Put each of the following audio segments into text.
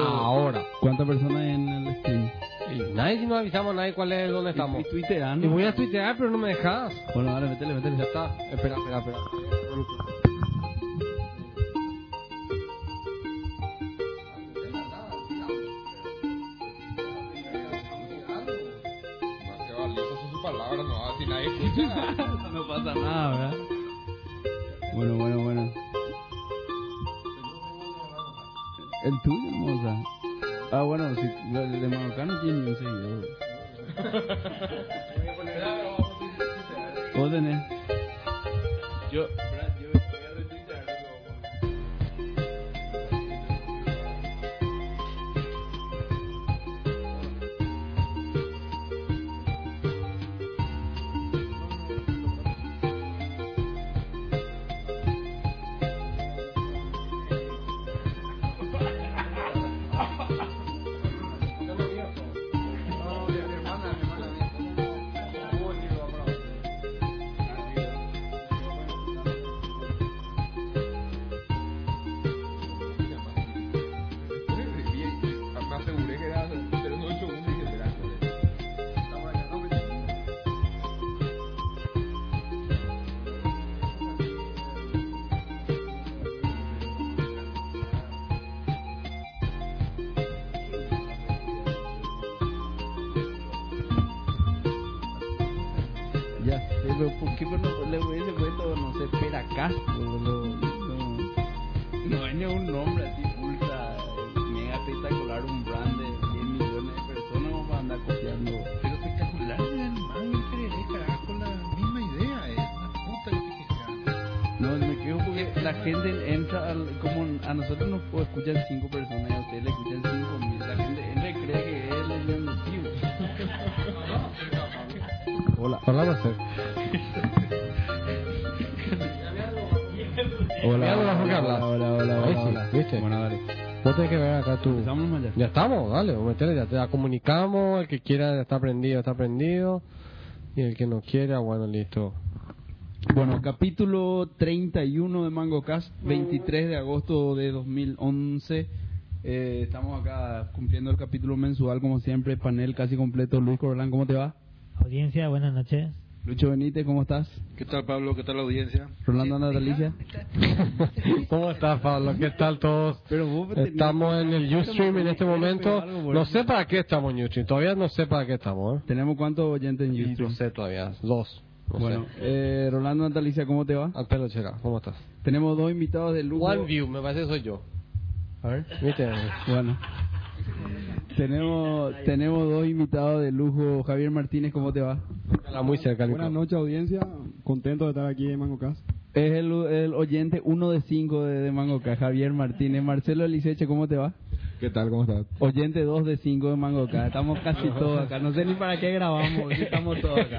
Ahora. ¿Cuántas personas en el stream? Y nadie, si no avisamos a nadie cuál es, dónde estamos. Y. Y voy a tuitear, pero no me dejas. Bueno, dale, métele, métele. Ya está. Espera, espera, espera. Está prendido, está prendido, y el que no quiera, bueno, listo. Bueno, capítulo 31 de Mango Cast, 23 de agosto de 2011. Eh, estamos acá cumpliendo el capítulo mensual, como siempre, panel casi completo. Luis Corralán, ¿cómo te va? Audiencia, buenas noches. Lucho Benítez, ¿cómo estás? ¿Qué tal, Pablo? ¿Qué tal la audiencia? Rolando Natalicia. ¿Cómo estás, Pablo? ¿Qué tal todos? Pero vos tenías- Estamos en el Ustream en este momento. Algo No sé para qué estamos en Ustream, todavía no sé para qué estamos, ¿eh? ¿Tenemos cuántos oyentes en No YouTube? sé todavía, dos. No bueno, eh, Rolando Natalicia, ¿cómo te va? Al pelo chera, ¿cómo estás? Tenemos dos invitados de lujo. One View, me parece que soy yo. A ver, ¿viste? Bueno. Tenemos, tenemos dos invitados de lujo. Javier Martínez, ¿cómo te va? Está muy cerca Buenas noches, audiencia. Contento de estar aquí en Mango Cast. Es el, el oyente uno de cinco de, de Mangoca, Javier Martínez. Marcelo Eliseche, ¿cómo te va? ¿Qué tal? ¿Cómo estás? Oyente 2 de 5 de Mangoca. Estamos casi todos acá. No sé ni para qué grabamos. estamos todos acá.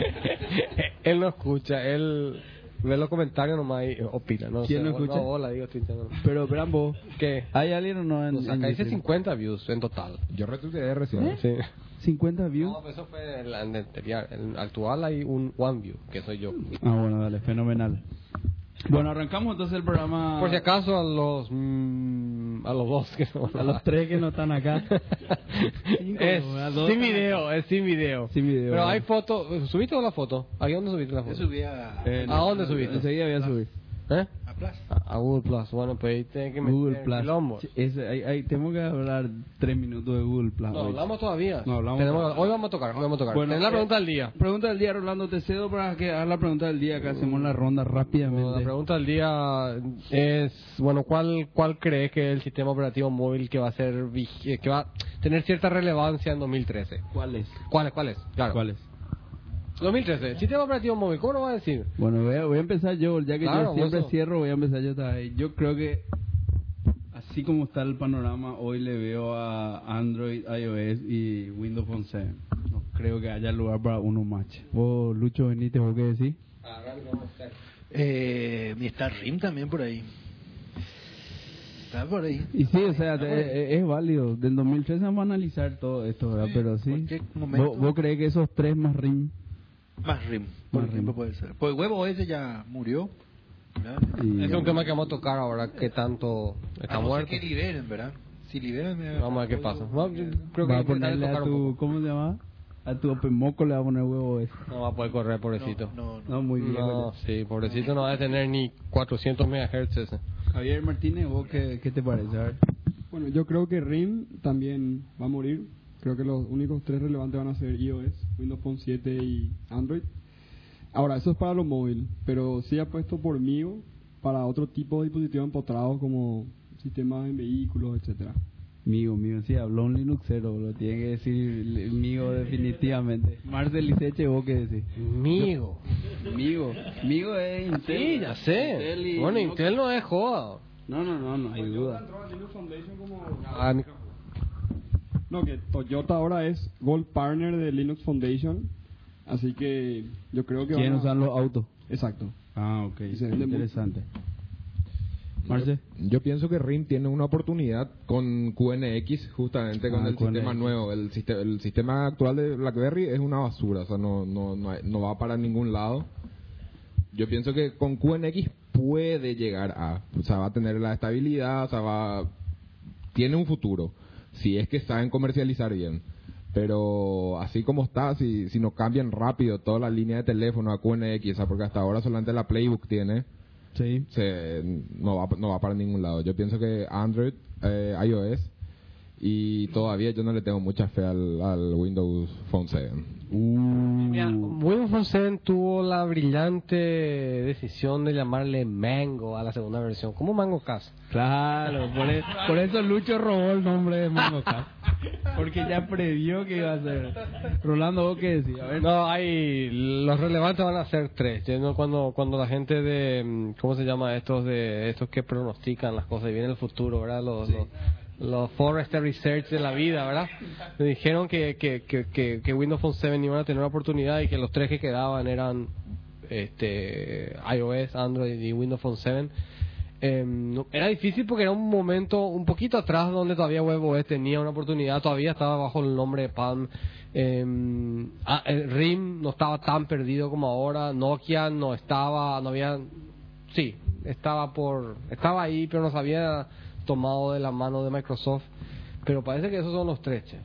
él no escucha, él ve los comentarios nomás y opina. No ¿Quién no bueno, escucha? hola, digo, estoy diciendo. Pero vos. ¿Qué? ¿Hay alguien o no en, O sea, en acá dice YouTube? 50 views en total. Yo retuiteé recién. Sí. 50 views. No, pues eso fue el anterior. El actual hay un One View, que soy yo. Ah, bueno, dale, fenomenal. Bueno, arrancamos entonces el programa. Por si acaso a los mm, a los dos que son A los tres que no están acá. Cinco, es dos sin video, es sin video. Sin video. Pero hay foto, ¿subiste la foto? ¿A dónde subiste la Yo foto? subí a, Eh, ¿A dónde subiste? Enseguida voy a subir. ¿Eh? a Plaza. A, Google Plus. Bueno, pues ahí tenés que meter Google Plus. ese- ahí- ahí tenemos que hablar tres minutos de Google Plus. No, hoy. hablamos todavía. No, hablamos Tenemos- todavía. hoy vamos a tocar, hoy vamos a tocar. Bueno, Tenés la eh, pregunta del día. Pregunta del día, Rolando. Te cedo para que hagas la pregunta del día. Que hacemos la ronda rápidamente. Bueno, la pregunta del día es, bueno, ¿cuál cuál crees que es el sistema operativo móvil que va a ser que va a tener cierta relevancia en 2013? ¿Cuál es? ¿Cuál es? ¿Cuál es? Claro. ¿Cuál es? 2013, sistema operativo móvil, ¿cómo lo vas a decir? Bueno, voy a, voy a empezar yo. Ya que Claro, yo siempre sos- cierro, voy a empezar yo. Yo creo que, así como está el panorama, hoy le veo a Android, iOS y Windows 11. No creo que haya lugar para uno más. Vos, Lucho Benítez, ¿vos qué decís? Eh, y está RIM también por ahí. Está por ahí. Y sí, o sea, ahí. es, es válido. Del 2013 vamos a analizar todo esto, ¿verdad? Sí, Pero sí. ¿Vos, vos crees que esos tres más RIM? Más RIM, por Más ejemplo, RIM. puede ser. Pues huevo ese ya murió. Y- Es un tema que vamos a tocar ahora, que tanto está A no ser muerto. que liberen, ¿verdad? Si liberan, me Vamos a ver qué pasa. No, creo que va a ponerle a tu. ¿cómo se llama? A tu Open Moco le va a poner huevo ese. No va a poder correr, pobrecito. No, no. No, muy bien. No, sí, pobrecito no va a tener ni 400 MHz ese. Javier Martínez, ¿vos qué, qué te parece? A ver. Bueno, yo creo que RIM también va a morir. Creo que los únicos tres relevantes van a ser iOS, Windows Phone 7 y Android. Ahora, eso es para los móviles, pero sí apuesto por MIO para otro tipo de dispositivos empotrados como sistemas en vehículos, etcétera. Migo, mío, sí, habló un Linuxero, lo tiene que decir Migo definitivamente. Marcel Liceche, ¿vos qué decís? Migo. Migo, Migo es Intel. Sí, ya sé. Intel y- Bueno, Intel no es joda. No, no, no, no hay duda. Ah, mi- No, que Toyota ahora es Gold Partner de Linux Foundation, así que yo creo que ¿Quién a- usan los autos? Exacto. Ah, ok. Interesante. Marce. Yo pienso que RIM tiene una oportunidad con QNX, justamente con Ah, el sistema QNX. nuevo. El, el sistema actual de BlackBerry es una basura, o sea, no, no, no, no va para ningún lado. Yo pienso que con QNX puede llegar a, o sea, va a tener la estabilidad, o sea, va, tiene un futuro, si es que saben comercializar bien. Pero así como está, si, si no cambian rápido toda la línea de teléfono a QNX, porque hasta ahora solamente la Playbook tiene, Sí. se, no, va, no va para ningún lado. Yo pienso que Android, eh, iOS, y todavía yo no le tengo mucha fe al, al Windows Phone 7. Mira, Windows Phone 7 tuvo la brillante decisión de llamarle Mango a la segunda versión. ¿Cómo Mango Cast? Claro, por, e- por eso Lucho robó el nombre de Mango Cat. Porque ya previó que iba a ser. Rolando, ¿vos qué decís? A ver. No, hay los relevantes van a ser tres. Yo no- cuando cuando la gente de ¿cómo se llama estos de estos que pronostican las cosas y viene el futuro, ¿verdad? Los, los los Forrester Research de la vida, ¿verdad? Me dijeron que, que, que, que, Windows Phone 7 iban a tener una oportunidad y que los tres que quedaban eran este iOS, Android y Windows Phone 7. Eh, no- era difícil porque era un momento un poquito atrás donde todavía WebOS tenía una oportunidad, todavía estaba bajo el nombre de Palm. Eh, RIM no estaba tan perdido como ahora, Nokia no estaba, no había, sí, estaba por, estaba ahí, pero no se había tomado de la mano de Microsoft. Pero parece que esos son los tres. che.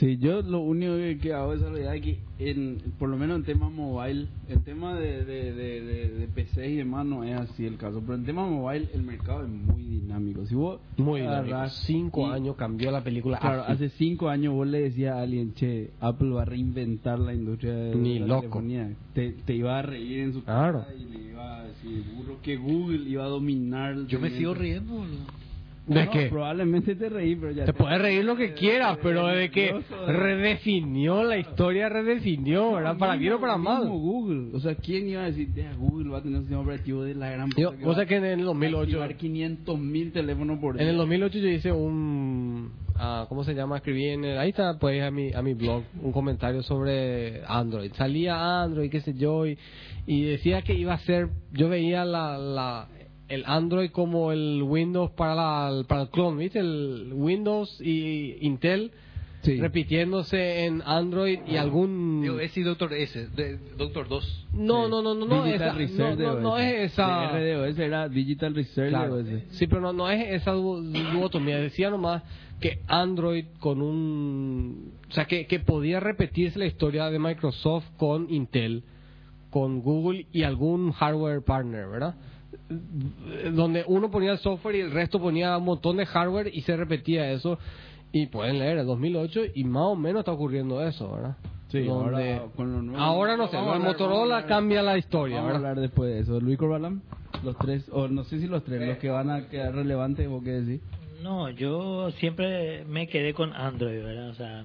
Sí, yo lo único que, que hago es realidad que, en, por lo menos en tema mobile, el tema de, de, de, de, de PC y demás no es así el caso, pero en tema mobile el mercado es muy dinámico. Si vos Muy dinámico. Cinco y- años cambió la película. Claro, así. hace cinco años vos le decías a alguien, che, Apple va a reinventar la industria de Ni la loco. telefonía. Te, te iba a reír en su Claro. cara y le iba a decir, burro, que Google iba a dominar. Yo me segmento". sigo riendo, boludo. ¿De No, qué? Probablemente te reí, pero ya Te puedes reír lo que quieras, pero de que redefinió la historia, redefinió, ¿verdad? Para bien o para mal. Google. O sea, ¿quién iba a decir, "Deja, Google va a tener un sistema operativo de la gran Yo, que o sea que en el a 2008, activar 500 mil teléfonos por en el día"? 2008 yo hice un, ah, ¿cómo se llama? Escribí en el, ahí está, pues a mi, a mi blog, un comentario sobre Android. Salía Android, qué sé yo, y, y decía que iba a ser, yo veía la, la, el Android como el Windows para, la, para el clon, ¿viste? El Windows y Intel Sí. repitiéndose en Android y algún... Digo, S y Doctor S, de, Doctor 2. No, Sí. no, no, no, no, esa, no, es esa... RDOS era Digital Research Claro. Sí, pero no, no es esa du- duotomía. Decía nomás que Android con un... O sea, que, que podía repetirse la historia de Microsoft con Intel, con Google y algún hardware partner, ¿verdad? Donde uno ponía el software y el resto ponía un montón de hardware y se repetía eso. Y pueden leer el 2008 y más o menos está ocurriendo eso, ¿verdad? Sí, Donde- ahora con lo nuevo. ahora no sé, el Motorola hablar- cambia la historia, Vamos a ¿verdad? hablar después de eso. Luis Corbalán, los tres, o no sé si los tres, los que van a quedar relevantes, ¿vos qué decís? No, yo siempre me quedé con Android, ¿verdad? O sea,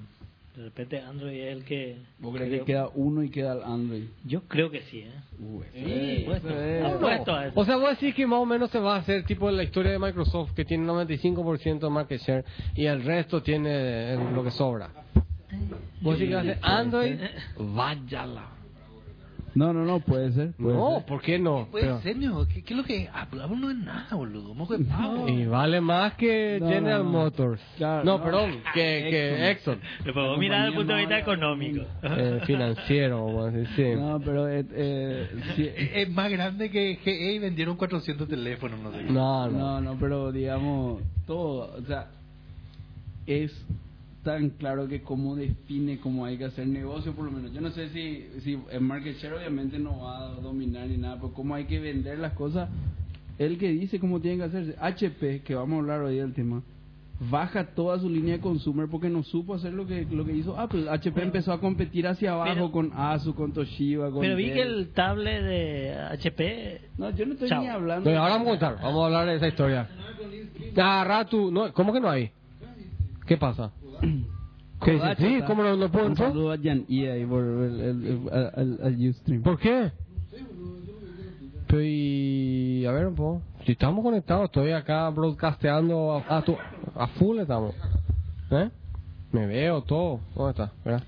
de repente Android es el que... ¿Vos crees que queda uno y queda el Android? Yo creo que sí, ¿eh? Uh, Sí, Puesto, a eso. O sea, vos decís que más o menos se va a hacer tipo la historia de Microsoft, que tiene 95% de market share y el resto tiene eh, lo que sobra. Vos decís que va a ser Android, váyala. No, no, no, puede ser. puede No, ser. ¿por qué no? Puede Pero- ser, ¿no? ¿Qué, ¿Qué es lo que Apple? Apple no es nada, boludo. Mojo de pavo. y vale más que No, General no, no. Motors. Claro, no, no. perdón, que, que Exxon. Lo podemos mirar desde el punto de vista económico. Eh, financiero, vamos a decir, sí. No, pero eh, eh, sí, Es más grande que GE y vendieron 400 teléfonos, no sé qué. No, no. no, no, pero digamos, todo, o sea, es tan claro que cómo define cómo hay que hacer negocio, por lo menos. Yo no sé si, si el market share obviamente no va a dominar ni nada, pero cómo hay que vender las cosas, él que dice cómo tienen que hacerse. HP, que vamos a hablar hoy del tema, baja toda su línea de consumer porque no supo hacer lo que lo que hizo Apple. HP empezó a competir hacia abajo Pero- con Asus, con Toshiba, con Pero vi Dell. que el tablet de HP. No, yo no estoy Chao. ni hablando. No, ahora vamos a contar, vamos a hablar de esa historia. Agarra tu... No, ¿Cómo que no hay? ¿Qué pasa? ¿Qué Sí, ¿cómo no, no puedo Un entrar? saludo a Jan y ahí por el, el, el- al, al- al Ustream. ¿Por qué? Pero y... A ver un poco. Si estamos conectados, estoy acá broadcasteando a, a, tu- a full estamos. ¿Eh? Me veo todo. ¿Dónde está? Mira.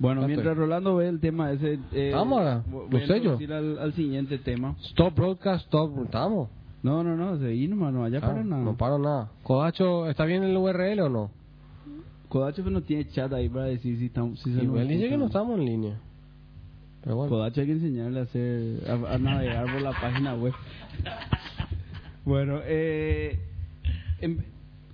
Bueno, mientras. Rolando ve el tema ese, eh, voy lo a sé yo. introducir al, al siguiente tema. Stop broadcast, stop... Estamos. No, no, no, seguí nomás, no vaya Ah, para nada. No paro nada. Codacho, ¿está bien el URL o no? Kodacho no tiene chat ahí para decir si, estamos, si él dice que no estamos en línea. Pero bueno. Hay que enseñarle a hacer a, a navegar por la página web. bueno, eh, em-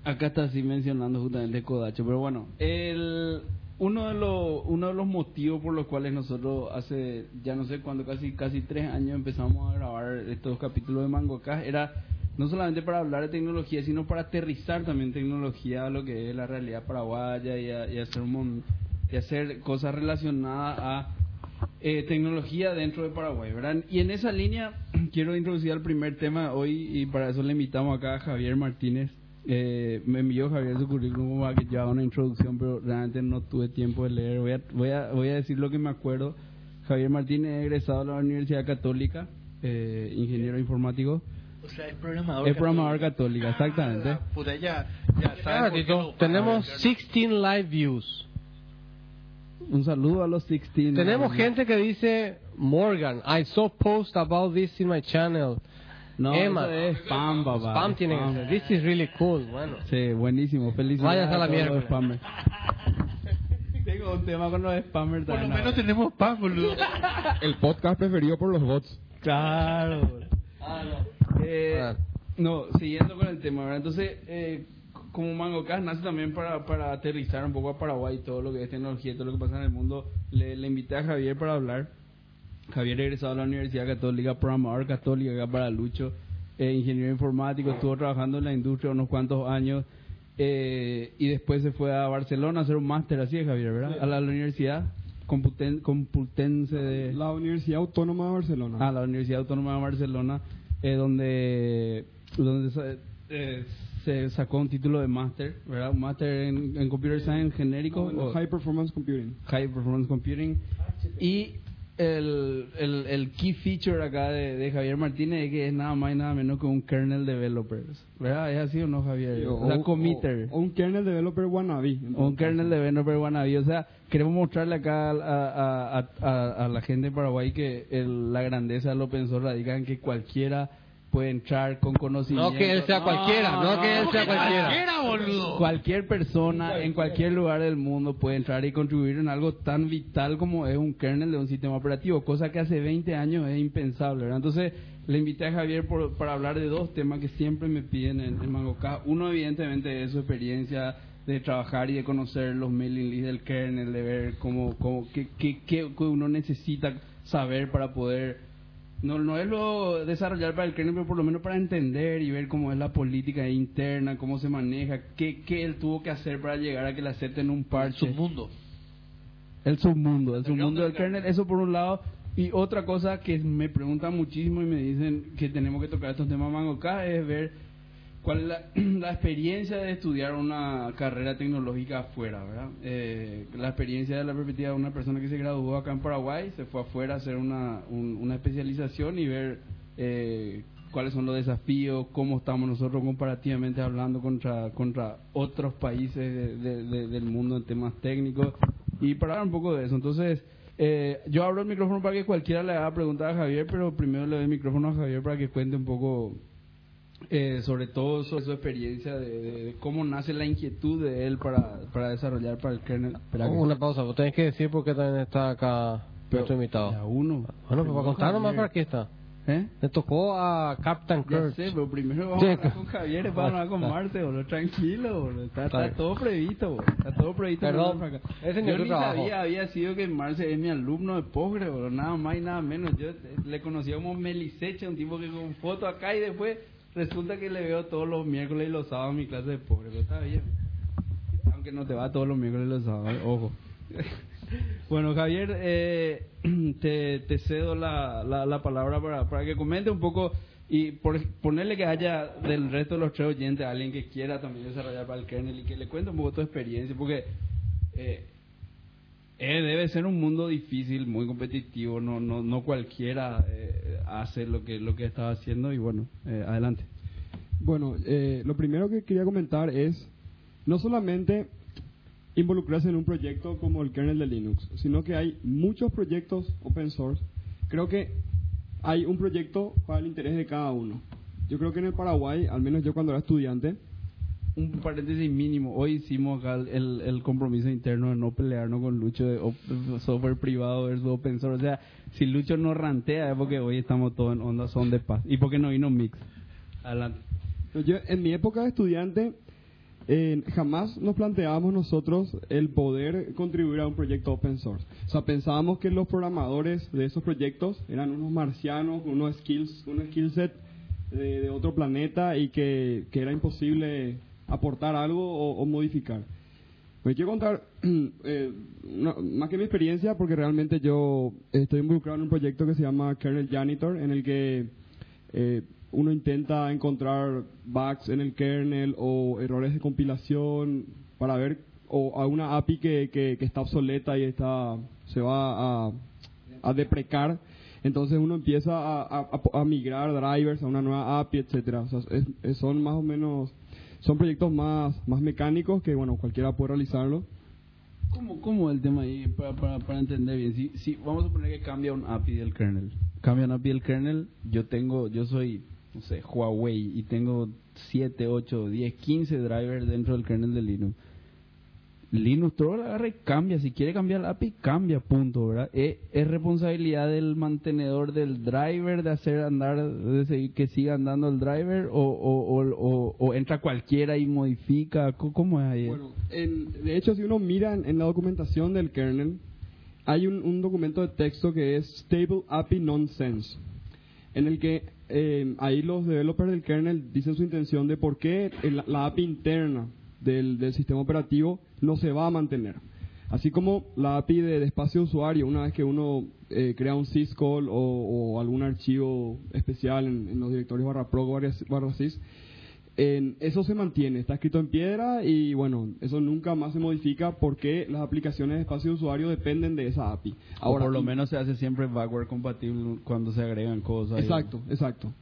acá está así mencionando justamente Kodacho, pero bueno, el uno de los uno de los motivos por los cuales nosotros hace ya no sé cuándo casi casi tres años empezamos a grabar estos capítulos de Mangocast era no solamente para hablar de tecnología sino para aterrizar también tecnología a lo que es la realidad paraguaya y, a- hacer un y hacer cosas relacionadas a eh, tecnología dentro de Paraguay. Y en esa línea quiero introducir el primer tema hoy y para eso le invitamos acá a Javier Martínez. Eh, me envió Javier su currículum para que yo una introducción, pero realmente no tuve tiempo de leer. Voy a, voy a, voy a decir lo que me acuerdo. Javier Martínez es egresado de la Universidad Católica, eh, ingeniero informático. O sea, es programador. Es programador católica, exactamente. Puta, ya, ya Ah, sabes tenemos 16 live views. Un saludo a los 16. Tenemos gente que dice, Morgan, I saw post about this in my channel. No, Emma. eso es spam, papá. Spam tiene que spam. ser. This is really cool. Bueno. Sí, buenísimo. Felicidades. Vayas a la mierda. spammers. Tengo un tema con los spammers Por lo menos tenemos paz, boludo. El podcast preferido por los bots. Claro. Ah. no, siguiendo con el tema, ¿verdad? Entonces, eh, como MangoCast nace también para, para aterrizar un poco a Paraguay todo lo que es tecnología, todo lo que pasa en el mundo, le, le invité a Javier para hablar. Javier egresado a la Universidad Católica, programador católico acá para Lucho, eh, ingeniero informático, estuvo trabajando en la industria unos cuantos años eh, y después se fue a Barcelona a hacer un máster, así es Javier, ¿verdad? A la, a la Universidad Computen- Complutense de... La Universidad Autónoma de Barcelona. Ah, la Universidad Autónoma de Barcelona, eh, donde, donde eh, se sacó un título de máster, ¿verdad? Un máster en, en Computer Science genérico, No, o High Performance Computing. High Performance Computing. Y el, el, el key feature acá de, de Javier Martínez es que es nada más y nada menos que un kernel developer, ¿verdad? ¿Es así o no, Javier? O, sea, committer. o un kernel developer wannabe. O un kernel de developer wannabe. O sea, queremos mostrarle acá a, a, a, a- a la gente de Paraguay que el- la grandeza del open source radica en que cualquiera puede entrar con conocimiento. No que él sea cualquiera, no que él sea cualquiera. Era, boludo. Cualquier persona en cualquier lugar del mundo puede entrar y contribuir en algo tan vital como es un kernel de un sistema operativo, cosa que hace 20 años es impensable. ¿verdad? Entonces, le invité a Javier por- para hablar de dos temas que siempre me piden en, en MangoCast. Uno, evidentemente, es su experiencia de trabajar y de conocer los mailing lists del kernel, de ver cómo, cómo qué, qué, qué uno necesita saber para poder no, no es lo desarrollar para el kernel, pero por lo menos para entender y ver cómo es la política interna, cómo se maneja, qué, qué él tuvo que hacer para llegar a que le acepten un parche. Submundo. El submundo, el submundo del del kernel, eso por un lado. Y otra cosa que me preguntan muchísimo y me dicen que tenemos que tocar estos temas Mango K es ver cuál es la, la experiencia de estudiar una carrera tecnológica afuera, ¿verdad? Eh, la experiencia de la perspectiva de una persona que se graduó acá en Paraguay, se fue afuera a hacer una, un- una especialización y ver eh, cuáles son los desafíos, cómo estamos nosotros comparativamente hablando contra, contra otros países de- del mundo en temas técnicos y para hablar un poco de eso. Entonces, eh, yo abro el micrófono para que cualquiera le haga preguntas a Javier, pero primero le doy el micrófono a Javier para que cuente un poco eh, sobre todo sobre su experiencia de, de- de cómo nace la inquietud de él para, para desarrollar para el kernel. Espera que- Una pausa, vos tenés que decir por qué también está acá nuestro invitado. Ya uno. Bueno, pues para contar nomás para qué está. ¿Eh? Le tocó a Captain Ya Kirk. sé, pero primero vamos a hablar con Javier, vamos a hablar con Marte, boludo. Tranquilo, boludo. Está, está todo previsto, boludo. Está todo previsto. Perdón, ese Yo ni trabajo. sabía, había sido que Marce es mi alumno de posgre, boludo. Nada más y nada menos. Yo le conocía como Meliseche, un tipo que con foto acá y después resulta que le veo todos los miércoles y los sábados mi clase de posgre. Pero está bien. Aunque no te va todos los miércoles y los sábados, ojo. Bueno, Javier, eh, te, te cedo la, la, la palabra para, para que comente un poco y por, ponerle que haya del resto de los tres oyentes alguien que quiera también desarrollar para el kernel y que le cuente un poco tu experiencia, porque eh, eh, debe ser un mundo difícil, muy competitivo, no no no cualquiera eh, hace lo que lo que estaba haciendo y bueno, eh, adelante. Bueno, eh, lo primero que quería comentar es no solamente involucrarse en un proyecto como el kernel de Linux, sino que hay muchos proyectos open source. Creo que hay un proyecto para el interés de cada uno. Yo creo que en el Paraguay, al menos yo cuando era estudiante, Un paréntesis mínimo, hoy hicimos acá el, el compromiso interno de no pelearnos con Lucho de op- software privado versus open source. O sea, si Lucho no rantea es porque hoy estamos todos en onda son de paz. Y porque no vino Mix. Adelante. Yo, en mi época de estudiante, eh, jamás nos planteábamos nosotros el poder contribuir a un proyecto open source. O sea, pensábamos que los programadores de esos proyectos eran unos marcianos, con unos skills, un skill set de, de otro planeta y que, que era imposible aportar algo o, o modificar. Me quiero contar, eh, una- más que mi experiencia, porque realmente yo estoy involucrado en un proyecto que se llama Kernel Janitor, en el que eh, uno intenta encontrar bugs en el kernel o errores de compilación para ver o alguna API que, que, que está obsoleta y está se va a, a deprecar. Entonces uno empieza a, a- a- a migrar drivers a una nueva API, etcétera. O sea, es- son más o menos son proyectos más más mecánicos que bueno cualquiera puede realizarlo. ¿Cómo, cómo el tema ahí? Para, para, para entender bien. Si, si vamos a suponer que cambia un API del kernel. Cambia un API del kernel. Yo tengo, yo soy, no sé, Huawei y tengo 7, 8, 10, 15 drivers dentro del kernel de Linux. Linux lo agarra y cambia. Si quiere cambiar el API, cambia, punto, ¿verdad? Es, es responsabilidad del mantenedor del driver de hacer andar, de seguir, que siga andando el driver o, o, o, entra cualquiera y modifica. ¿Cómo- ¿Cómo es ahí? Bueno, en- de hecho, si uno mira en, la documentación del kernel, hay un, documento de texto que es Stable API Nonsense, en el que eh, ahí los developers del kernel dicen su intención de por qué la API interna del, del sistema operativo no se va a mantener. Así como la API de, de espacio usuario, una vez que uno eh, crea un syscall o, o algún archivo especial en, en los directorios barra pro barra, barra sys, eso se mantiene, está escrito en piedra y bueno, eso nunca más se modifica porque las aplicaciones de espacio de usuario dependen de esa API. Ahora, por lo menos se hace siempre backward compatible cuando se agregan cosas. Exacto, exacto.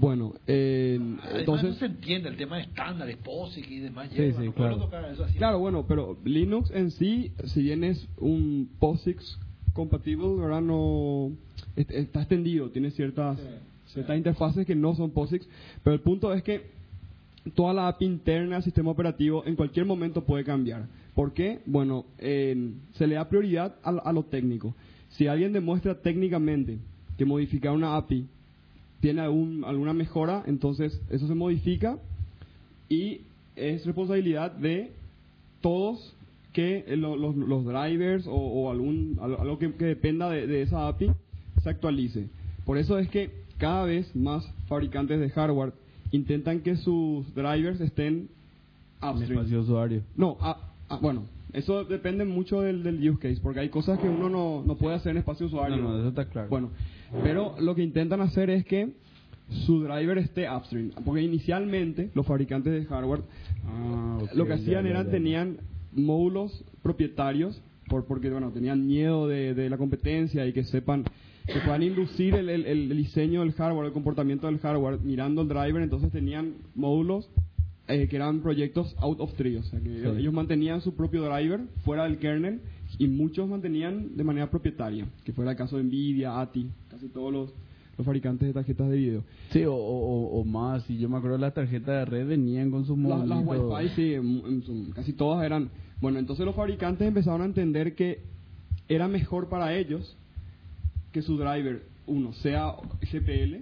Bueno, eh, Además, no entonces, se entiende el tema de estándares, POSIX y demás. Sí, lleva, sí, no claro. tocar eso así. claro, bueno, pero Linux en sí, si bien es un POSIX compatible, ¿verdad? No, est- está extendido, tiene ciertas, ciertas interfaces que no son POSIX, pero el punto es que toda la API interna del sistema operativo en cualquier momento puede cambiar. ¿Por qué? Bueno, eh, se le da prioridad a, a lo técnico. Si alguien demuestra técnicamente que modificar una API tiene algún- alguna mejora, entonces eso se modifica y es responsabilidad de todos que eh, lo- los, los drivers o, o algún al- algo que, que dependa de, de esa API se actualice. Por eso es que cada vez más fabricantes de hardware intentan que sus drivers estén En upstream. espacio usuario. No, bueno, eso depende mucho del, del use case, porque hay cosas que uno no, no puede hacer en espacio usuario. No, no, eso está claro. Bueno, pero lo que intentan hacer es que su driver esté upstream, porque inicialmente los fabricantes de hardware Ah, lo que hacían ya, eran ya. tenían módulos propietarios por, porque bueno tenían miedo de, de la competencia y que sepan que puedan inducir el, el- el diseño del hardware el comportamiento del hardware mirando el driver. Entonces tenían módulos eh, que eran proyectos out of tree o sea que ellos mantenían su propio driver fuera del kernel y muchos mantenían de manera propietaria que fuera el caso de Nvidia ATI casi todos los, los fabricantes de tarjetas de video Sí, o, o, o- o más. Y yo me acuerdo las tarjetas de red venían con sus La- las. Wi-Fi, sí, casi todas eran. Bueno, entonces los fabricantes empezaron a entender que era mejor para ellos que su driver uno, sea GPL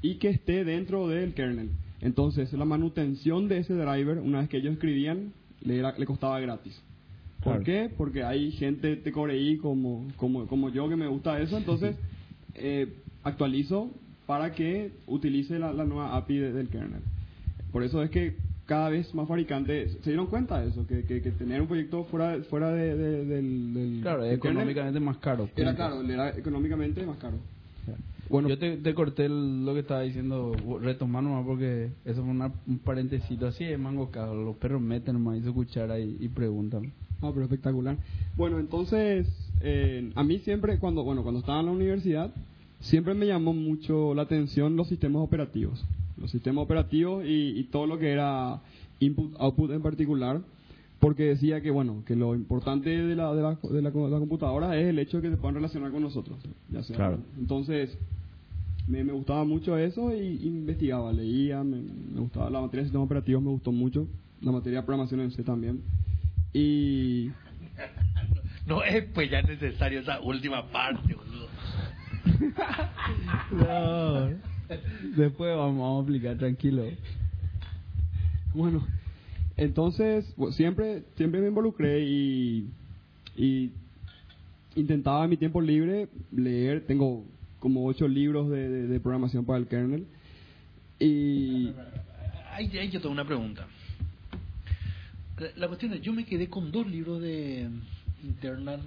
y que esté dentro del kernel. Entonces, la manutención de ese driver, una vez que ellos escribían, le, era- le costaba gratis. ¿Por Claro. qué? Porque hay gente de Corei como, como, como yo que me gusta eso, entonces eh, actualizo para que utilice la, la nueva API de- del kernel. Por eso es que cada vez más fabricantes se dieron cuenta de eso, que, que, que tener un proyecto fuera, fuera de- de- del, del- Claro, del kernel económicamente más caro. era punto. caro, era económicamente más caro. Bueno, yo te, te corté el- lo que estaba diciendo, retomar nomás porque eso fue una- un parentecito así de mango caro. Los perros meten nomás y su cuchara y, y preguntan. Ah, pero espectacular. Bueno, entonces, eh, a mí siempre, cuando bueno cuando estaba en la universidad, siempre me llamó mucho la atención los sistemas operativos. Los sistemas operativos y, y todo lo que era input-output en particular, porque decía que, bueno, que lo importante de la, de la, de la, de la computadora es el hecho de que se puedan relacionar con nosotros. Ya sea. Claro. Entonces, me, me gustaba mucho eso y investigaba, leía, me, me gustaba la materia de sistemas operativos, me gustó mucho, la materia de programación en C también. Y No es pues ya necesario esa última parte, boludo. No. Después vamos, vamos a explicar, tranquilo. bueno, entonces siempre siempre me involucré y, y intentaba en mi tiempo libre leer. Tengo como ocho libros de, de- de programación para el kernel. Y Ahí, ahí yo tengo una pregunta. La, la cuestión es, yo me quedé con dos libros de internal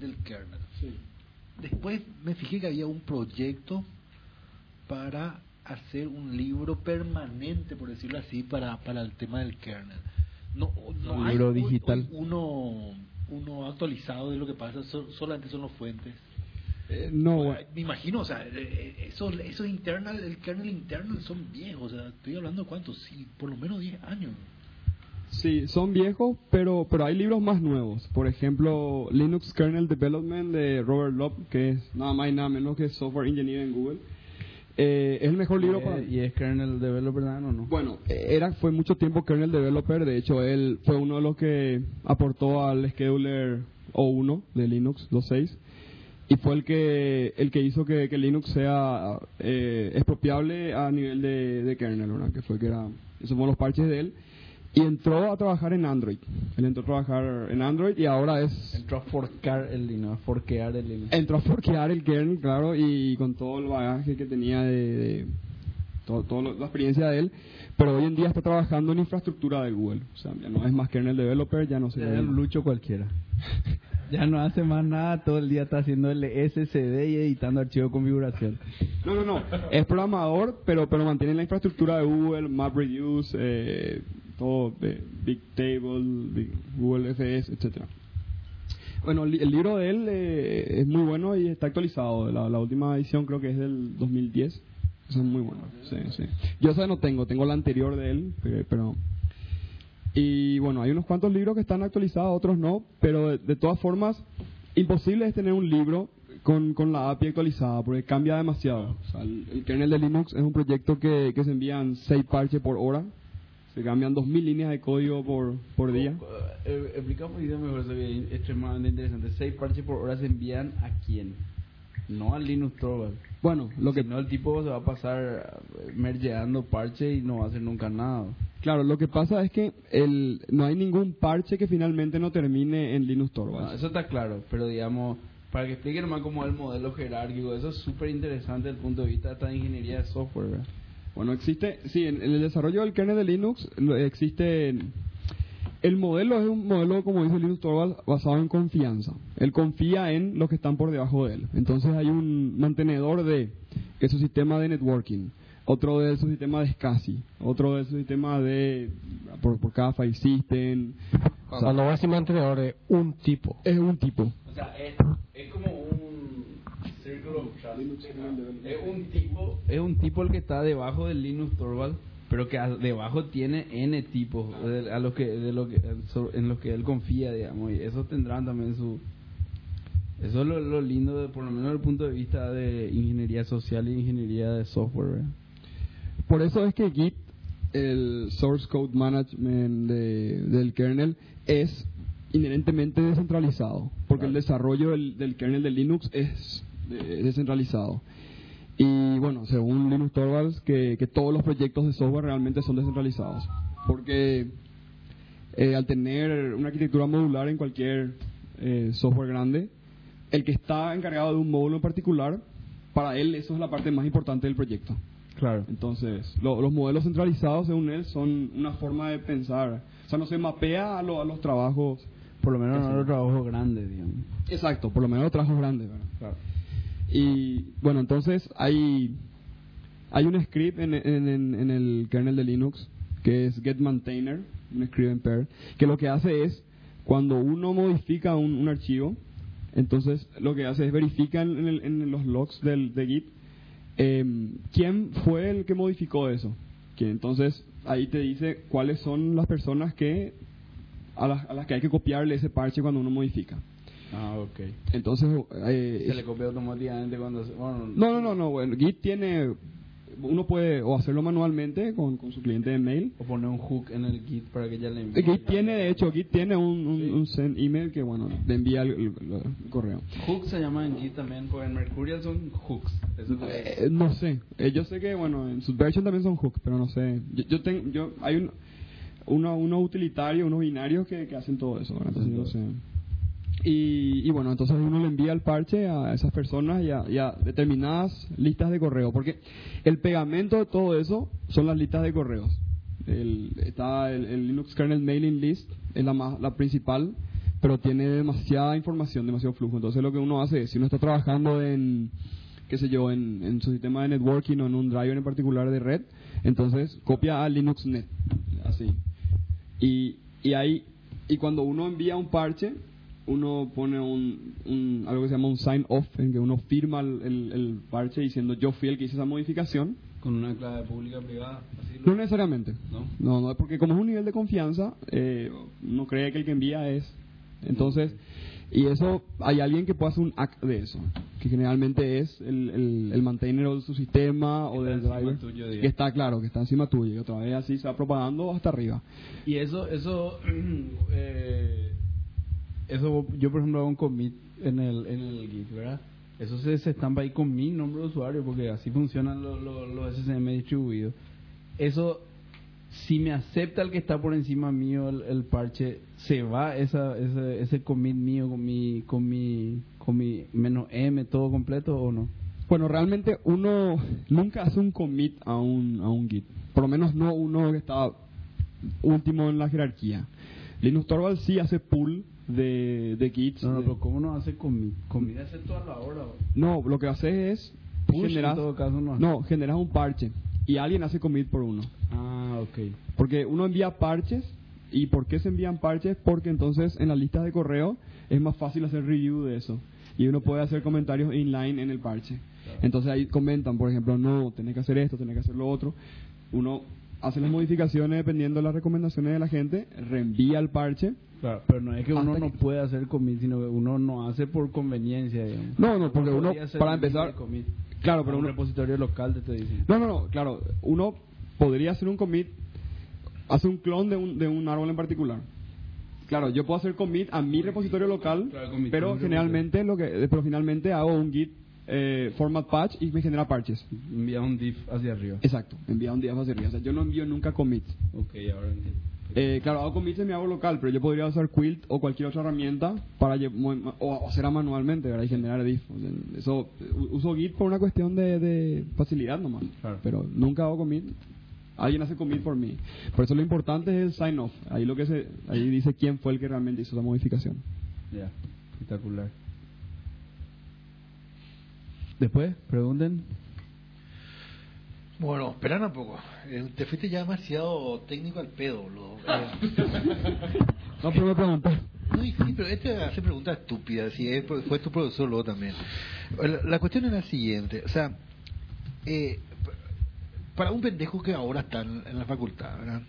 del kernel. Después me fijé que había un proyecto para hacer un libro permanente, por decirlo así, para, para el tema del kernel. No, no Un hay libro digital. hoy uno, uno actualizado de lo que pasa, so- solamente son los fuentes. eh, no, Me imagino, o sea, eh, esos, esos internal, el kernel internal son viejos, o sea, estoy hablando de cuántos, sí, por lo menos 10 años. Sí, son viejos, pero pero hay libros más nuevos. Por ejemplo, Linux Kernel Development de Robert Loeb, que es nada más y nada menos que software engineer en Google. Eh, es el mejor libro ¿Y para ¿Y es kernel developer o no? Bueno, era fue mucho tiempo kernel developer. De hecho, él fue uno de los que aportó al scheduler O1 de Linux 2.6 y fue el que el que hizo que, que Linux sea eh, expropiable a nivel de, de kernel, ¿verdad? Que fue que era esos fueron los parches de él y entró a trabajar en Android. Él entró a trabajar en Android y ahora es Entró a forcar el Linux, a forquear el Linux. entró a forquear el kernel, claro, y con todo el bagaje que tenía de, de todo, lo- la experiencia de él, pero hoy en día está trabajando en infraestructura de Google. O sea, ya no es más kernel developer, ya no se Es un lucho cualquiera. ya no hace más nada, todo el día está haciendo el SSD y editando archivos de configuración. No, no, no. Es programador, pero pero mantiene la infraestructura de Google, MapReduce, eh, todo, eh, Bigtable, Big- Google FS, etcétera. Bueno, el, li- el libro de él eh, es muy bueno y está actualizado. La, la última edición creo que es del 2010. Eso es muy bueno. Sí, sí. Yo esa no tengo, tengo la anterior de él, pe- pero... Y bueno, hay unos cuantos libros que están actualizados, otros no, pero de, de todas formas, imposible es tener un libro con, con la API actualizada, porque cambia demasiado. O sea, el, el kernel de Linux es un proyecto que, que se envían 6 parches por hora, se cambian 2.000 líneas de código por, por día. Eh, explica un poquito mejor, eso es extremadamente interesante. Seis parches por hora se envían a quién? No al Linux Torvald. Bueno, lo que, Si no, el tipo se va a pasar mergeando parche y no va a hacer nunca nada. claro, lo que pasa es que el, no hay ningún parche que finalmente no termine en Linux No, Torvalds. eso está claro, pero digamos, para que explique nomás cómo es el modelo jerárquico, eso es súper interesante desde el punto de vista de esta ingeniería de software. ¿verdad? Bueno, existe, sí, en, en el desarrollo del kernel de Linux existe, el modelo es un modelo, como dice Linux Torvalds, basado en confianza. Él confía en los que están por debajo de él. Entonces hay un mantenedor de, que es su sistema de networking, otro de su sistema de SCSI, otro de su sistema de, por, por cada file system. O sea, Cuando vas a decir mantenedor de un tipo. es un tipo. O sea, es, es como un círculo. Es un tipo, es un tipo el que está debajo del Linux Torvald, pero que a- debajo tiene n tipos de, a los que, de lo que, so- en los que él confía, digamos, y esos tendrán también su eso es lo, lo lindo, de, por lo menos desde el punto de vista de ingeniería social y ingeniería de software. ¿verdad? Por eso es que Git, el source code management de- del kernel, es inherentemente descentralizado, porque el desarrollo del, del kernel de Linux es descentralizado. Y bueno, según Linus Torvalds, que, que todos los proyectos de software realmente son descentralizados. Porque eh, al tener una arquitectura modular en cualquier eh, software grande, el que está encargado de un módulo en particular, para él eso es la parte más importante del proyecto. Claro. Entonces, lo- los modelos centralizados, según él, son una forma de pensar. O sea, no se mapea a, lo- a los trabajos. Por lo menos no los trabajos grandes, digamos. Exacto, por lo menos los trabajos grandes. ¿verdad? Claro. Y bueno, entonces hay, hay un script en, en- el kernel de Linux que es getMaintainer, un script en Perl, que lo que hace es, cuando uno modifica un, un archivo, entonces lo que hace es verifica en, en los logs del, de Git em, quién fue el que modificó eso. Que entonces ahí te dice cuáles son las personas que a las, a las que hay que copiarle ese parche cuando uno modifica. Ah, ok. Entonces, eh, Se le copia automáticamente cuando... Se, bueno, no, no, no, no. Bueno, Git tiene. Uno puede o hacerlo manualmente con, con su cliente de mail. O poner un hook en el Git para que ya le envíe. Git tiene, de hecho, Git tiene un, un, un send email que, bueno, le envía el, el- el correo. Hook se llama en Git también, porque en Mercurial son hooks. Eh, no sé. Eh, yo sé que, bueno, en Subversion también son hooks, pero no sé. Yo, yo tengo. Yo, hay un, uno, unos utilitarios, unos binarios que, que hacen todo eso. no sé. Y, y bueno, entonces uno le envía el parche a esas personas y a, determinadas listas de correo. Porque el pegamento de todo eso son las listas de correos. El, está el, Linux Kernel Mailing List, es la, más, la principal, pero tiene demasiada información, demasiado flujo. Entonces lo que uno hace es, si uno está trabajando en, qué sé yo, en, en su sistema de networking o en un driver en particular de red, entonces copia a LinuxNet, así. Y, y ahí, y cuando uno envía un parche, uno pone un, un- algo que se llama un sign off, en que uno firma el, el- el parche diciendo yo fui el que hizo esa modificación. Con una clave pública privada. Así No necesariamente. ¿No? No, no, porque como es un nivel de confianza, eh, uno cree que el que envía es. Entonces, y eso, hay alguien que puede hacer un act de eso, que generalmente es el, el, el maintainer de su sistema o del driver. tuyo, que está claro, que está encima tuyo, y otra vez así se va propagando hasta arriba. Y eso, eso, eh, eso yo por ejemplo hago un commit en el, en el Git, ¿verdad? Eso se, se estampa ahí con mi nombre de usuario porque así funcionan los, los, los SSM distribuidos. Eso, si me acepta el que está por encima mío el, parche, se va esa, ese, ese commit mío con mi, con mi, con mi menos M todo completo o no? Bueno, realmente uno nunca hace un commit a un, a un Git. Por lo menos no uno que está último en la jerarquía. Linux Torvalds sí hace pull de, de Gits. No, no, de- pero ¿cómo no hace commit? Commit hace toda la hora. No, lo que hace es Push, en generas, todo caso, no no, generas un parche y alguien hace commit por uno. Ah, ok. Porque uno envía parches y ¿por qué se envían parches? Porque entonces en las listas de correo es más fácil hacer review de eso y uno puede hacer comentarios inline en el parche. Entonces ahí comentan, por ejemplo, no, tenés que hacer esto, tenés que hacer lo otro. Uno hace las modificaciones dependiendo de las recomendaciones de la gente, reenvía el parche. Claro, pero no es que uno no puede hacer commit, sino que uno no hace por conveniencia, digamos. No, no, porque uno, hacer para empezar, claro, pero un uno, repositorio local te estoy diciendo. No, no, no, claro. Uno podría hacer un commit, hace un clon de un, de un árbol en particular. Claro, yo puedo hacer commit a mi repositorio local, Claro, commit pero generalmente lo que, pero finalmente hago un git eh, format patch y me genera parches. Envía un diff hacia arriba. Exacto, envía un día hacia arriba. O sea, yo no envío nunca commits. Ok, ahora entiendo. Eh, claro, hago commits en mi árbol local, pero yo podría usar Quilt o cualquier otra herramienta para o, hacerla manualmente, ¿verdad? Y generar diff. O sea, eso, u- uso Git por una cuestión de, de facilidad nomás. Claro. Pero nunca hago commit. Alguien hace commit por mí. Por eso lo importante es el sign off. Ahí lo que se, ahí dice quién fue el que realmente hizo esa modificación. Ya, espectacular. Después, pregunten. Bueno, esperan un poco. Eh, te fuiste ya demasiado técnico al pedo, boludo. Eh, No, pero me pregunté. No, y sí, pero este hace preguntas estúpidas, si es, fue tu profesor luego también. La, la cuestión es la siguiente, o sea, eh, para un pendejo que ahora está en, en la facultad, ¿verdad?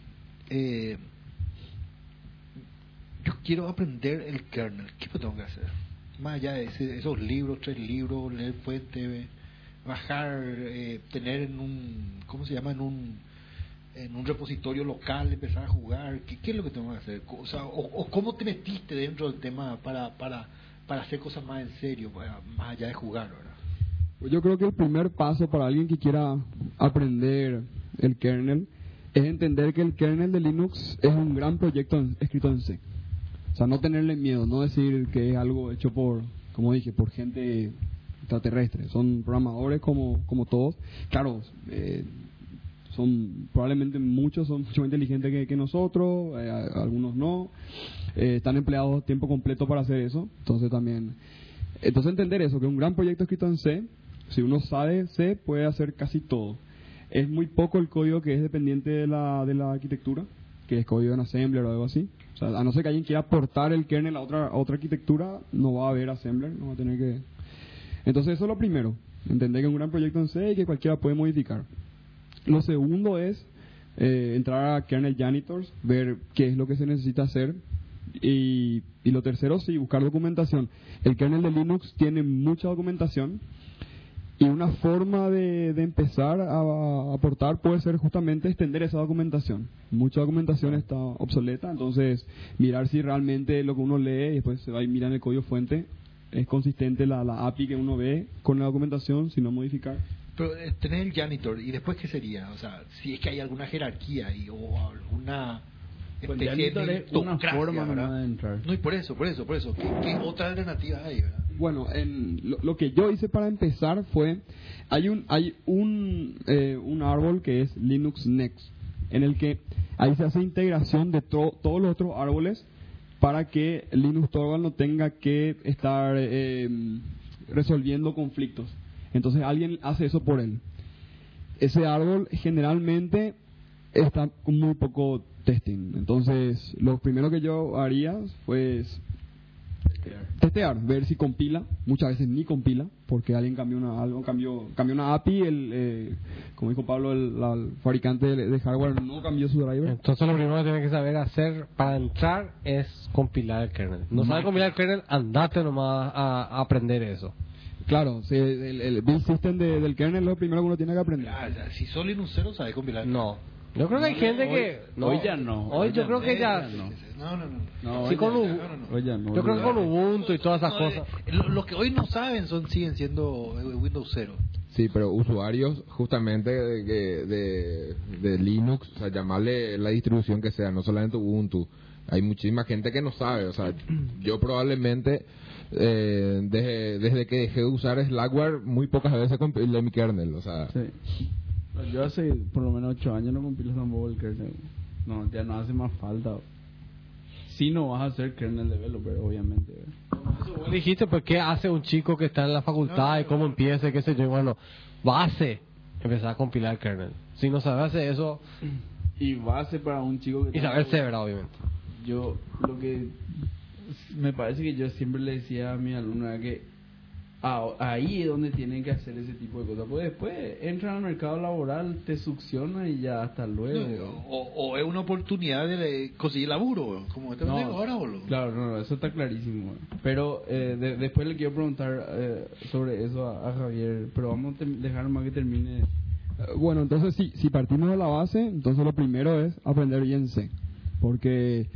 Eh, yo quiero aprender el kernel, ¿qué tengo que hacer? Más allá de ese- esos libros, tres libros, leer fuente, bajar, eh, tener en un, ¿cómo se llama? En un en un repositorio local empezar a jugar ¿qué, qué es lo que tengo que hacer? O, sea, o, cómo te metiste dentro del tema para para para hacer cosas más en serio para- más allá de jugar ¿verdad? Yo creo que el primer paso para alguien que quiera aprender el kernel es entender que el kernel de Linux es un gran proyecto escrito en C. O sea, no tenerle miedo, no decir que es algo hecho por, como dije, por gente extraterrestre. Son programadores como, como todos. Claro, eh, son probablemente muchos son mucho más inteligentes que, nosotros, eh, algunos no. Eh, están empleados tiempo completo para hacer eso. Entonces también, entonces entender eso, que un gran proyecto escrito en C, si uno sabe C, puede hacer casi todo. Es muy poco el código que es dependiente de la, de la arquitectura, que es código en Assembler o algo así. A no ser que alguien quiera aportar el kernel a otra, a otra arquitectura, no va a haber Assembler, no va a tener que... Entonces eso es lo primero, entender que es un gran proyecto en C y que cualquiera puede modificar. Lo segundo es eh, entrar a kernel janitors, ver qué es lo que se necesita hacer. Y, y lo tercero, sí, buscar documentación. El kernel de Linux tiene mucha documentación y una forma de, de empezar a, aportar puede ser justamente extender esa documentación. Mucha documentación está obsoleta, entonces mirar si realmente lo que uno lee y después se va y mira en el código fuente es consistente la, la API que uno ve con la documentación, si no modificar. Pero eh, tenés el janitor, ¿y después qué sería? O sea, si es que hay alguna jerarquía ahí, o alguna Pues especie janitor de una forma de entrar. No, y por eso, por eso, por eso. ¿Qué, qué otra alternativa hay, verdad? Bueno, en, lo, lo que yo hice para empezar fue, hay un hay un, eh, un árbol que es Linux Next, en el que ahí se hace integración de to- todos los otros árboles para que Linux Torvald no tenga que estar eh, resolviendo conflictos. Entonces alguien hace eso por él. Ese árbol generalmente está con muy poco testing. Entonces, lo primero que yo haría fue testear, ver si compila. Muchas veces ni compila, porque alguien cambió una, algo cambió, cambió una API. El, eh, como dijo Pablo, el, la- el fabricante de, de hardware no cambió su driver. Entonces lo primero que tienes que saber hacer para entrar es compilar el kernel. No sabes compilar el kernel, andate nomás a, a aprender eso. Claro, sí, el, el build system de- del kernel es lo primero que uno tiene que aprender. Ah, sea, si sos Linuxero, sabes compilar. No. Yo creo que hay gente que... hoy ya no, Hoy hoy yo ya creo que ya... no. No, no, no. No, Sí, con no, Ubu- no, no. Oye, no, Yo creo que con. Ubuntu y todas esas No, cosas. eh, lo, lo que hoy no saben son siguen siendo eh, Windows 0. Sí, pero usuarios justamente de, de, de- de Linux, o sea, llamarle la distribución que sea, no solamente Ubuntu. Hay muchísima gente que no sabe, o sea, yo probablemente eh, desde, desde que dejé de usar Slackware muy pocas veces compilé mi kernel, o sea, Sí. Yo hace por lo menos 8 años no compilo tampoco el kernel. No, ya no hace más falta. Si no vas a ser kernel developer, obviamente. ¿verdad? Vos dijiste, pues, ¿qué hace un chico que está en la facultad y cómo empieza, qué sé yo? Bueno, base, empezar a compilar el kernel. Si no sabes hacer eso, Y base para un chico que... y saber ¿verdad? Obviamente. Yo, lo que me parece que yo siempre le decía a mi alumno era que ahí es donde tienen que hacer ese tipo de cosas. Pues después entran al mercado laboral, te succiona y ya hasta luego. O, o es una oportunidad de conseguir laburo, como este No, ahora, boludo. Claro, no, eso está clarísimo. Pero eh, de- después le quiero preguntar eh, sobre eso a, a Javier, pero vamos a dejar más que termine. Eh, Bueno, entonces si, si partimos de la base, entonces lo primero es aprender bien C. Porque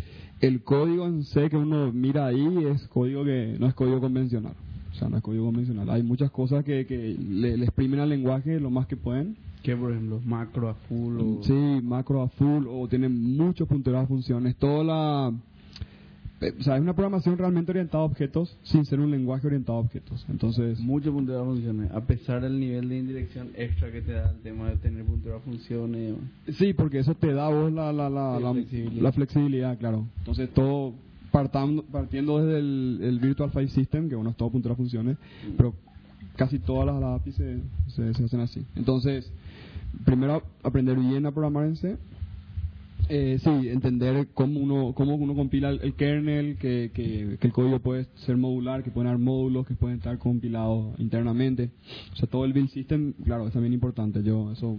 el código en C que uno mira ahí es código que no es código convencional. O sea, no es código convencional. Hay muchas cosas que, que le, le exprimen al lenguaje lo más que pueden. Que por ejemplo, macro a full o... Sí, macro a full o tienen muchos punteros a funciones. Toda la... eh, O sea, es una programación realmente orientada a objetos sin ser un lenguaje orientado a objetos. Entonces, Mucho puntero a funciones, a pesar del nivel de indirección extra que te da el tema de tener puntero a funciones. Sí, porque eso te da vos la, la, la, la, flexibilidad. la flexibilidad, claro. Entonces, todo partando, partiendo desde el, Virtual File System, que bueno, es todo punto a funciones, pero casi todas las, las APIs se, se, hacen así. Entonces, primero aprender bien a programar en C. Eh, sí, entender cómo uno, cómo uno compila el, el kernel, que, que, el código puede ser modular, que pueden haber módulos que pueden estar compilados internamente. O sea, todo el build system, claro, es también importante. Yo, eso,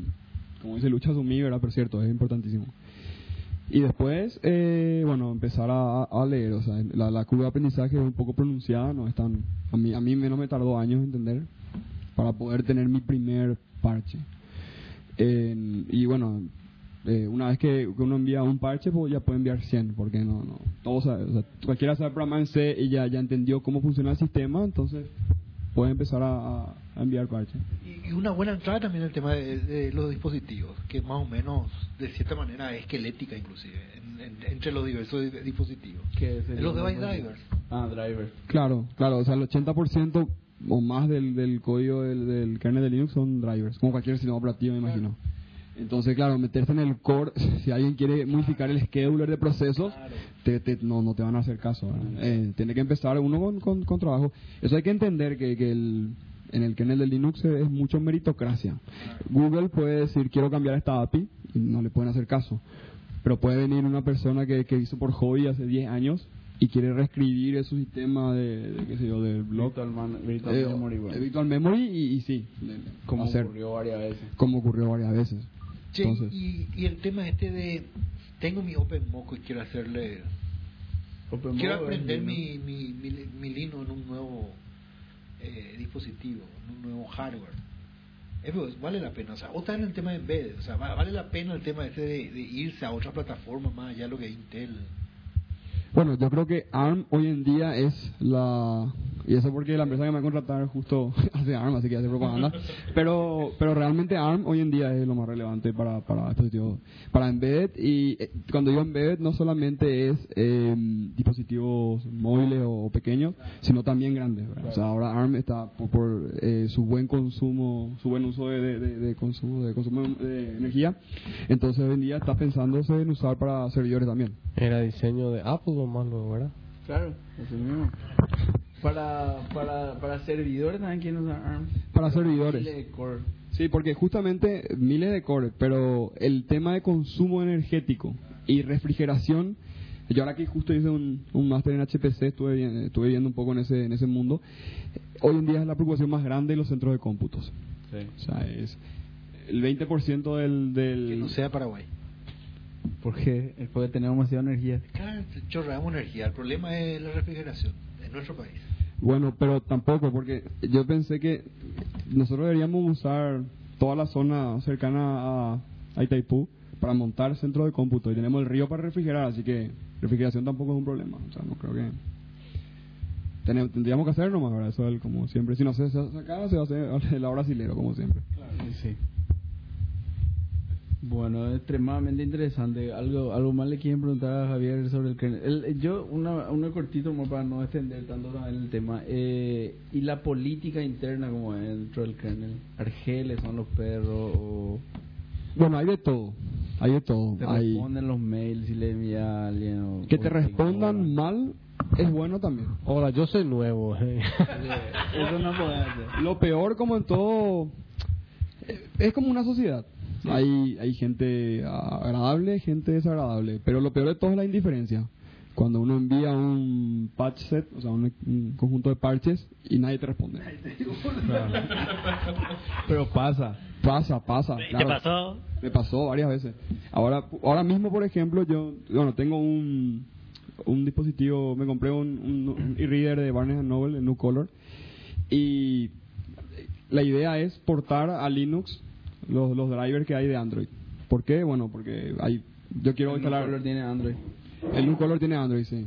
como dice Lucha, asumí, ¿verdad? Pero cierto, es importantísimo. Y después, eh, bueno, empezar a, a leer, o sea, la, la curva de aprendizaje es un poco pronunciada, no es tan, a mí, a mí menos me tardó años en entender para poder tener mi primer parche. En- y bueno, eh, una vez que, uno envía un parche, pues ya puede enviar 100, porque no, no, todos sabe, o sea, cualquiera sabe programar en C y ya, ya entendió cómo funciona el sistema, entonces puedes empezar a, a enviar parches. Y, y una buena entrada también el tema de, de los dispositivos, que más o menos, de cierta manera, es esquelética inclusive, en- en- entre los diversos di- dispositivos. ¿Qué sería Los device drivers. Ah, drivers. Claro, claro, o sea, el 80% o más del, del código del, del kernel de Linux son drivers, como cualquier sistema operativo, me imagino. Entonces, claro, meterse en el core, si alguien quiere modificar el scheduler de procesos, te, te- no, no te van a hacer caso. Eh, tiene que empezar uno con, con, con trabajo. Eso hay que entender que, que el, en el kernel de Linux es mucho meritocracia. Google puede decir, quiero cambiar esta API, y no le pueden hacer caso. Pero puede venir una persona que, que hizo por hobby hace 10 años y quiere reescribir ese sistema de, de qué sé yo, del blog. Virtual, man- virtual Eh, memory, bueno. de Virtual Memory y, y sí, como ocurrió varias veces. como ocurrió varias veces. Che, Entonces, y, y el tema este de, tengo mi OpenMoco y quiero hacerle, quiero aprender mi, mi, mi, mi Linux en un nuevo eh, dispositivo, un nuevo hardware. Eso es- vale la pena, o sea, otra en el tema de embedded, o sea, va- vale la pena el tema este de, de irse a otra plataforma más allá de lo que es Intel. Bueno, yo creo que ARM hoy en día es la... Y eso porque la empresa que me va a contratar justo hace ARM, así que hace propaganda. Pero pero realmente ARM hoy en día es lo más relevante para, para dispositivos, para embedded. Y eh, cuando digo embedded no solamente es eh, dispositivos móviles o pequeños, sino también grandes. ¿verdad? O sea, ahora ARM está por, por, eh, su buen consumo, su buen uso de, de- de- de consumo, de consumo de energía. Entonces hoy en día está pensándose en usar para servidores también. Era diseño de Apple o más luego, ¿verdad? Claro, así mismo. Para, para, para servidores también quieren usar ARM. Para servidores. Miles de core. Sí, porque justamente miles de cores, pero el tema de consumo energético y refrigeración, yo ahora que justo hice un, un máster en HPC, estuve, estuve viendo un poco en ese, en ese mundo, hoy en día es la preocupación más grande de los centros de cómputos. Sí. O sea, es el 20% del... del Que no sea Paraguay. Porque puede tener demasiada energía. Claro, chorreamos energía, el problema es la refrigeración en nuestro país. Bueno, pero tampoco, porque yo pensé que nosotros deberíamos usar toda la zona cercana a, a Itaipú para montar centro de cómputo y tenemos el río para refrigerar, así que refrigeración tampoco es un problema. O sea, no creo que. Tenemos, tendríamos que hacerlo más, ¿verdad? Eso es el- como siempre. Si no se hace acá, se hace el ahora brasilero, como siempre. Sí. Bueno, es extremadamente interesante. Algo algo más le quieren preguntar a Javier sobre el kernel. El- yo, una, una cortito más para no extender tanto el tema. Eh, ¿Y la política interna como dentro del kernel? ¿Argeles son los perros o Bueno, hay de todo. Hay de todo. te Hay, responden los mails si le envía a alguien? O, que te respondan mal es bueno también. Hola, yo soy nuevo. eh. Eso no puede hacer. Lo peor, como en todo, es como una sociedad. Hay, hay gente agradable, gente desagradable, pero lo peor de todo es la indiferencia. Cuando uno envía un patch set, o sea, un, un conjunto de parches y nadie te responde. Pero pasa. Pasa, pasa. ¿Te claro. pasó? Me pasó varias veces. Ahora, ahora mismo, por ejemplo, yo, bueno, tengo un, un dispositivo, me compré un, un, un e-reader de Barnes Noble, el New Color, y la idea es portar a Linux los, los drivers que hay de Android. ¿Por qué? Bueno, porque hay, yo quiero El instalar... color tiene Android. El New Color tiene Android, sí.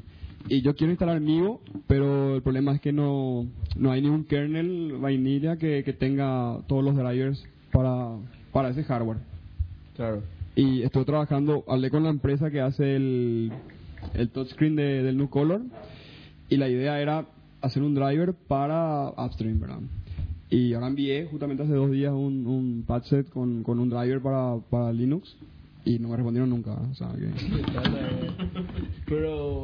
Y yo quiero instalar Migo, pero el problema es que no, no hay ningún kernel vainilla que, que tenga todos los drivers para, para ese hardware. Claro. Y estoy trabajando, hablé con la empresa que hace el, el touchscreen de- del New Color y la idea era hacer un driver para Upstream, ¿verdad? Y ahora envié justamente hace dos días un, un patch set con, con un driver para, para Linux y no me respondieron nunca. O sea, que... Pero,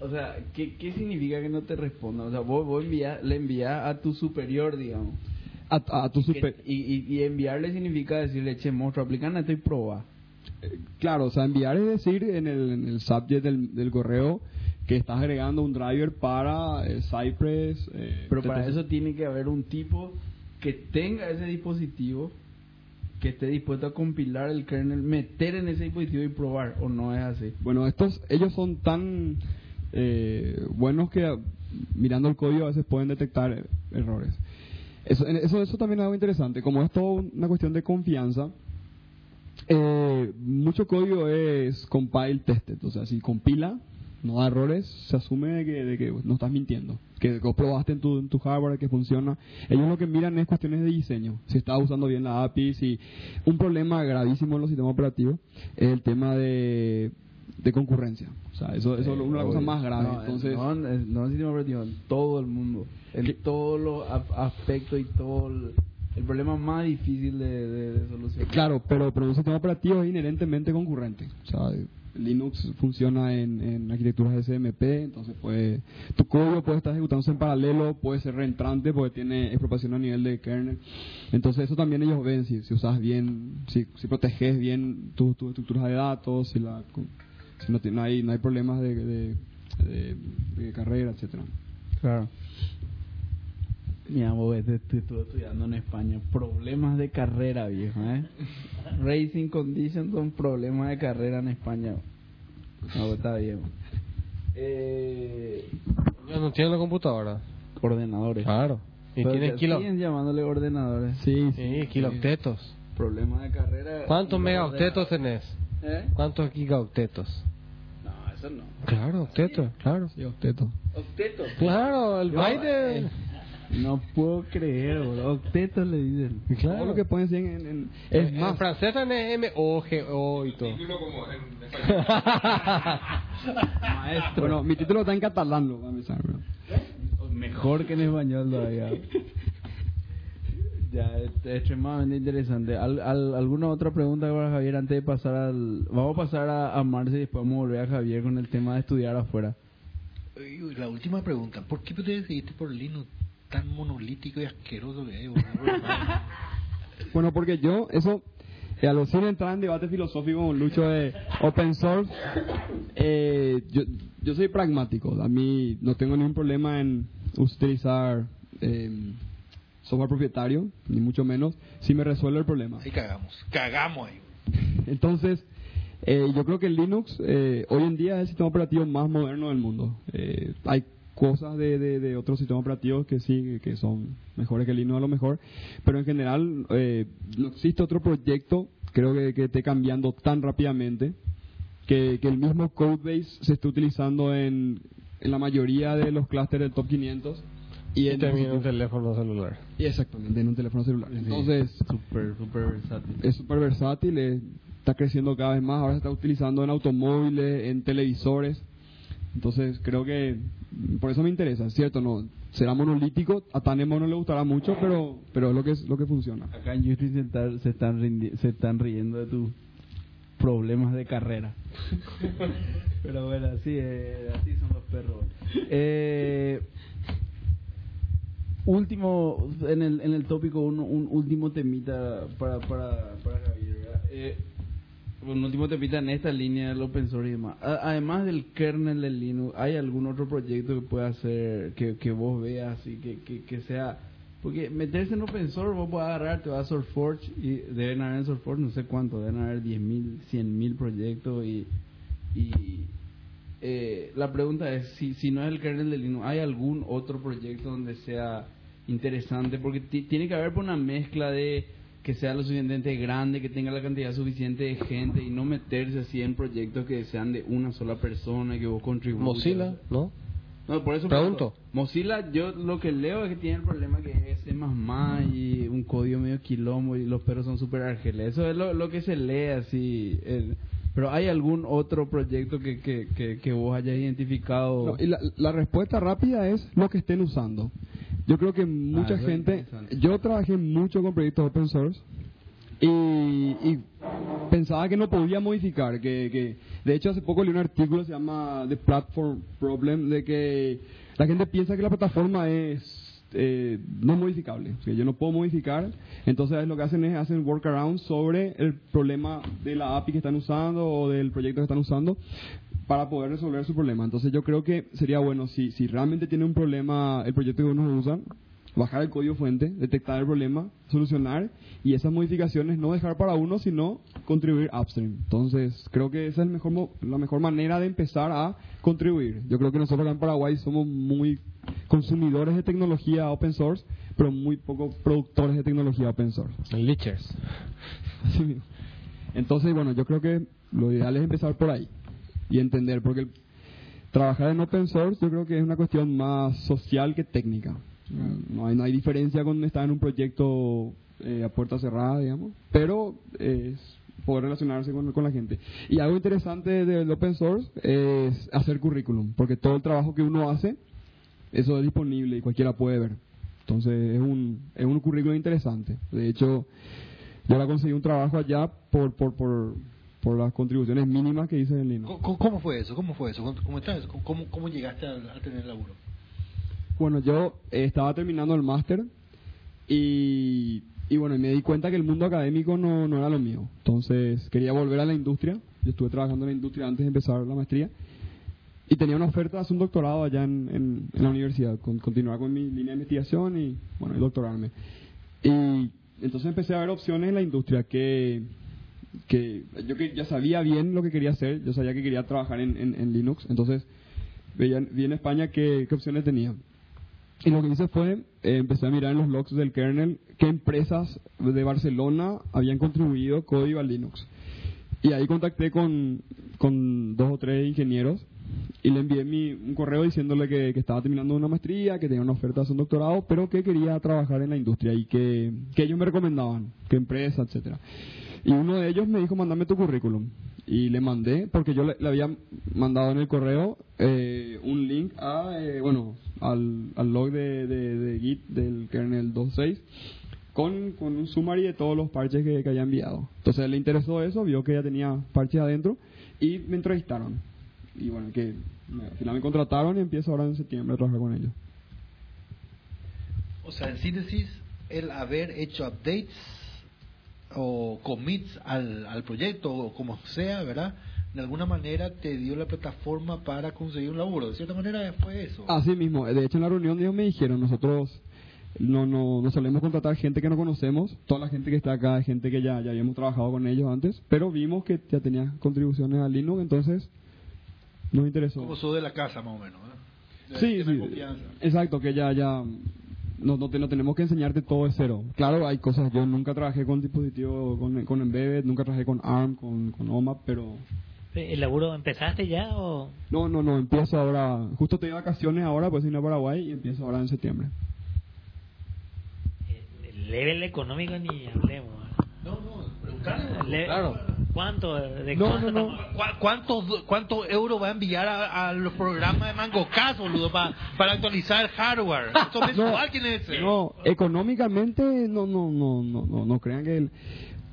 o sea, ¿qué, ¿qué significa que no te responda? O sea, vos, vos envía- le envías a tu superior, digamos. a, a tu super... Y, y, y enviarle significa decirle, che, monstruo, aplican esto y proba. Claro, o sea, enviar es decir en el, en el subject del, del correo que estás agregando un driver para eh, Cypress. eh, Pero para eso tiene que haber un tipo que tenga ese dispositivo, que esté dispuesto a compilar el kernel, meter en ese dispositivo y probar, o no es así. Bueno, estos, ellos son tan eh, buenos que mirando el código a veces pueden detectar errores. Eso, eso también es algo interesante. Como es todo una cuestión de confianza, eh, mucho código es compile tested. O sea, si compila, no da errores, se asume de que, de que no estás mintiendo. Que vos probaste en tu, en tu hardware que funciona. Ellos lo que miran es cuestiones de diseño. Si estás usando bien la API, si un problema gravísimo en los sistemas operativos es el tema de, de concurrencia. O sea, eso, eso es una de las cosas más graves. No, Entonces, no, en- no en el sistema operativo, en todo el mundo. En todos los aspectos y todo el, el problema más difícil de, de- de solucionar. Claro, pero, pero un sistema operativo es inherentemente concurrente. O sea, Linux funciona en, en arquitecturas SMP, entonces puede, tu código puede estar ejecutándose en paralelo, puede ser reentrante porque tiene expropiación a nivel de kernel. Entonces eso también ellos ven si, si usas bien, si, si proteges bien tus tus estructuras de datos, si, la, si no, no hay, no hay problemas de, de, de- de carrera, etcétera. Claro. Mira, vos ves, estu- estuve estudiando en España. Problemas de carrera, viejo, ¿eh? Racing conditions son problemas de carrera en España. No, está bien. Eh, Ya no tiene la computadora. ordenadores. Claro. Y tiene kilo... Siguen llamándole ordenadores. Sí, Sí, kilooctetos. Problemas de carrera. ¿Cuántos megaoctetos tenés? ¿Eh? ¿Cuántos gigaoctetos? No, eso no. Claro, octetos, claro. Sí, octeto. Octetos. Claro, el Yo, eh, No puedo creer, boludo. Octetos le dicen. Claro. Todo lo que pueden decir en, en- es En más. francés es M-O-G-O y todo. Título como en. Maestro. Bueno, mi título está en catalán, lo voy a empezar, bro. Mejor que en español todavía. ya, es extremadamente interesante. ¿Al, al- alguna otra pregunta para Javier antes de pasar al... Vamos a pasar a, a Marce y después vamos a volver a Javier con el tema de estudiar afuera. La última pregunta, ¿por qué te decidiste por Linux tan monolítico y asqueroso que es? Bueno, porque yo, eso, eh, a lo sin entrar en debate filosófico con Lucho de open source, eh, yo, yo soy pragmático. A mí no tengo ningún problema en utilizar eh, software propietario, ni mucho menos, si me resuelve el problema. Ahí cagamos, cagamos ahí. Entonces, eh, yo creo que Linux eh, hoy en día es el sistema operativo más moderno del mundo. Hay cosas de, de, de otros sistemas operativos que sí, que son mejores que Linux a lo mejor, pero en general eh, no existe otro proyecto, creo que, que esté cambiando tan rápidamente, que, que el mismo codebase se esté utilizando en, en la mayoría de los clústeres del top 500 y Y en también un teléfono celular. y exactamente en un teléfono celular. Entonces, Súper, súper versátil. es súper versátil, eh, está creciendo cada vez más, ahora se está utilizando en automóviles, en televisores. Entonces creo que por eso me interesa, es cierto, no será monolítico, a Tanemo no le gustará mucho, pero pero es lo que es lo que funciona. Acá en YouTube se están, se están, se están riendo de tus problemas de carrera. Pero bueno, así, eh, así son los perros. Eh, último, en el, en el tópico, un, un último temita para, para, para Javier. ¿verdad? Eh, un último temita en esta línea del open source y demás. Además del kernel de Linux, ¿hay algún otro proyecto que pueda hacer, que, que vos veas y que, que, que sea... Porque meterse en open source, vos puedes agarrar, te vas a SourceForge y deben haber en SourceForge no sé cuánto, deben haber 10.000, 100.000 proyectos y... y eh, la pregunta es, si, si no es el kernel de Linux, ¿hay algún otro proyecto donde sea interesante? Porque ti- tiene que haber una mezcla de que sea lo suficientemente grande, que tenga la cantidad suficiente de gente y no meterse así en proyectos que sean de una sola persona, que vos contribuyas. Mozilla, ¿no? No, por eso Pregunto. Mozilla, yo lo que leo es que tiene el problema que es C++ y un código medio quilombo y los perros son súper argeles. Eso es lo, lo que se lee así. el- pero ¿hay algún otro proyecto que, que, que, que vos hayas identificado? No, y la, la respuesta rápida es lo que estén usando. Yo creo que mucha es gente, yo trabajé mucho con proyectos open source y, y pensaba que no podía modificar, que, que de hecho hace poco leí un artículo que se llama The Platform Problem, de que la gente piensa que la plataforma es eh, no modificable, que yo no puedo modificar, entonces lo que hacen es hacen workarounds sobre el problema de la API que están usando o del proyecto que están usando para poder resolver su problema. Entonces yo creo que sería bueno si, si realmente tiene un problema el proyecto que uno usa, bajar el código fuente, detectar el problema, solucionar y esas modificaciones no dejar para uno, sino contribuir upstream. Entonces creo que esa es el mejor, la mejor manera de empezar a contribuir. Yo creo que nosotros acá en Paraguay somos muy consumidores de tecnología open source, pero muy poco productores de tecnología open source. Entonces, bueno, yo creo que lo ideal es empezar por ahí y entender, porque el- trabajar en open source yo creo que es una cuestión más social que técnica. No hay, no hay diferencia con estar en un proyecto eh, a puerta cerrada, digamos, pero es poder relacionarse con, con la gente. Y algo interesante del open source es hacer currículum, porque todo el trabajo que uno hace, eso es disponible y cualquiera puede ver. Entonces es un, es un currículum interesante. De hecho, yo ahora conseguí un trabajo allá por, por, por, por las contribuciones mínimas que hice en Linux. ¿Cómo, fue eso? ¿Cómo fue eso? ¿Cómo, está eso? ¿Cómo, cómo llegaste a, a tener laburo? Bueno, yo estaba terminando el máster y, y bueno, me di cuenta que el mundo académico no, no era lo mío. Entonces quería volver a la industria. Yo estuve trabajando en la industria antes de empezar la maestría y tenía una oferta de hacer un doctorado allá en, en, la universidad, con, continuar con mi línea de investigación y bueno, doctorarme. Y entonces empecé a ver opciones en la industria que, que yo que ya sabía bien lo que quería hacer, yo sabía que quería trabajar en, en, en Linux, entonces veía, vi en España qué, qué opciones tenía. Y lo que hice fue, eh, empecé a mirar en los logs del kernel qué empresas de Barcelona habían contribuido código a Linux. Y ahí contacté con, con dos o tres ingenieros y le envié mi, un correo diciéndole que, que estaba terminando una maestría, que tenía una oferta de un doctorado, pero que quería trabajar en la industria y que, que ellos me recomendaban, qué empresa, etcétera. Y uno de ellos me dijo, mándame tu currículum. Y le mandé, porque yo le, había mandado en el correo eh, un link a, eh, bueno, al, al log de, de, de Git del kernel 2.6 con, con un summary de todos los parches que, que había enviado. Entonces le interesó eso, vio que ya tenía parches adentro y me entrevistaron. Y bueno, que me- al final me contrataron y empiezo ahora en septiembre a trabajar con ellos. O sea, en síntesis, el haber hecho updates o commits al, al proyecto o como sea, ¿verdad? De alguna manera te dio la plataforma para conseguir un laburo. De cierta manera fue eso. Así mismo, de hecho en la reunión ellos me dijeron, nosotros no, no, no solemos contratar gente que no conocemos, toda la gente que está acá es gente que ya, ya habíamos trabajado con ellos antes, pero vimos que ya tenía contribuciones a Linux, entonces nos interesó. Como sos de la casa, más o menos. ¿eh? Sí, sí, confianza. exacto, que ya, ya no, no, te- no tenemos que enseñarte todo de cero. Claro, hay cosas, yo nunca trabajé con dispositivos, con, con Embedded, nunca trabajé con ARM, con, con OMAP, pero ¿El laburo empezaste ya o...? no, no, no, empiezo ahora, justo estoy de vacaciones ahora, pues vine a Paraguay y empiezo ahora en septiembre. El level económico ni hablemos. No, no, level- Claro. ¿Cuánto? ¿De No, cuánto no, no. estamos- ¿Cu- ¿Cuántos cuántos euros va a enviar a, a los programas de MangoCast, boludo, pa- para actualizar el hardware? Esto mensual, ¿quién es ese? No, económicamente no, no, no, no, no, no crean que el-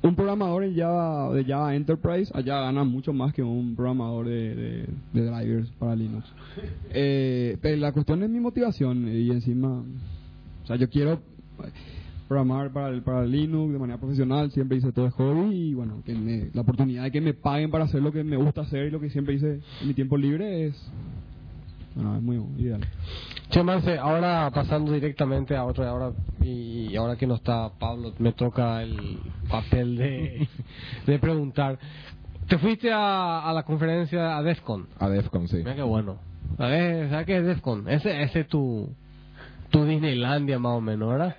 un programador en Java, de Java Enterprise allá gana mucho más que un programador de, de, de drivers para Linux. Eh, pero la cuestión es mi motivación y encima, o sea, yo quiero programar para el, para el Linux de manera profesional, siempre hice todo de hobby y bueno, que me- la oportunidad de que me paguen para hacer lo que me gusta hacer y lo que siempre hice en mi tiempo libre es, bueno, es muy ideal. Che, Marce, ahora pasando directamente a otro, ahora, y ahora que no está Pablo, me toca el papel de, de preguntar. ¿Te fuiste a, a la conferencia a DEFCON? A DEFCON, sí. Mira qué bueno. A ver, ¿sabes qué es DEFCON? Ese, ese es tu, tu Disneylandia más o menos, ¿verdad?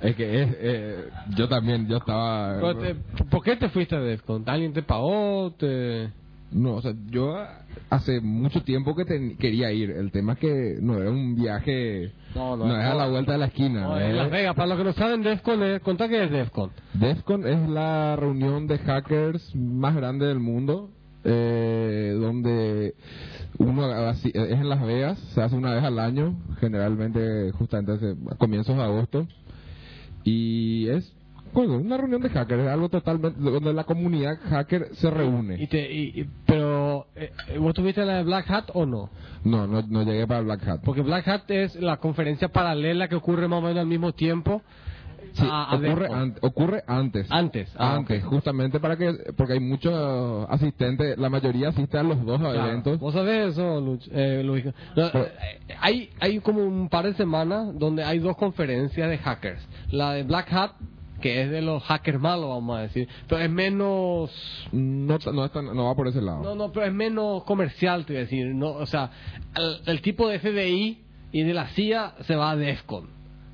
Es que es, eh, yo también, yo estaba... Te- ¿Por qué te fuiste a DEFCON? ¿Alguien te pagó? Te... No, o sea, yo hace mucho tiempo que ten- quería ir. El tema es que no era un viaje... No, no, no es a la vuelta de la esquina. No, es- Las Vegas, para los que no saben, DEFCON es... Contá qué es DEFCON. DEFCON es la reunión de hackers más grande del mundo, eh, donde uno así- es en Las Vegas, se hace una vez al año, generalmente justamente hace- a comienzos de agosto, y es bueno, una reunión de hackers, es algo totalmente donde la comunidad hacker se reúne. Y te, y, y- pero, eh, ¿vos tuviste la de Black Hat o no? No, no, no llegué para Black Hat. Porque Black Hat es la conferencia paralela que ocurre más o menos al mismo tiempo. Sí, a- a ocurre, DEFCON. an- ocurre antes. Antes, ah, antes, ok. justamente para que, porque hay muchos asistentes, la mayoría asiste a los dos Claro. eventos. ¿Vos sabés eso, Luch- eh, Luis? No, Pero- eh, hay, hay como un par de semanas donde hay dos conferencias de hackers. La de Black Hat, que es de los hackers malos, vamos a decir. Pero es menos... No, no, está- no va por ese lado. No, no, pero es menos comercial, te voy a decir. No, o sea, el, el tipo de FBI y de la CIA se va a DEFCON.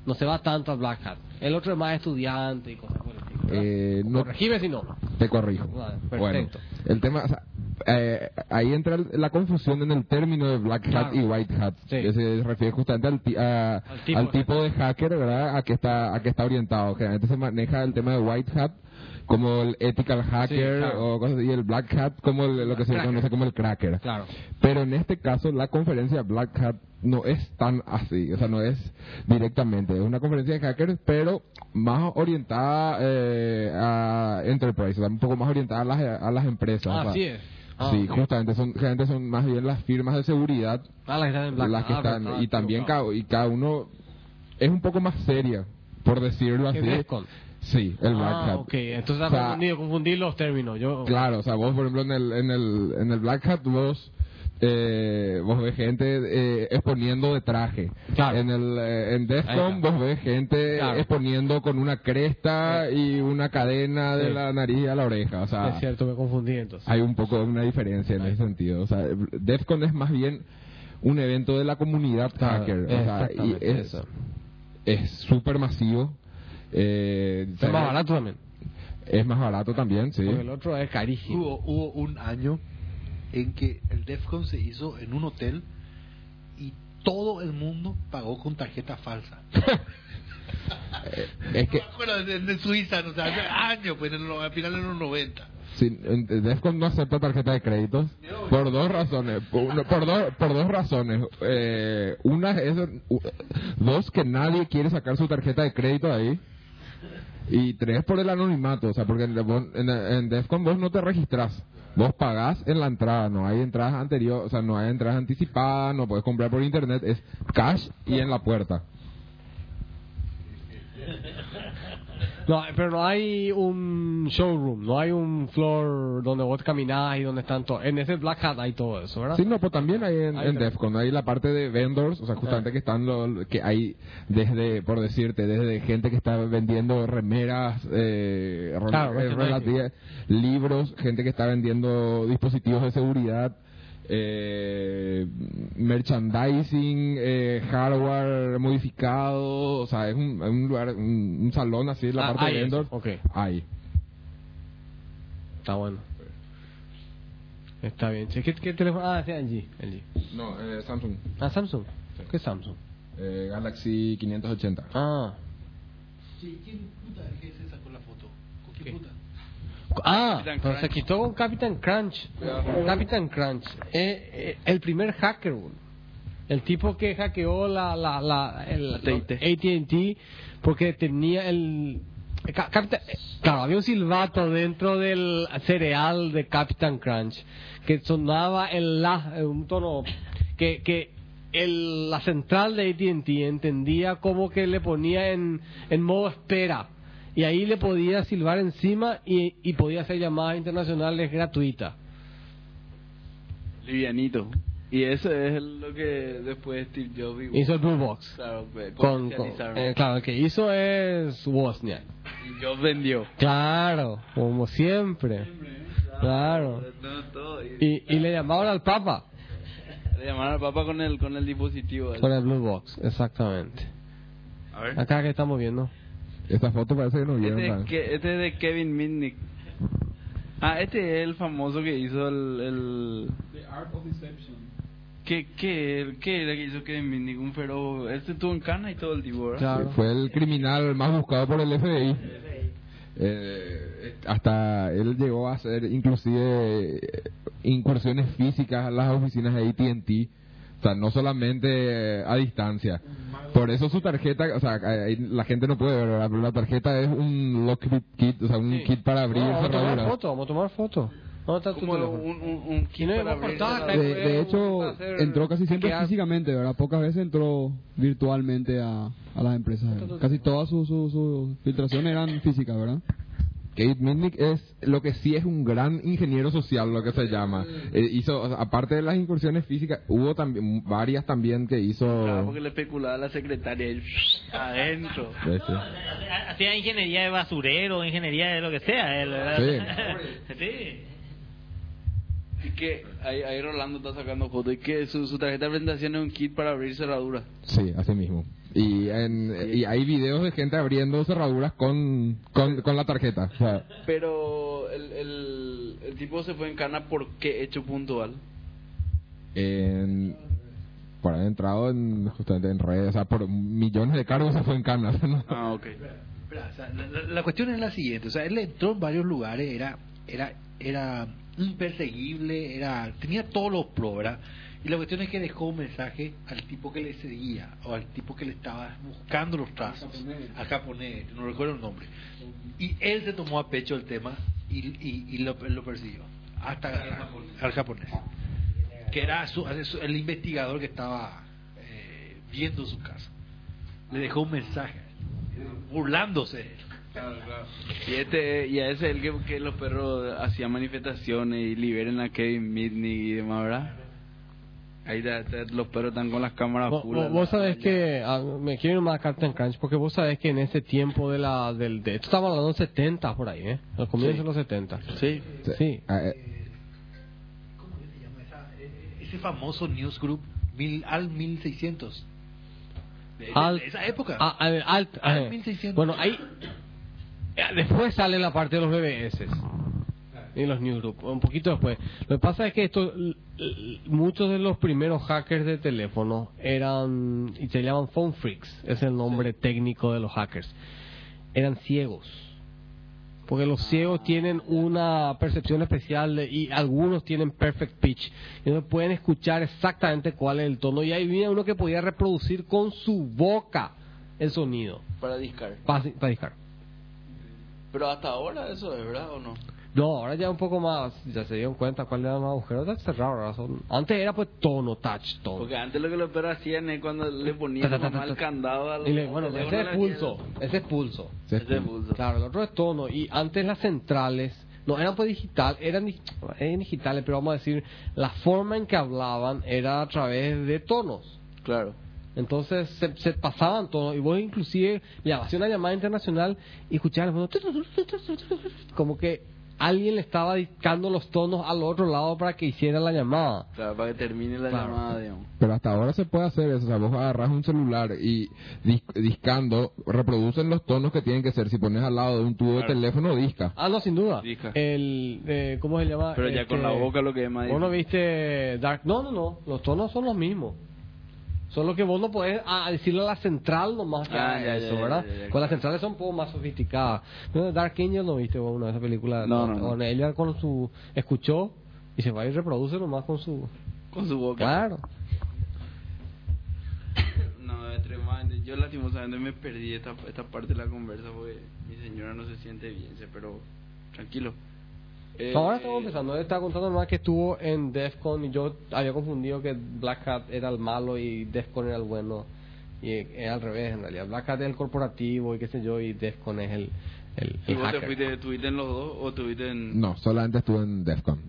No se va tanto a Black Hat. El otro es más estudiante y cosas por el estilo. Eh, no Corregime si no. te corrijo. Vale, Bueno, el tema, o sea, eh, ahí entra la confusión en el término de Black Hat Claro. y White Hat, Sí. que se refiere justamente al, ti- a- Al tipo. al tipo de hacker, ¿verdad? A que está a que está orientado. Generalmente se maneja el tema de White Hat como el ethical hacker claro. o cosas así, y el Black Hat como el- lo que se conoce como el cracker. Claro. Pero en este caso la conferencia Black Hat no es tan así, o sea, no es directamente, es una conferencia de hackers, pero más orientada eh, a enterprise, o sea, un poco más orientada a las, a las empresas. o sea, Así es. Ah, sí, ok. justamente son, son más bien las firmas de seguridad Ah, las que están en Black las que Ah, están y también equivocado. cada, y cada uno es un poco más seria, por decirlo ¿Qué así. Sí, el Black ah, Hat. ok. Entonces O está sea, confundido, confundir los términos. Yo, Claro, o sea, vos por ejemplo en el en el en el Black Hat vos eh, vos ves gente eh, exponiendo de traje. Claro. En el eh, en Defcon vos ves gente Claro. exponiendo con una cresta y una cadena de Sí. la nariz a la oreja, o sea, es cierto, me confundí entonces. hay un poco de una diferencia en ese sentido. O sea, Defcon es más bien un evento de la comunidad Claro, hacker, o sea, y es eso. es súper masivo. Eh, Es más barato también. Es más barato también, sí. Porque el otro es carísimo. Hubo, hubo un año en que el DEFCON se hizo en un hotel y todo el mundo pagó con tarjeta falsa. Es que acuerdo de, de Suiza, o sea, hace años, pues en al final de los 90. Sí, Defcon no acepta tarjeta de créditos por dos razones. Por, uno- por dos, por dos razones. Eh, una es, dos, que nadie quiere sacar su tarjeta de crédito de ahí. Y tres, por el anonimato. O sea, porque en, Defcon vos no te registras. Vos pagás en la entrada, no hay entradas anteriores, o sea, no hay entradas anticipadas, no puedes comprar por internet, es cash y en la puerta. No, pero no hay un showroom, no hay un floor donde vos caminás y donde están todos. En ese Black Hat hay todo eso, ¿verdad? Sí, no, pues también hay en, en. Defcon, hay la parte de vendors, o sea, justamente Ah. que están los, que hay desde, por decirte, desde gente que está vendiendo remeras, eh, Claro, eh, libros, gente que está vendiendo dispositivos de seguridad, eh, merchandising, eh, hardware modificado, o sea, es un, es un lugar, un, un salón así, la Ah, parte de eso, vendors, ok. hay. Está bueno. Está bien. ¿Qué, qué teléfono? Ah, sí, LG. LG. No, eh, Samsung, Ah, Samsung. ¿Qué es Samsung? eh, Galaxy 580. Ah. Sí, ¿quién puta es que se sacó la foto? ¿Con qué, ¿Qué? puta? Ah, pero se Crunch. quitó con Captain Crunch. Captain Crunch. Eh, eh, el primer hacker. El tipo que hackeó la, la, la, el, AT&T porque tenía el... Capitán- eh, claro, había un silbato dentro del cereal de Captain Crunch que sonaba en la, en un tono que, que el, la central de AT&T entendía como que le ponía en, en modo espera y ahí le podía silbar encima y, y podía hacer llamadas internacionales gratuitas. Livianito. Y eso es lo que después Steve Jobs Hizo el Blue Box. Claro, pues, Con, eh, claro, el que hizo es Wozniak. Y Jobs vendió. Claro, como siempre. Claro. No, todo. Y, Y, y le llamaban al Papa le llamaron al papá con el, con el dispositivo. con el Blue Box, exactamente. A ver. Acá que estamos viendo. Esta foto parece que no vieron. Este que, este es de Kevin Mitnick. Ah, este es el famoso que hizo el... el The Art of Deception. ¿qué, qué, ¿Qué era que hizo Kevin Mitnick? Un feroz... Este estuvo en Cana y todo el tipo, ¿verdad? Claro. Fue el criminal más buscado por el FBI. Eh, hasta él llegó a hacer inclusive eh, incursiones físicas a las oficinas de AT&T. O sea, no solamente a distancia. Por eso su tarjeta, o sea, la gente no puede ver, ¿verdad? pero la tarjeta es un lock kit, o sea, un Sí. kit para abrir No, vamos a tomar foto, vamos a tomar foto. ¿Dónde está tu teléfono? un, un, un kit para abrir. De, de hecho, entró casi siempre físicamente, ¿verdad? Pocas veces entró virtualmente a, a las empresas. Casi todas sus sus- sus filtraciones eran físicas, ¿verdad? Kate Mitnick es lo que sí es un gran ingeniero social, lo que se llama. Eh, hizo, o sea, aparte de las incursiones físicas, hubo también varias también que hizo. Claro, porque le especulaba a la secretaria y adentro. Sí, sí. Hacía ingeniería de basurero, ingeniería de lo que sea. él, ¿verdad? Sí. Y que ahí, ahí Rolando está sacando fotos. Y que su, su tarjeta de presentación es un kit para abrir cerraduras. Sí, así mismo. Y, en, y hay videos de gente abriendo cerraduras con, con, con la tarjeta. O sea, Pero el, el, el tipo se fue en cana por qué hecho puntual. En, por haber entrado en, justamente en redes, o sea, por millones de cargos se fue en cana. ¿no? Ah, ok. O sea, la, la- la cuestión es la siguiente, o sea, él entró en varios lugares, era era era imperseguible, era tenía todos los pros, ¿verdad? Y la cuestión es que dejó un mensaje al tipo que le seguía o al tipo que le estaba buscando los trazos, al japonés, no recuerdo el nombre. Y él se tomó a pecho el tema y, y, y lo, lo persiguió hasta al japonés, que era su- su- el investigador que estaba eh, viendo su casa. Le dejó un mensaje burlándose de él. Y, este, y a ese es el que, que los perros hacían manifestaciones y liberen a Kevin Mitnick y demás, ¿verdad? Ahí está- los perros están con las cámaras Vos, full. vos- sabés que ah, me quiero ir más a Captain Crunch porque vos sabés que en ese tiempo de la del de esto estamos hablando de los 70 por ahí, ¿eh? Al comienzo Sí. de los 70. Sí. Sí. Ah, eh, ¿Cómo que se llama esa, eh, ese famoso newsgroup mil, al 1600? De, de- Al- de esa época. Al- alt- Al eh, 1600. Bueno, ahí eh, después sale la parte de los BBS y los newsgroup, un poquito después. Lo que pasa es que esto, muchos de los primeros hackers de teléfono eran y se llaman phone freaks, es el nombre técnico de los hackers. Eran ciegos. Porque los ciegos tienen una percepción especial de- y algunos tienen perfect pitch. Y no pueden escuchar exactamente cuál es el tono. Y ahí había uno que podía reproducir con su boca el sonido Para discar. para, para discar. Pero hasta ahora eso es, ¿verdad o no? No, ahora ya un poco más, ya se dieron cuenta cuál era los agujeros. Está cerrado, ahora son- Antes era pues tono, touch, tono. Porque antes lo que los perros hacían es cuando le ponían el candado al Y le- bueno, ese es pulso, ese es pulso. se- Ese es pulso. Claro, el otro es tono. Y antes las centrales, no eran pues digital, eran, eran digitales, pero vamos a decir, la forma en que hablaban era a través de tonos. Claro. Entonces se, se pasaban tonos y vos inclusive le hacías una llamada internacional y escuchabas como que alguien le estaba dictando los tonos al otro lado para que hiciera la llamada. Claro, para que termine la Claro. llamada, digamos. Pero hasta ahora se puede hacer eso, o sea, vos agarras un celular y dis- discando, reproducen los tonos que tienen que ser. Si pones al lado de un tubo Claro. de teléfono, disca. Ah, no, sin duda. Disca. El, eh, ¿Cómo se llama? Pero ya con Este, la boca lo que es más Vos no viste Dark. No, no, no. Los tonos son los mismos. Solo que vos no podés ah, decirle a la central nomás que Ah, haga ya, eso, ya, ¿verdad? ya, ya, ya, Con las claro. centrales son un poco más sofisticadas. Dark Angel no viste vos una de esas películas. No, no, ella con su. Escuchó y se va y reproduce nomás con su. Con su boca. Claro. No, es tremendo. Yo lastimosamente me perdí esta, esta parte de la conversa porque mi señora no se siente bien, pero tranquilo. Eh, Ahora estamos empezando. Él estaba contando más que estuvo en DEFCON y yo había confundido que Black Hat era el malo y DEFCON era el bueno. Y es al revés en realidad. Black Hat es el corporativo y qué sé yo y DEFCON es el, el, ¿Y el vos te fuiste, estuviste en los dos o estuviste en...? No, solamente estuve en DEFCON.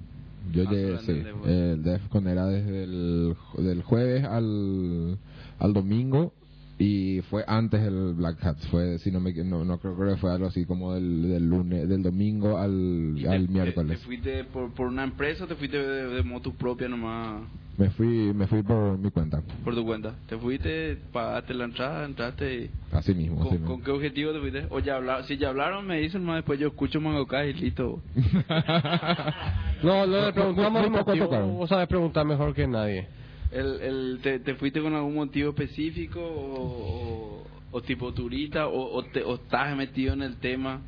Yo Ah, llegué, sí. El DEFCON era desde el del jueves al, al domingo y fue antes el Black Hat. Fue, si no me no, no creo que fue algo así como del, del lunes, del domingo al, ¿Y te- al te- miércoles. ¿Te, fuiste por, por una empresa o te fuiste de, de moto propia nomás Me fui, me fui por mi cuenta. por tu cuenta? ¿Te fuiste, pagaste la entrada, entraste y... Así mismo. así ¿Con, mismo. con qué objetivo te fuiste? O ya hablaron, si ya hablaron me dicen más después yo escucho Mangocá y listo. No, no le preguntamos. Vos sabés preguntar mejor que nadie. El, el, te, ¿Te fuiste con algún motivo específico o, o, o tipo turista o, o, te, o estás metido en el tema?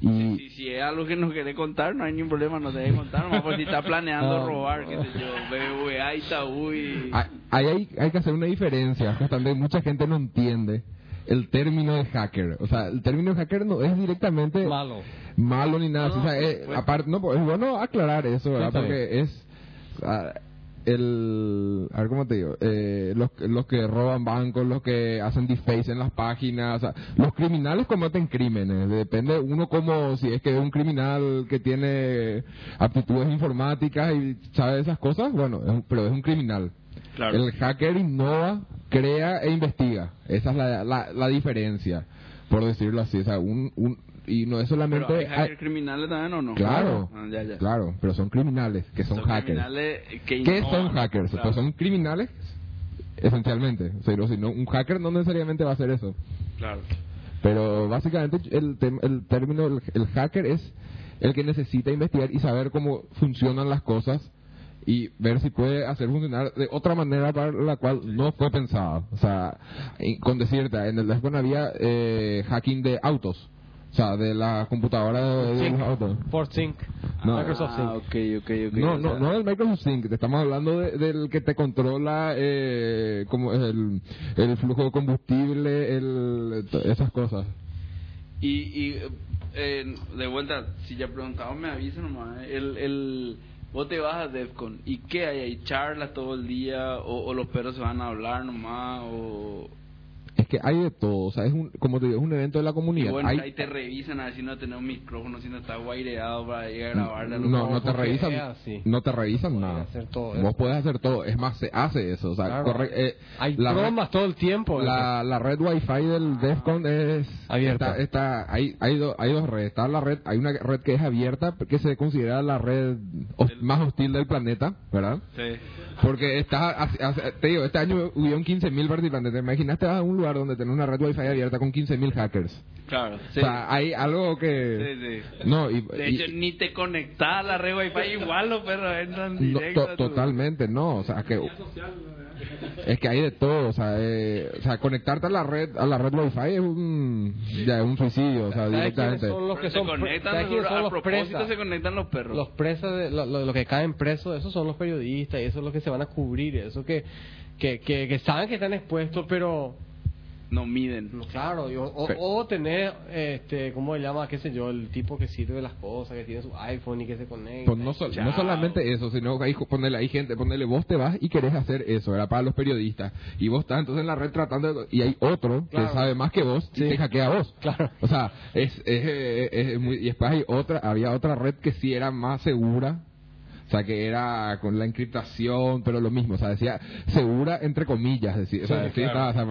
Y Si, si es algo que no querés contar, no hay ningún problema, no te debes contar. Nomás por si estás planeando Ah. robar, qué sé yo, BBVA, Itaú y... hay, hay, hay que hacer una diferencia. Justamente mucha gente no entiende el término de hacker. O sea, el término de hacker no es directamente Malo. malo ni nada. No, o sea, eh, supuesto. aparte, no, pues, es bueno aclarar eso, ¿verdad? Porque es ah, el, a ver cómo te digo, eh, los, los que roban bancos, los que hacen deface en las páginas, o sea, los criminales cometen crímenes. Depende uno como si es que es un criminal que tiene aptitudes informáticas y sabe esas cosas, bueno, es un- pero es un criminal. Claro. El hacker innova, crea e investiga. Esa es la, la, la diferencia, por decirlo así. O sea, un, un, y no es solamente... Pero hay hay- hackers criminales también o no? Claro, Ah, ya, ya. claro, pero son criminales, que son, hackers. que ¿Qué son hackers? claro. Pues son criminales, esencialmente. O sea, si no, un hacker no necesariamente va a hacer eso. Claro. Pero básicamente el, el término, el, el hacker es el que necesita investigar y saber cómo funcionan las cosas y ver si puede hacer funcionar de otra manera para la cual no fue pensada. O sea, con decirte, en el Defcon había eh, hacking de autos. O sea, de la computadora de, de los autos. Ford Sync, No. Microsoft Sync. Ah, ok, ok, ok. No, o no, sea, no del Microsoft Sync, te estamos hablando de- del que te controla eh, como el, el flujo de combustible, el, esas cosas. Y, y eh, de vuelta, si ya preguntaba, me avisa nomás. eh. El, el, vos te vas a DEFCON y ¿qué hay ahí? ¿Charlas todo el día? ¿O, o los perros se van a hablar nomás? O, Es que hay de todo, o sea, es un, como te digo, es un evento de la y comunidad. bueno, Hay- ahí te revisan a ver si no tenés un micrófono, si no está guaireado para ir a grabarle a los no, no te revisan, así. no te revisan Puedes nada. hacer todo Vos eso. puedes hacer todo, es más, se hace eso, o sea, Claro. corre- eh, Hay la red- bromas todo el tiempo. La, la red Wi-Fi del DEFCON es Abierta. Está, está- hay, hay, do- hay dos redes. Está la red, hay una red que es abierta, que se considera la red más hostil del planeta, ¿verdad? Sí. Porque está, hace- hace- te digo, este año hubieron 15.000 participantes. ¿Te imaginas te vas a un lugar donde tenés una red Wi-Fi abierta con 15.000 hackers? Claro, sí. O sea, hay algo que... Sí, sí. No, y, De y- hecho, ni te conectás a la red Wi-Fi igual los perros entran no, directo. to- a tu- totalmente, no. O sea, que... Es que hay de todo, o sea, eh, o sea, conectarte a la red a la red Wi-Fi es un ya es un suicidio, o sea, ¿Sabes quiénes directamente. son los que se son, conectan, ¿sabes quiénes seguro, son los presas? se conectan los perros. Los presas, de, lo, lo- lo que caen presos, esos son los periodistas y eso es lo que se van a cubrir, eso que, que, que, que saben que están expuestos, pero No miden. no, claro, y o, o, Sí. o tener, este, ¿cómo se llama? qué sé yo, el tipo que sirve las cosas, que tiene su iPhone y que se conecta. Pues no, sol- no solamente eso, sino que hay, ponele, hay gente, ponele, vos te vas y querés hacer eso, era para los periodistas. Y vos estás entonces en la red tratando de- y hay otro Claro. que sabe más que vos Sí. y te hackea a vos. Claro. O sea, es, es, es- es muy, y después hay otra, había otra red que sí era más segura. O sea, que era con la encriptación, pero lo mismo. O sea, decía segura entre comillas. Decir, o sea, Sí, sí estaba, o sea,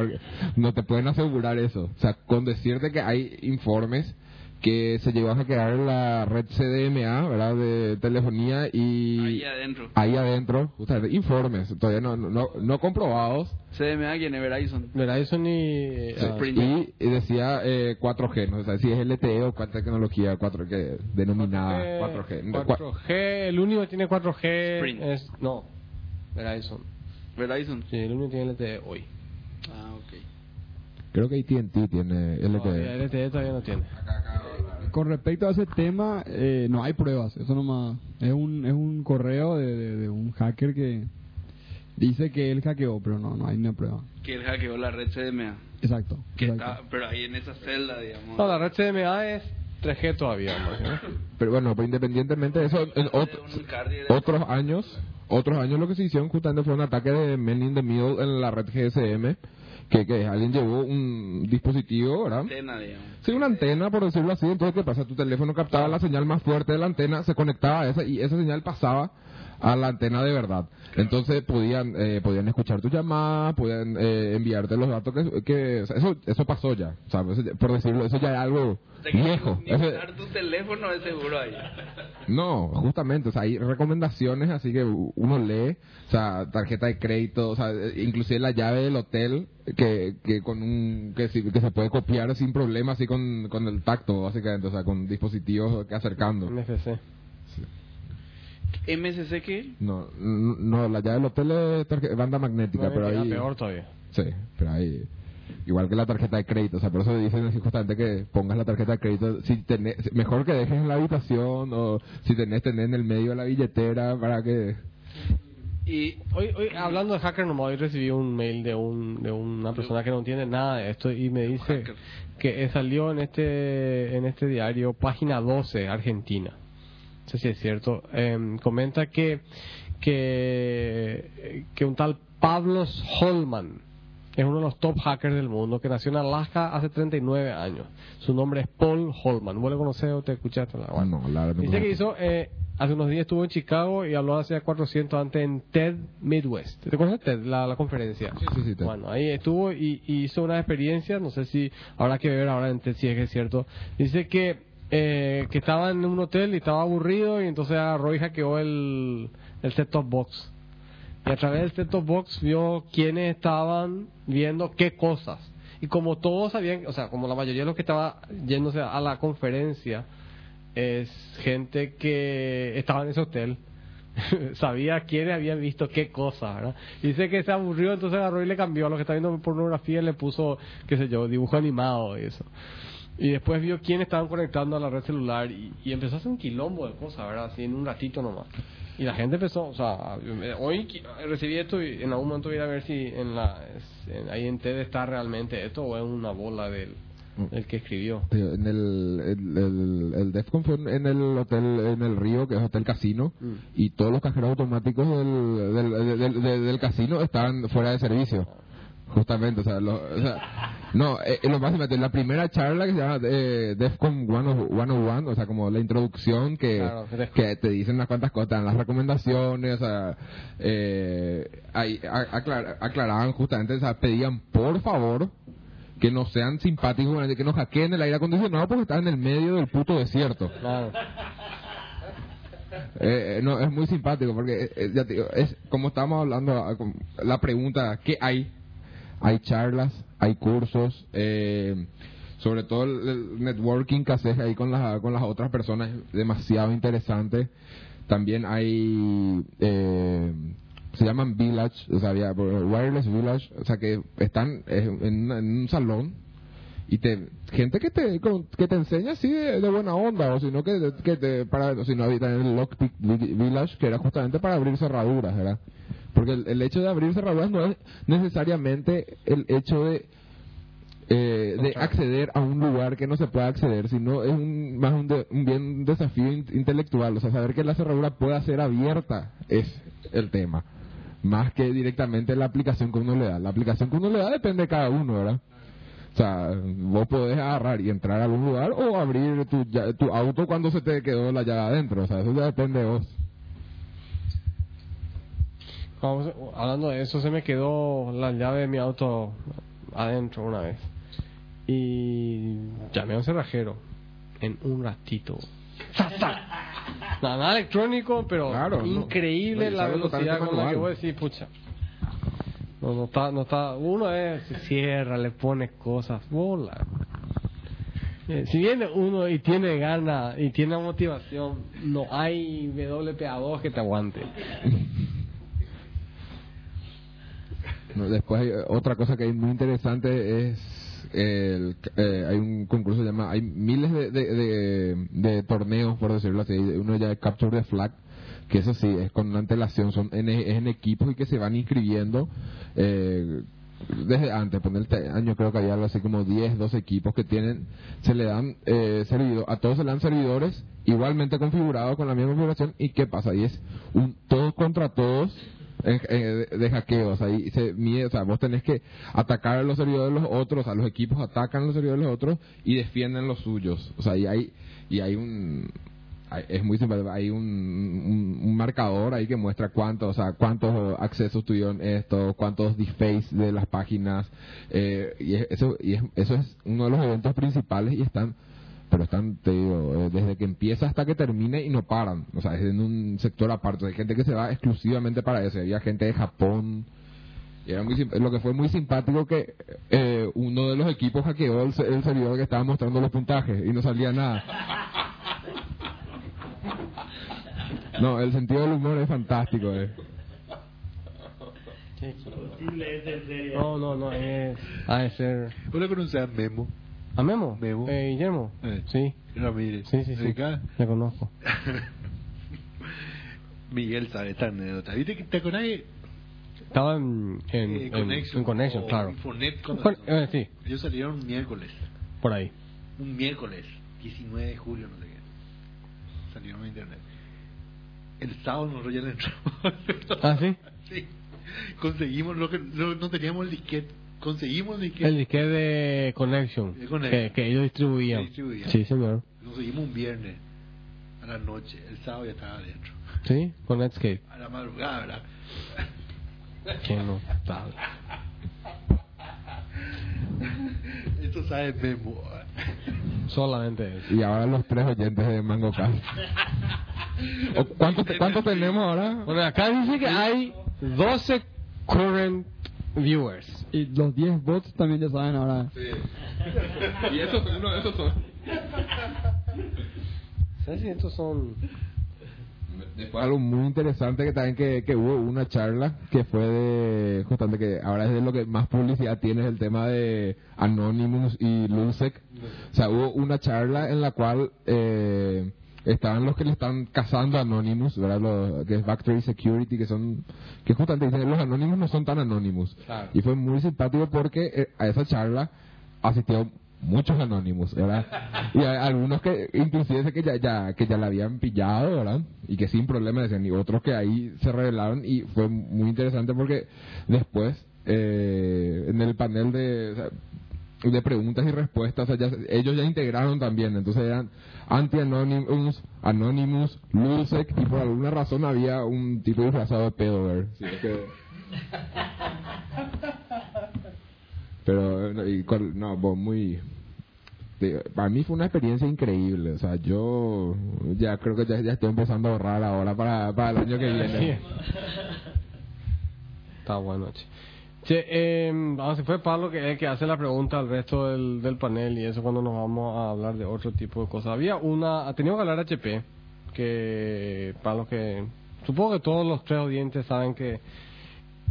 no te pueden asegurar eso. O sea, con decirte que hay informes que se llegó a hackear la red CDMA, ¿verdad? De telefonía y Ahí adentro. ahí adentro, o sea, informes, todavía no, no, no, no comprobados. CDMA, ¿quién es Verizon? Verizon y... Sí. ah, y, y decía eh, 4G, no o sea, si es LTE o cuál tecnología 4 que denominada 4G. 4G, el único que tiene 4G Sprint. es... No, Verizon. Verizon. Sí, el único que tiene LTE hoy. Ah, ok. Creo que AT&T tiene LTE. LTE todavía no tiene. Con respecto a ese tema, eh, no hay pruebas. Eso nomás es un, es un correo de, de- de un hacker que dice que él hackeó, pero no, no hay una prueba. Que él hackeó la red CDMA. Exacto. Que exacto. está, pero ahí en esa celda, digamos. No, la red CDMA es 3G todavía. ¿no? Pero bueno, pero independientemente de eso, en ot- Un carrier de- otros años, otros años lo que se hicieron justamente fue un ataque de Man in the Middle en la red GSM, que, que alguien llevó un dispositivo, ¿verdad? antena, digamos. Sí, una antena, por decirlo así. Entonces, ¿qué pasa? Tu teléfono captaba la señal más fuerte de la antena, se conectaba a esa y esa señal pasaba a la antena de verdad. Entonces, podían eh, podían escuchar tu llamada, podían eh, enviarte los datos que... que o sea, eso eso pasó ya, ¿sabes? Eso ya- por decirlo, eso ya es algo De que viejo. Eso- usar tu teléfono es seguro ahí. no, justamente, o sea, hay recomendaciones así que uno lee, o sea, tarjeta de crédito, o sea, eh, inclusive la llave del hotel que, que con un que, que se puede copiar sin problema así con, con el tacto, básicamente, o sea, con dispositivos que acercando. NFC. ¿MSC qué? No, no, la llave del hotel es banda magnética, pero ahí peor todavía. Sí, pero ahí igual que la tarjeta de crédito, o sea, por eso dicen así justamente que pongas la tarjeta de crédito, si tenés, mejor que dejes en la habitación o si tenés tener en el medio de la billetera para que Y Hoy, hoy hablando de hacker nomás, hoy recibí un mail de un de una persona que no entiende nada de esto y me dice que salió en este en este diario página 12 Argentina. Sé si es cierto. Em, comenta que que que un tal Pablos Holman es uno de los top hackers del mundo que nació en Alaska hace 39 años. Su nombre es Paul Holman. ¿Vos le conocés o te escuchaste? Bueno, no, la verdad no Dice que hizo, eh, hace unos días estuvo en Chicago y habló hace 400 antes en TED Midwest. ¿Te conoces TED, la, la conferencia? Sí, sí, sí, TED. Bueno, ahí estuvo y, y hizo una experiencia, no sé si habrá que ver ahora en TED si es que es cierto. Dice que, eh, que estaba en un hotel y estaba aburrido y entonces agarró y hackeó el, el set-top box. Y a través del set-top box vio quiénes estaban viendo qué cosas. Y como todos sabían, o sea, como la mayoría de los que estaba yéndose a la conferencia, es gente que estaba en ese hotel. Sabía quiénes habían visto qué cosa, ¿verdad? Y Dice que se aburrió, entonces agarró y le cambió a lo que está viendo pornografía y le puso, qué sé yo, dibujo animado y eso. Y después vio quién estaban conectando a la red celular y, y empezó a hacer un quilombo de cosas, ¿verdad? Así en un ratito nomás. Y la gente empezó, o sea, hoy recibí esto y en algún momento voy a ir a ver si en la, es- en- ahí en TED está realmente esto o es una bola del, del que escribió. En el, el, el, el Defcon fue en el hotel en el Río, que es Hotel Casino, Mm. y todos los cajeros automáticos del, del, del, del- del casino estaban fuera de servicio. Justamente, o sea, lo, o sea no, eh, lo más importante, la primera charla que se llama eh, Defcon 101, o sea, como la introducción que, Claro, que te dicen unas cuantas cosas, las recomendaciones, o sea, eh, ahí aclar- aclaraban justamente, o sea, pedían por favor que no sean simpáticos, que no hackeen el aire acondicionado porque están en el medio del puto desierto. Claro. Eh, eh, no, es muy simpático porque, eh, eh, ya te digo, es como estábamos hablando, ah, la pregunta, ¿qué hay? Hay charlas, hay cursos, eh, sobre todo el, networking que haces ahí con, las con las otras personas es demasiado interesante. También hay, eh, se llaman Village, o sea, Wireless Village, o sea, que están en, en un salón y te gente que te que te enseña así de, buena onda o sino que, que te para si no había también el Lockpick Vi- Village que era justamente para abrir cerraduras ¿verdad? Porque el, el hecho de abrir cerraduras no es necesariamente el hecho de eh, de acceder a un lugar que no se pueda acceder, sino es un, más un, de- un bien un desafío in- intelectual, o sea, saber que la cerradura pueda ser abierta es el tema, más que directamente la aplicación que uno le da. La aplicación que uno le da depende de cada uno, ¿verdad? O sea, vos podés agarrar y entrar a algún lugar o abrir tu, lla- tu auto cuando se te quedó la llave adentro, o sea, eso ya depende de vos. Hablando de eso, se me quedó la llave de mi auto adentro una vez. Y llamé a un cerrajero en un ratito. Nada, nada electrónico, pero Claro, increíble No, la velocidad con la que voy a decir, pucha. No, no está, no está. Uno es, se cierra, le pones cosas, bola. Eh, si viene uno y tiene ganas y tiene motivación, no hay WPA2 que te aguante. Después hay, eh, otra cosa que hay muy interesante es el, eh, hay un concurso que se llama hay miles de, de, de- torneos por decirlo así. Uno ya es Capture the Flag que eso sí es con una antelación son en, es en equipos y que se van inscribiendo eh, desde antes por este año creo que había algo así como 10 12 equipos que tienen se le dan eh, servidor, a todos se le dan servidores igualmente configurados con la misma configuración y qué pasa y es un todos contra todos de, de hackeo, o sea, y se mide, o sea, vos tenés que atacar a los servidores de los otros, o sea, los equipos atacan a los servidores de los otros y defienden los suyos, o sea, y hay, y hay un, es muy simpático, hay un, un, marcador ahí que muestra cuántos, o sea, cuántos accesos tuvieron esto, cuántos deface de las páginas, eh, y es- eso, y es- eso es uno de los eventos principales y están pero están, te digo, eh, desde que empieza hasta que termine y no paran. O sea, es en un sector aparte. Hay gente que se va exclusivamente para eso. Había gente de Japón. Y era muy, lo que fue muy simpático que eh, uno de los equipos hackeó el, el servidor que estaba mostrando los puntajes y no salía nada. No, el sentido del humor es fantástico. Eh. No, no, no, es. Ha de ser. ¿Vos le conocés a Memo? ¿A Memo? Eh, Guillermo. Eh. Sí, Ramírez. sí, sí. ¿De sí. Le conozco. Miguel sabe esta anécdota. ¿Viste que te acordás Estaba en. En, eh, en- Connection, en Connection, claro. Infonet Con- eh, sí, Ellos salieron un miércoles. por ahí. Un miércoles, 19 de julio, no sé qué. Salieron a internet. El sábado nosotros ya le entramos. ¿Ah, sí? Sí. Conseguimos lo que no, no teníamos el disquete. Conseguimos el disquete. El disque de Connection. De Connection. Que, que ellos distribuían. Que distribuían. Sí, señor. Conseguimos un viernes a la noche. El sábado ya estaba adentro. Sí, con Netscape. A la madrugada, ¿verdad? Qué notable. Esto sabe Memo. Solamente eso. Y ahora los tres oyentes de Mango Cast. ¿O ¿Cuántos, ¿Cuántos tenemos ahora? Bueno, acá dice que hay 12 current viewers. Y los 10 bots también ya saben ahora. Y eso, uno de esos son. C600 son... Después algo muy interesante que también que, que hubo una charla que fue de justamente que ahora es de lo que más publicidad tiene es el tema de Anonymous y Lusec. O sea, hubo una charla en la cual eh, estaban los que le están cazando a Anonymous, ¿verdad? Los, que es Factory Security, que son que justamente dicen los Anonymous no son tan Anonymous. Claro. Y fue muy simpático porque eh, a esa charla asistió muchos anónimos, ¿verdad? Y algunos que inclusive que ya, ya que ya la habían pillado, ¿verdad? Y que sin problema decían, y otros que ahí se revelaron y fue muy interesante porque después eh, en el panel de o sea, de preguntas y respuestas, o sea, ya- ellos ya integraron también, entonces eran anti-anonymous, anonymous, Lusec, y por alguna razón había un tipo disfrazado de pedo. Sí, es que- Pero, no, y con- no, vos muy... Para mí fue una experiencia increíble, o sea, yo ya creo que ya, ya estoy empezando a ahorrar ahora para, para el año que viene. Está bueno, che. Che, eh, si fue Pablo que el que hace la pregunta al resto del, del panel y eso cuando nos vamos a hablar de otro tipo de cosas. Había una, tenido que hablar HP, que para los que, supongo que todos los tres oyentes saben que,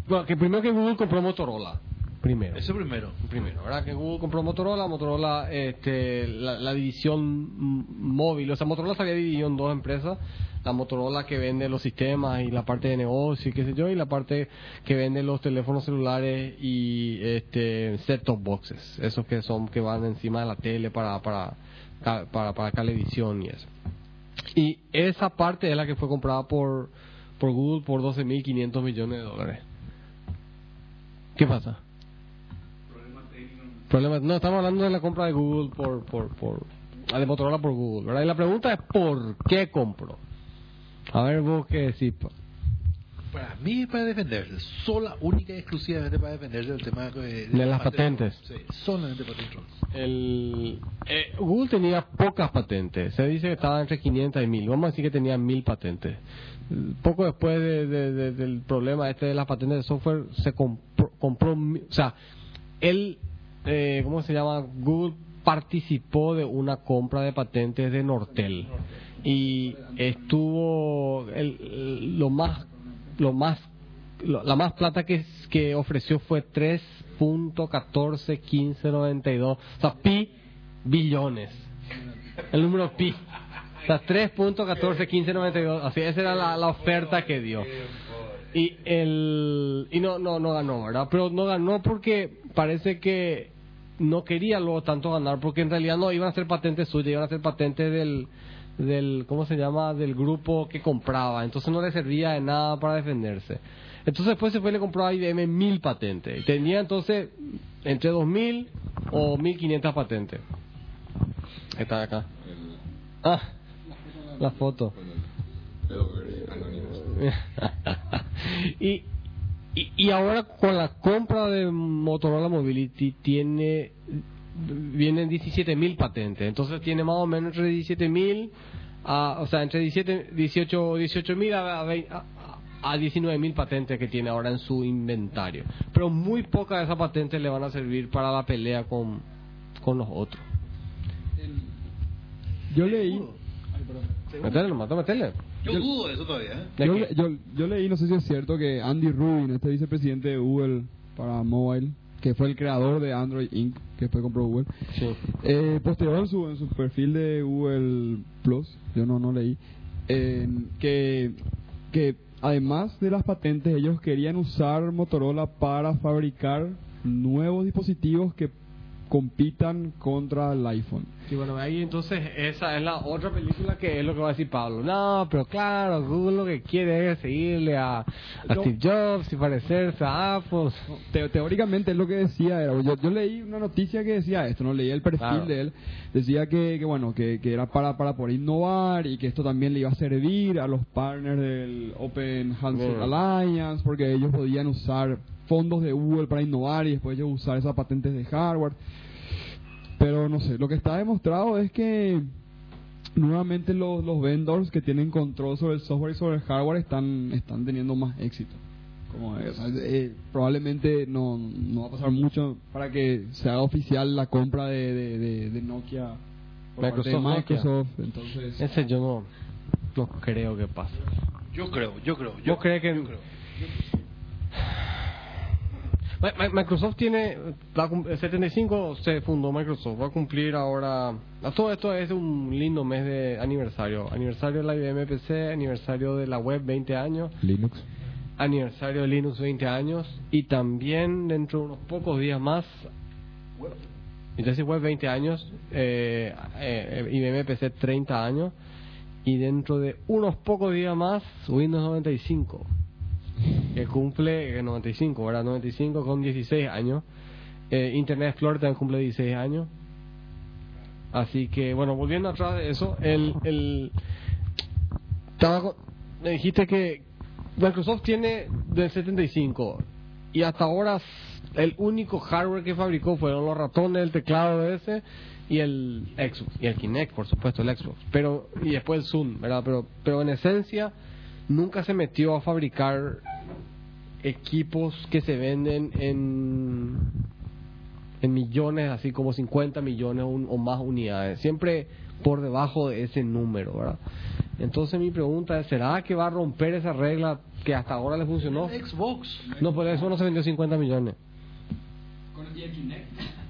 bueno, que primero que Google compró Motorola, primero. Eso primero. Primero, ¿verdad? Que Google compró Motorola, Motorola, este, la, la división móvil, o sea, Motorola se había dividido en dos empresas, la Motorola que vende los sistemas y la parte de negocio y qué sé yo, y la parte que vende los teléfonos celulares y este set-top boxes, esos que son que van encima de la tele para para para para televisión y eso. Y esa parte es la que fue comprada por por Google por 12.500 millones de dólares. ¿Qué pasa? Problema, no, estamos hablando de la compra de Google por, por, por, ah, de Motorola por Google, ¿verdad? Y la pregunta es ¿por qué compró? A ver vos qué decís. pa. Para mí es para defenderse, sola, única y exclusivamente para defenderse del tema de, De las patentes. Sí, solamente patentes. El, eh, Google tenía pocas patentes, se dice que estaba entre 500 y 1000, vamos a decir que tenía 1000 patentes. Poco después de- de- de- del problema este de las patentes de software, se compró, compró o sea, él, eh, ¿cómo se llama? Google participó de una compra de patentes de Nortel. Y estuvo el- lo más lo más la más plata que, que ofreció fue 3.141592 o sea pi billones. El número pi. O sea 3.141592 así esa era la, la oferta que dio. Y el y no no no ganó verdad pero no ganó porque parece que no quería luego tanto ganar porque en realidad no iban a ser patentes suyas iban a ser patentes del del cómo se llama del grupo que compraba entonces no le servía de nada para defenderse entonces después se fue y le compró a IBM mil patentes y tenía entonces entre 2000 o 1500 patentes está acá ah la foto y, y, y ahora con la compra de Motorola Mobility tiene vienen 17.000 patentes, entonces tiene más o menos entre 17.000 a, o sea, entre 17, 18 18.000 a, a, a, a 19.000 patentes que tiene ahora en su inventario. Pero muy pocas de esas patentes le van a servir para la pelea con, con los otros. Yo leí, Metele nomás, metele. Yo dudo de eso todavía. ¿eh? ¿De yo, yo, yo leí, no sé si es cierto, que Andy Rubin, este vicepresidente de Google para mobile, que fue el creador de Android Inc., que después compró Google, Sí. eh, posterior en su, en su perfil de Google Plus, yo no, no leí, eh, que, que además de las patentes, ellos querían usar Motorola para fabricar nuevos dispositivos que compitan contra el iPhone. Sí, bueno, ahí entonces esa es la otra película que es lo que va a decir Pablo. No, pero claro, Google lo que quiere es seguirle a, a No. Steve Jobs y parecerse a Apple. Te- teóricamente es lo que decía era yo, yo leí una noticia que decía esto no leí el perfil Claro. de él decía que, que bueno que, que era para para poder innovar y que esto también le iba a servir a los partners del Open Bien. Alliance porque ellos podían usar fondos de Google para innovar y después ellos usar esas patentes de hardware pero no sé lo que está demostrado es que nuevamente los, los vendors que tienen control sobre el software y sobre el hardware están están teniendo más éxito como es, o sea, eh, probablemente no, no va a pasar mucho para que se haga oficial la compra de, de, de- de Nokia por parte de Microsoft. Entonces, Ese yo no, no creo que pase. Yo creo, yo creo. Yo, ¿Vos crees que- yo creo. Mi- Microsoft tiene, va a cum- el 75 se fundó Microsoft, va a cumplir ahora, todo esto es un lindo mes de aniversario, aniversario de la IBM PC, aniversario de la web 20 años, Linux. aniversario de Linux 20 años. Y también dentro de unos pocos días más, entonces web 20 años, eh, eh, IBM PC 30 años. Y dentro de unos pocos días más Windows 95 que cumple eh, 95, ¿verdad? 95 con 16 años. Eh, Internet Explorer también cumple 16 años. Así que, bueno, volviendo atrás de eso, el, el estaba me dijiste que Microsoft tiene del 75 y hasta ahora el único hardware que fabricó fueron los ratones, el teclado ese y el Xbox y el Kinect, por supuesto, el Xbox, pero y después el Zoom, ¿verdad? Pero pero en esencia nunca se metió a fabricar equipos que se venden en en millones, así como 50 millones un- o más unidades, siempre por debajo de ese número, ¿verdad? Entonces mi pregunta es, ¿será que va a romper esa regla que hasta ahora le funcionó? Xbox. No, por eso no se vendió 50 millones. con el.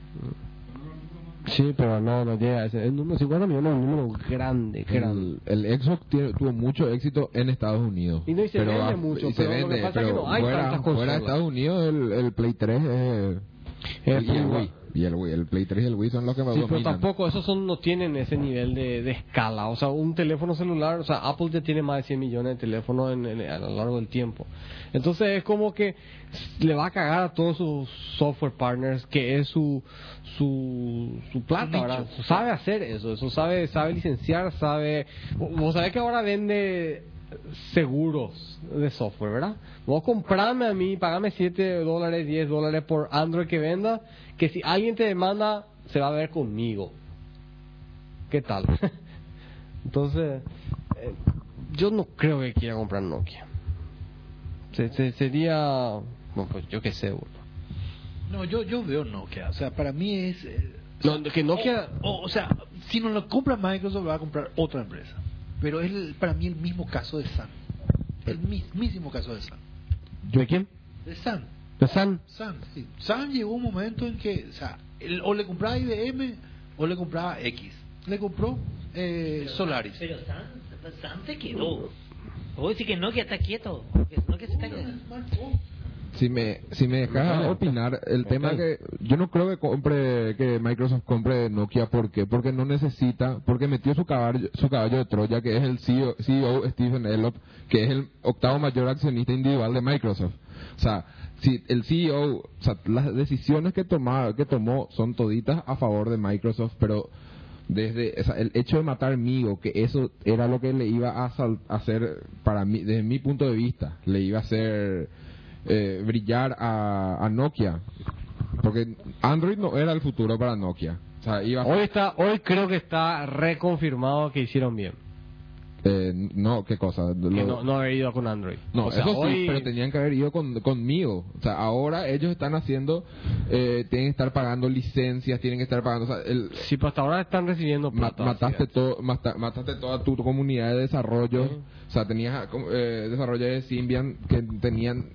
Sí, pero no, no llega. El número 50 millones es un número grande, grande. El, el Xbox tiene- tuvo mucho éxito en Estados Unidos. Y no, y se pero, vende mucho, y se pero vende, pasa es que pero no hay fuera, de. Estados Unidos el, el Play 3 es... Es el Wii. Y el Wii. El Play 3 y el Wii son los que más Sí, pero dominan. tampoco, esos son, no tienen ese nivel de, de escala. O sea, un teléfono celular, o sea, Apple ya tiene más de 100 millones de teléfonos en- en- a lo largo del tiempo. Entonces es como que le va a cagar a todos sus software partners, que es su su, su plata, ¿verdad? Sabe hacer eso, eso sabe sabe licenciar, sabe... Vos sabés que ahora vende seguros de software, ¿verdad? Vos comprame a mí, pagame 7 dólares, 10 dólares por Android que venda, que si alguien te demanda, se va a ver conmigo. ¿Qué tal? Entonces, eh, yo no creo que quiera comprar Nokia. Se- se- sería, bueno, pues yo qué sé, boludo. No, yo, yo veo Nokia. O sea, para mí es. eh, No, que Nokia... O, o sea, si no lo compra Microsoft, lo va a comprar otra empresa. Pero es el- para mí el mismo caso de Sun. El mismísimo caso de Sun. ¿De quién? De Sun. ¿De San? Sun, sí. Sun llegó un momento en que, o sea, él o le compraba IBM o le compraba X. Le compró eh, Solaris. Pero Sam, Sam se quedó. Vos decís que Nokia está quieto. que se está quedando. Si me, si me dejas opinar, el tema que yo no creo que compre, que Microsoft compre Nokia, ¿por qué? Porque no necesita, porque metió su caballo, su caballo de Troya, que es el CEO, CEO Stephen Elop, que es el octavo mayor accionista individual de Microsoft. O sea, si el CEO, o sea, las decisiones que toma, que tomó son toditas a favor de Microsoft, pero desde o sea, el hecho de matar Migo, que eso era lo que le iba a sal- hacer, para mí, desde mi punto de vista, le iba a hacer eh, brillar a, a Nokia. Porque Android no era el futuro para Nokia. O sea, iba a Hoy está, hoy creo que está reconfirmado que hicieron bien. Eh, no, ¿qué cosa? Que no, no haber ido con Android. No, O sea, eso sí, pero tenían que haber ido con, conmigo. O sea, ahora ellos están haciendo, eh, tienen que estar pagando licencias, tienen que estar pagando, o sea, el, Sí, pero hasta ahora están recibiendo plata. mataste, así todo, mata- mataste toda tu, tu comunidad de desarrollo. O sea, tenías eh, de Symbian que tenían,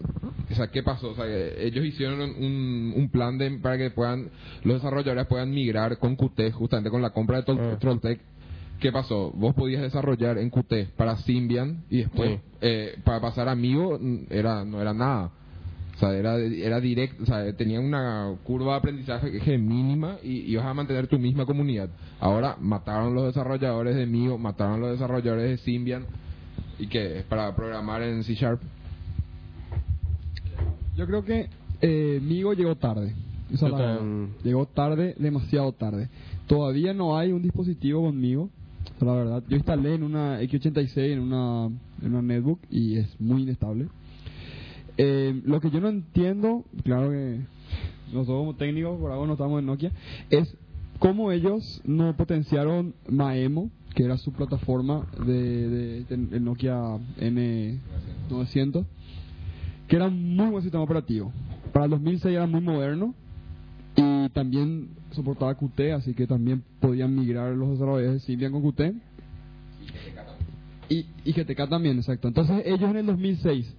o sea, ¿qué pasó? O sea, ellos hicieron un, un plan de, para que puedan, los desarrolladores puedan migrar con Qt, justamente con la compra de Tol- Ah. Trolltech. ¿Qué pasó? Vos podías desarrollar en Qt para Symbian y después Sí. eh, para pasar a Amigo mm, era no era nada. O sea, era, era directo, o sea, tenía una curva de aprendizaje mínima y ibas a mantener tu misma comunidad. Ahora mataron los desarrolladores de Mio, mataron los desarrolladores de Symbian y que para programar en C Sharp. Yo creo que eh, Migo llegó tarde. Esa es la. Llegó tarde, demasiado tarde. Todavía no hay un dispositivo conmigo. La verdad, yo instalé en una X86, en una, en una netbook y es muy inestable. Eh, lo que yo no entiendo, claro que nosotros como técnicos, por algo no estamos en Nokia, es cómo ellos no potenciaron Maemo, que era su plataforma de, de- de- Nokia M900, que era un muy buen sistema operativo. Para el 2006 era muy moderno también soportaba Qt, así que también podían migrar los desarrolladores de Symbian con Qt. Y, y GTK también, exacto. Entonces ellos en el 2006,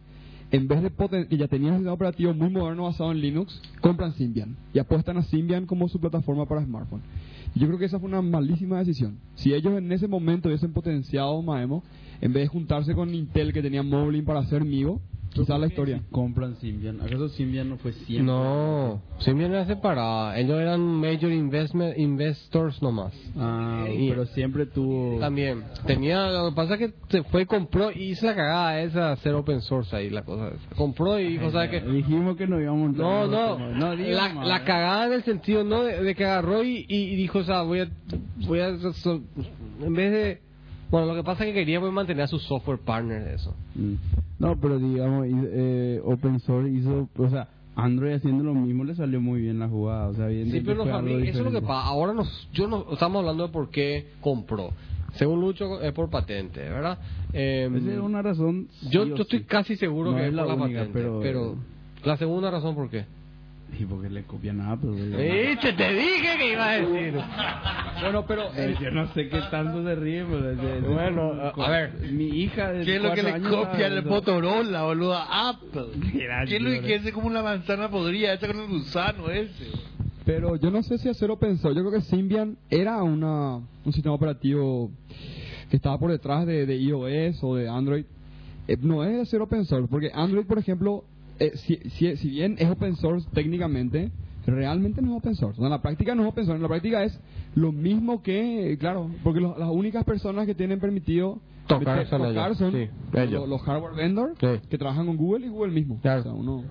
en vez de que ya tenían un operativo muy moderno basado en Linux, compran Symbian y apuestan a Symbian como su plataforma para smartphone. Yo creo que esa fue una malísima decisión. Si ellos en ese momento hubiesen potenciado Maemo, en vez de juntarse con Intel que tenía Moblin para hacer Migo, quizás la historia. Compran Symbian. ¿Acaso Symbian no fue siempre? No, Symbian era separada. Ellos eran major investment investors nomás. Ah, Y- pero siempre tuvo... También. Tenía, lo que pasa es que se fue y compró y hizo la cagada esa hacer open source ahí, la cosa esa. Compró y dijo, ¿sabes qué? Dijimos que no íbamos a No, no, temas. diga la, cagada en el sentido, ¿no? De, de que agarró y, y dijo, o sea, voy a, voy a, so- en vez de, bueno, lo que pasa es que quería pues, mantener a su software partner de eso. Mm. No, pero digamos, eh, Open Source hizo, o sea, Android haciendo lo mismo le salió muy bien la jugada, o sea, bien Sí, pero fabri- eso es lo que pasa. Ahora nos, yo no, estamos hablando de por qué compró. Según Lucho, es por patente, ¿verdad? Eh, Esa es una razón. yo, sí yo estoy casi seguro No que es la por la única, patente. pero- Pero, la segunda razón, ¿por qué? Sí, porque le copian a Apple. güey. ¿Viste? Te dije que iba a decir. Bueno, pero Eh, Yo no sé qué tanto se ríe, pero... es- es- Bueno, a- a ver. Mi hija de ¿Qué es lo que le copia el. Motorola, boludo? Apple. Mira, ¿Qué es lo que hace como una manzana podrida hecha con el gusano ese? Pero yo no sé si hacer open source. Yo creo que Symbian era una, un sistema operativo que estaba por detrás de, de iOS o de Android. Eh, no es hacer open source, porque Android, por ejemplo, eh, si, si, si bien es open source técnicamente, realmente no es open source. en la práctica no es open source. En la práctica es lo mismo que, eh, claro, porque los- las únicas personas que tienen permitido Tocar meter- son tocar ellos, son sí, los, hardware vendors Sí. que trabajan con Google y Google mismo. Claro. O sea, uno...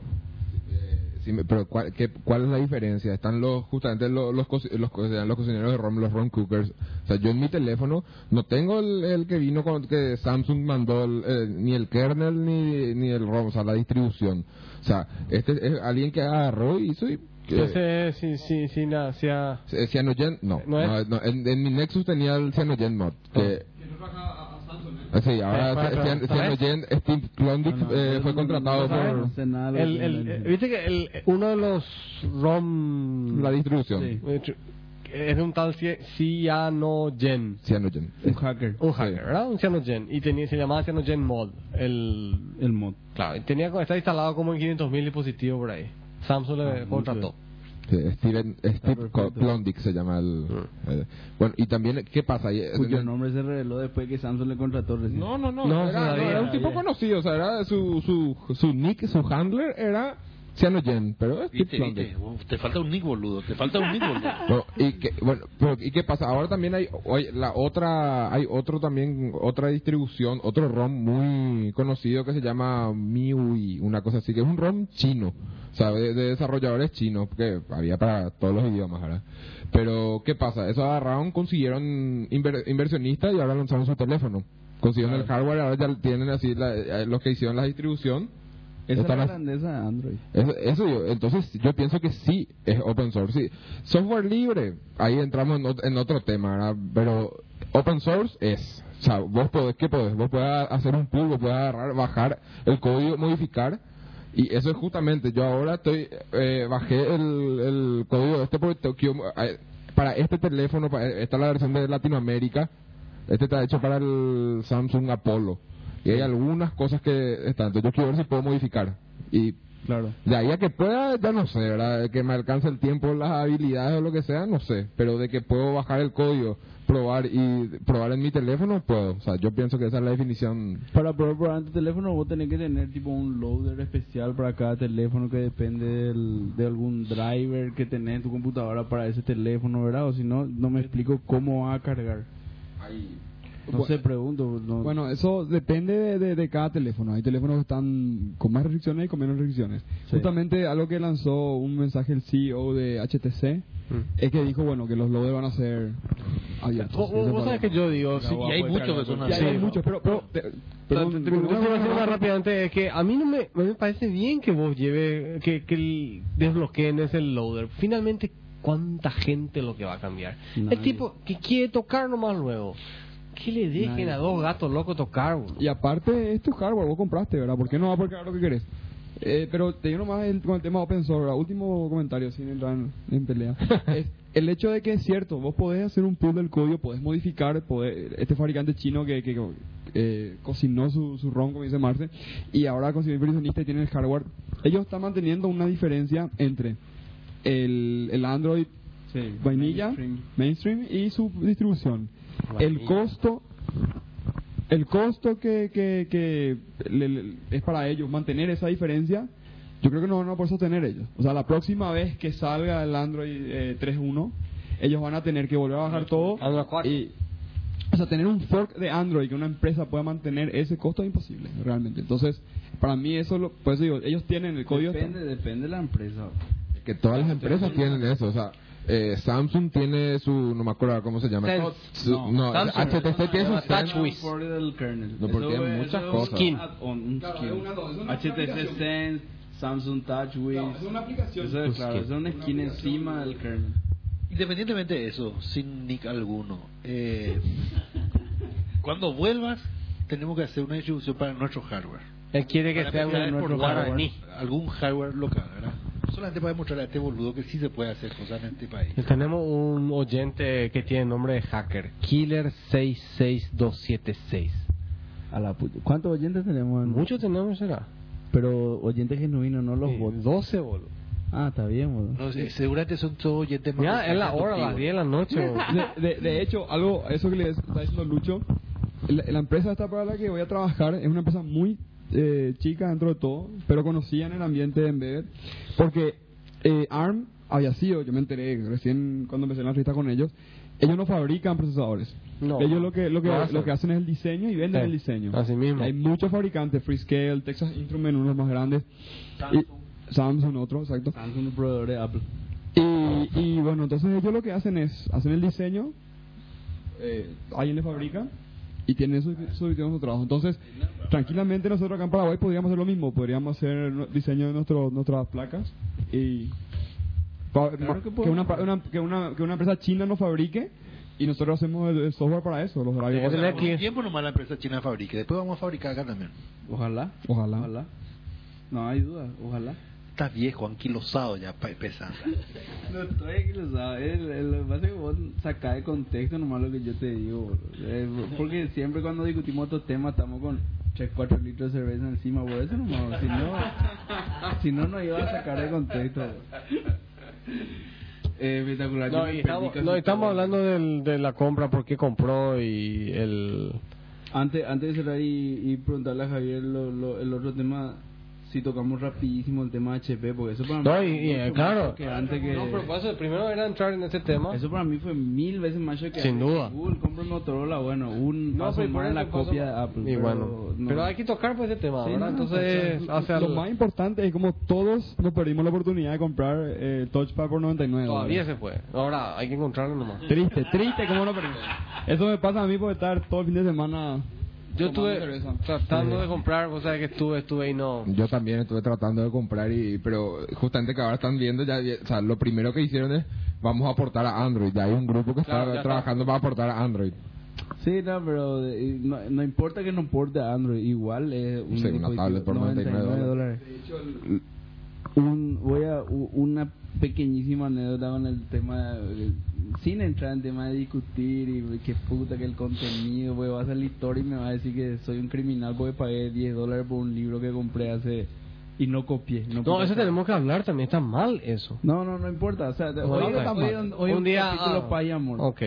Sí, pero ¿cuál, qué- ¿cuál es la diferencia? Están los justamente los los, co- los, co- los cocineros de ROM, los ROM cookers. O sea, yo en mi teléfono no tengo el, el que vino con que Samsung mandó el, eh, ni el kernel ni, ni el ROM, o sea, la distribución. O sea, este es alguien que agarró y hizo y Ese, sí, sí, sí, nada, sea... eh, Cyanogen, no, ¿No es? no, no, en, en mi Nexus tenía el Cyanogen mod. Que, sí, ahora Eh, ¿sabes? Cyanogen, Steve Klondike No, no, eh, no, fue no, contratado no, no, no por El, el, eh, Viste que el, uno de los ROM... la distribución. Sí. hecho, Es de un tal Cy- Cyanogen. Cyanogen. Un hacker. Un hacker, ¿verdad? Un Cyanogen. Y tenía, se llamaba Cyanogen Mod. El, El mod. claro, y tenía, está instalado como en 500.000 dispositivos por ahí. Samsung le Ah, contrató. Steven, Steve perfecto. Klondike se llama el, el- Bueno, y también, ¿qué pasa? Y- Cuyo en- nombre se reveló después que Samsung le contrató recién. No, no, no, No, era, no, era un tipo conocido, o sea, era su, su, su nick, su handler era Cyanogen, pero es Viste, Klondike. viste, Uf, te falta un nick boludo, te falta un nick boludo. Y que, bueno, pero, ¿y qué pasa? Ahora también hay, la otra, hay otro también, otra distribución, otro ROM muy conocido que se llama MIUI, una cosa así, que es un ROM chino, o sea, de, de desarrolladores chinos, que había para todos los idiomas, ¿verdad? Pero, ¿qué pasa? Eso agarraron, consiguieron inver- inversionistas y ahora lanzaron su teléfono. Consiguieron el hardware, ahora ya tienen así, la- eh, los que hicieron la distribución, Esa es la grandeza de Android. eso, eso yo, entonces yo pienso que sí es open source. Sí. Software libre, ahí entramos en, ot- en otro tema, ¿verdad? Pero open source es, o sea, vos podés, ¿qué podés? Vos podés hacer un pull, vos podés agarrar, bajar el código, modificar. Y eso es justamente, yo ahora estoy, eh, bajé el, el código este porque eh, para este teléfono, para, esta es la versión de Latinoamérica, este está hecho para el Samsung Apollo. Y hay algunas cosas que están, entonces yo quiero ver si puedo modificar. Y Claro. de ahí a que pueda, ya no sé, ¿verdad? Que me alcance el tiempo, las habilidades o lo que sea, no sé. Pero de que puedo bajar el código, probar y probar en mi teléfono, puedo. O sea, yo pienso que esa es la definición. Para poder probar en tu teléfono vos tenés que tener tipo un loader especial para cada teléfono que depende del, de algún driver que tenés en tu computadora para ese teléfono, ¿verdad? O si no, no me explico cómo va a cargar. No sé, pregunto. No, Bueno, eso depende de, de- de cada teléfono. Hay teléfonos que están con más restricciones y con menos restricciones. Sí. Justamente algo que lanzó un mensaje el CEO de HTC es que dijo, bueno, que los loaders van a ser abiertos. Vos, vos- sabés que yo digo, sí, Y hay muchos que son así. hay, muchos, pero... pero te- perdón, Te- perdón. rápidamente es que a mí no me, me parece bien que vos lleve que, que desbloqueen ese loader. Finalmente, ¿cuánta gente lo que va a cambiar? Nadie. El tipo que quiere tocar nomás luego. Que le dejen Nadie. a dos gatos locos tocar. boludo? Y aparte, es tu hardware, vos compraste, ¿verdad? ¿Por qué no va a poder lo que querés? Eh, pero te digo nomás el, con el tema open source, último comentario sin entrar en, en pelea. es el hecho de que es cierto, vos podés hacer un pool del código, podés modificar, podés- este fabricante chino que, que eh, cocinó su, su ROM, como dice Marce, y ahora cocinó inversionista y tiene el hardware, ellos están manteniendo una diferencia entre el, el Android vainilla, mainstream. y su distribución. El costo el costo que, que, que le- le- es para ellos mantener esa diferencia, yo creo que no van a poder sostener ellos. O sea, la próxima vez que salga el Android eh, 3.1, ellos van a tener que volver a bajar todo. Android 4. Y, o sea, tener un fork de Android que una empresa pueda mantener ese costo es imposible, realmente. Entonces, para mí eso, lo, por eso digo, ellos tienen el código. Depende, depende de la empresa. Que todas las empresas tienen eso, o sea, eh, Samsung tiene su, no me acuerdo cómo se llama. Sense. Su- No, no, Samsung. HTC tiene su Touch Sense. Wiz. For del kernel. No, porque Eso hay muchas eso cosas. Skin. un Claro, skin. una- HTC. Sense, Samsung Touch Wiz. No, es una aplicación. Eso es, Un claro, es una skin encima del kernel. Independientemente de eso, sin nick alguno, eh, cuando vuelvas, tenemos que hacer una distribución para nuestro hardware. Él quiere que Para sea un hardware, algún hardware local, ¿verdad? Solamente para demostrarle a este boludo que sí se puede hacer cosas en este país. Tenemos un oyente que tiene nombre de hacker, Killer66276. A la puta. ¿Cuántos oyentes tenemos? en- Muchos tenemos, será. Pero oyentes genuinos, no los bots. 12, boludo. Ah, está bien, boludo. No sé, seguramente son todos oyentes más Mira, es la hora, a las 10 de la noche. De, de- de hecho, algo, eso que le está diciendo Lucho, la, la empresa esta para la que voy a trabajar es una empresa muy eh, chica dentro de todo, pero conocida en el ambiente de Embedded, porque eh, ARM había sido, yo me enteré recién cuando empecé la entrevista con ellos, ellos no fabrican procesadores. No. ellos lo que lo que, No lo que hacen es el diseño y venden Sí, el diseño. así mismo. Hay muchos fabricantes, Freescale, Texas Instruments, uno de los más grandes. Y, Samsung, otro, exacto. Samsung, un proveedor de Apple. Y, y bueno, entonces ellos lo que hacen es, hacen el diseño, eh, alguien le fabrica y tienen su, su trabajo. Entonces, tranquilamente nosotros acá en Paraguay podríamos hacer lo mismo, podríamos hacer diseño de nuestro, nuestras placas y que, una, que, una, que una empresa china nos fabrique y nosotros hacemos el, el software para eso, los drivers. Tiene que Un tiempo nomás la empresa china fabrique, después vamos a fabricar acá también. Ojalá. Ojalá. Ojalá. No hay duda, ojalá. Estás viejo, anquilosado ya, pa- pesando. No estoy equilosado. El, el, lo que pasa es que vos sacás de contexto nomás lo que yo te digo. Eh, porque siempre cuando discutimos estos temas estamos con 3, 4 litros de cerveza encima. Por eso nomás. Si no, si no, no iba a sacar de contexto. Eh, espectacular. No, y estamos, no, hablando del, de la compra, por qué compró y el... Antes, antes de cerrar y, y preguntarle a Javier lo, lo- el otro tema, si tocamos rapidísimo el tema HP, porque eso para No, mí y, y, fue claro, más choqueante que... no, pero por eso, primero era entrar en ese tema. Eso para mí fue mil veces más choqueante Sin duda. que Google compra un Motorola, bueno, un No, paso pero más la copia de Apple. Y pero bueno, no. pero hay que tocar pues ese tema, Sí, ¿verdad? no, Entonces, Lo- más importante es como todos nos perdimos la oportunidad de comprar eh, Touchpad por 99 todavía se puede. Ahora hay que encontrarlo nomás. Triste, triste, ¿cómo no perdimos? Eso me pasa a mí por estar todo el fin de semana. Yo estuve tratando de comprar, o sea que estuve, estuve y no. Yo también estuve tratando de comprar y pero justamente que ahora están viendo ya, ya- o sea, lo primero que hicieron es vamos a aportar a Android. Ya hay un grupo que Claro, está trabajando para aportar a Android. Sí, no, pero eh, no, no importa que no porte Android, igual es un Sí, una tablet por 99 dólares. Un, voy a u- una pequeñísima anécdota con el tema, de- sin entrar en tema de discutir y que puta que el contenido, pues va a salir historia y me va a decir que soy un criminal porque pagué 10 dólares por un libro que compré hace y no copié. No, No, eso tenemos que hablar también, está mal eso. No, no, no importa. O sea, No, hoy, hoy, hoy un día. ah, amor. Ok.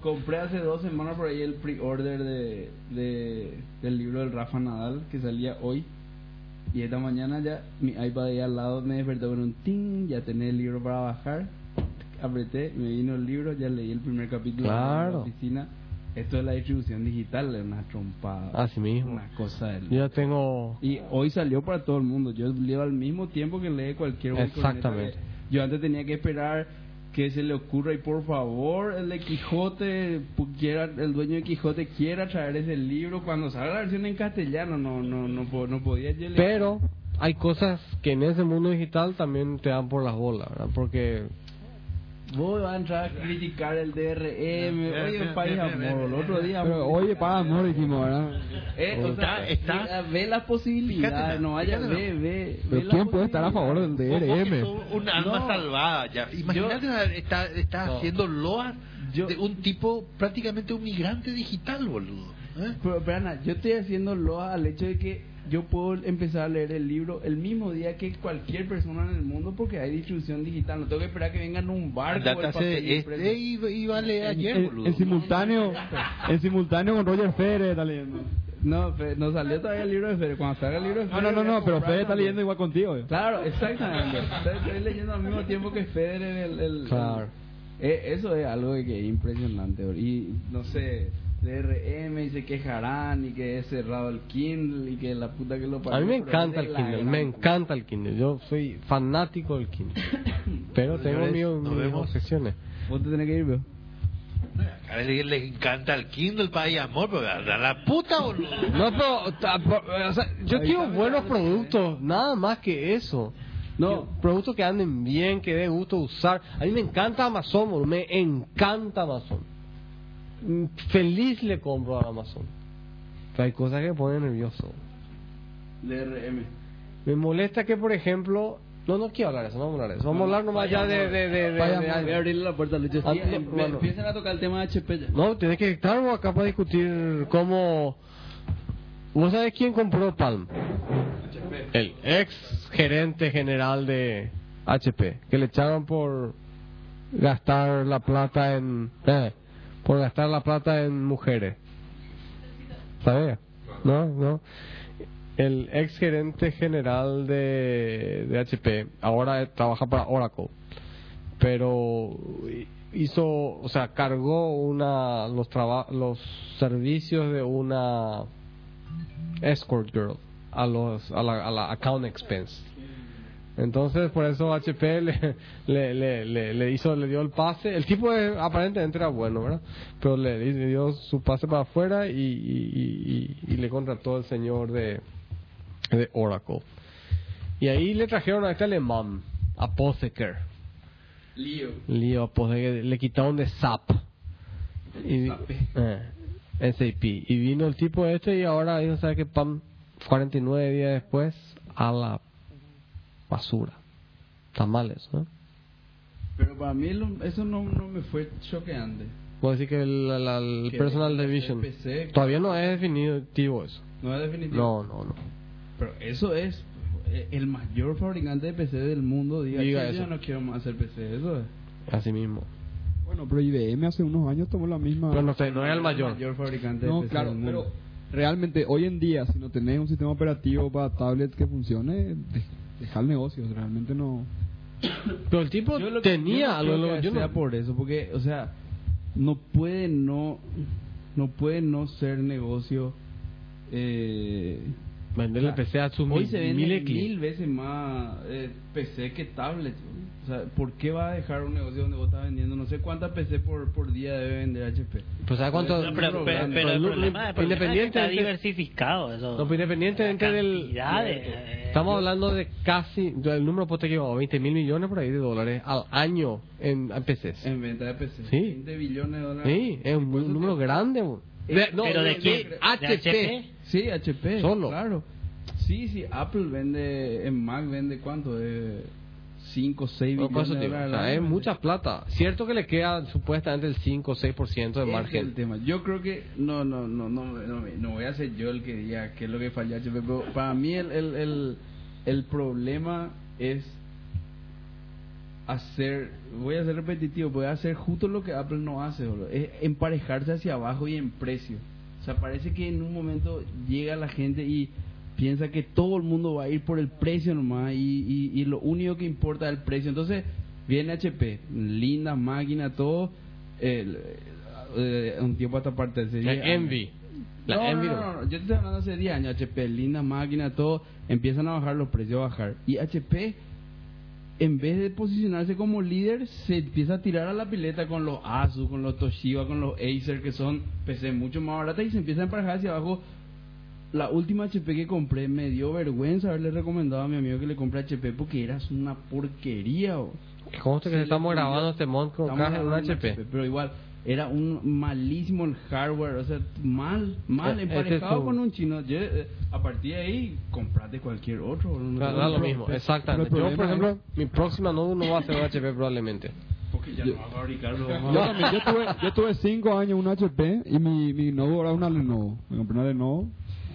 Compré hace dos semanas por ahí el pre-order de, de, del libro del Rafa Nadal que salía hoy. Y esta mañana ya mi iPad ahí al lado me despertó con un ting, ya tenía el libro para bajar. Apreté, me vino el libro, ya leí el primer capítulo Claro. la oficina. Esto es la distribución digital, es una trompada. Así mismo. Una cosa del... Yo ya tengo. Y hoy salió para todo el mundo. Yo leo al mismo tiempo que lee cualquier Exactamente. Yo antes tenía que esperar que se le ocurra y por favor el de Quijote quiera el dueño de Quijote quiera traer ese libro cuando salga la versión en castellano no no no po- no podía leer. Pero hay cosas que en ese mundo digital también te dan por las bolas, ¿verdad? Porque Vos vas a entrar a criticar el DRM. Oye, un país amor. El otro día. Pero oye, para amor dijimos, ¿verdad? Eh, o sea, Está- mira, ve las posibilidades, Fíjate, no vaya, fíjate, ve, ve. Pero ve ¿quién puede estar a favor del DRM? un alma No. salvada ya. Imagínate, está, está No. haciendo loas Yo- de un tipo prácticamente un migrante digital, boludo. ¿eh? Pero, pero, Ana, yo estoy haciendo loa al hecho de que yo puedo empezar a leer el libro el mismo día que cualquier persona en el mundo porque hay distribución digital. No tengo que esperar que vengan en un barco. A impreso. este y, y vale ayer, En, boludo. en simultáneo, en simultáneo con Roger Federer está leyendo. No, Fe- no salió todavía el libro de Fede. Cuando salga el libro de No, Fede. no, no, a no, pero Federer está leyendo igual contigo. Claro, exactamente. Estoy, leyendo al mismo tiempo que Federer el... el- Claro. Eh, eso es algo que es impresionante. Y no sé, DRM y se quejarán y que es cerrado el Kindle y que la puta que lo parió. A mí me encanta el Kindle, gran me encanta el Kindle. Yo soy fanático del Kindle. Pero tengo Señores, mis, nos mis vemos. obsesiones. Vos te tenés que ir, bro. A veces le encanta el Kindle para ir amor, pero a la puta, boludo. No, pero o sea, yo quiero buenos productos, nada más que eso. No. Productos que anden bien, que dé gusto usar. A mí me encanta Amazon, bro, me encanta Amazon. Feliz le compro a Amazon. Pero hay cosas que me ponen nervioso. DRM. Me molesta que, por ejemplo, no, no quiero hablar de eso, no vamos a hablar de eso. Vamos a hablar nomás ya de, de, de, de- voy a abrirle la puerta a Lucho. Ah, bueno. Empiecen a tocar el tema de HP ya. No, tienes que estar acá para discutir cómo... ¿Vos sabés quién compró Palm? El ex gerente general de HP, que le echaron por gastar la plata en... eh, por gastar la plata en mujeres. ¿Sabía? ¿No? ¿No? El ex gerente general de, de HP ahora trabaja para Oracle pero hizo, o sea, cargó una los traba- los servicios de una escort girl a los a la, a la account expense. Entonces, por eso HP le, le, le, le, hizo, le dio el pase. El tipo aparentemente era bueno, ¿verdad? Pero le, le dio su pase para afuera y, y, y- y le contrató el señor de, de Oracle. Y ahí le trajeron a este alemán, Apotheker. Lío. Lío, pues le, quitaron de SAP. Y, eh, SAP. Y vino el tipo este y ahora, no sabe que pam, 49 días después, a la basura. Está mal eso, ¿no? Pero para mí lo- eso no, no me fue choqueante. Puedo decir que el, el Que personal el division PC todavía no es definitivo eso. No es definitivo. No, no, no. Pero eso es eh, el mayor fabricante de PC del mundo. Diga, Diga "Che, eso. yo no quiero más hacer PC. Eso es. Así mismo. Bueno, pero IBM hace unos años tomó la misma... Pero no, sé, no es el mayor. mayor fabricante No, de PC claro, del pero mundo. realmente hoy en día, si no tenés un sistema operativo para tablets que funcione, de- deja el negocio, realmente no... Pero el tipo Yo lo que- tenía yo no algo. creo que yo no- sea por eso, porque, o sea, no puede no, no puede no ser negocio. Eh, Venderle o sea, PC a sus hoy mil, se vende mil clientes. veces más eh, PC que tablet. O sea, ¿por qué va a dejar un negocio donde vos estás vendiendo? No sé cuántas PC por, por día debe vender HP. Pues ¿sabes cuánto? No, pero, pero, pero el Pero problema, el problema es que está diversificado eso. No, pero independientemente del... cantidad de- Estamos hablando de casi... El número puede que 20 mil millones por ahí de dólares al año en, en PCs. En venta de PC. Sí. 20 billones de dólares. Sí, es un, eso número que- grande. bo. Eh, De- no, ¿Pero de quién? ¿De HP. HP? Sí, HP. Solo. Claro. Sí, sí, Apple vende, en Mac vende cuánto? De 5 o 6 No, por billones de dólares. sea, es mucha plata. Cierto que le queda supuestamente el 5 o 6% de es el margen. tema. Yo creo que no, no, no, no, no, no voy a ser yo el que diga qué es lo que falla HP, pero para mí el, el, el, el problema es hacer, voy a ser repetitivo, voy a hacer justo lo que Apple no hace, boludo, es emparejarse hacia abajo y en precio. O sea, parece que en un momento llega la gente y piensa que todo el mundo va a ir por el precio nomás y, y, y lo único que importa es el precio. Entonces, viene HP, linda máquina, todo. eh, un tiempo a esta parte. 10 La. Envy. La no, Envy. no, no, no, yo te estoy hablando hace 10 años, HP, linda máquina, todo, empiezan a bajar los precios, a bajar. Y HP, en vez de posicionarse como líder, se empieza a tirar a la pileta con los Asus, con los Toshiba, con los Acer, que son PC mucho más baratas, y se empieza a emparejar hacia abajo. La última HP que compré me dio vergüenza haberle recomendado a mi amigo que le compre HP porque eras una porquería. conste que se estamos grabando este mon con caja HP. Pero igual, era un malísimo el hardware, o sea, mal, mal, Eh, este emparejado con un chino. Yo, eh, a partir de ahí, comprate cualquier otro. no Da, te- da lo pero- mismo, exactamente. Yo, por ejemplo, mi próxima no, no va a ser un HP probablemente. Porque ya no va a fabricarlo. Yo también, yo tuve, yo tuve cinco años un HP y mi, mi Lenovo era una Lenovo. Me compré una Lenovo.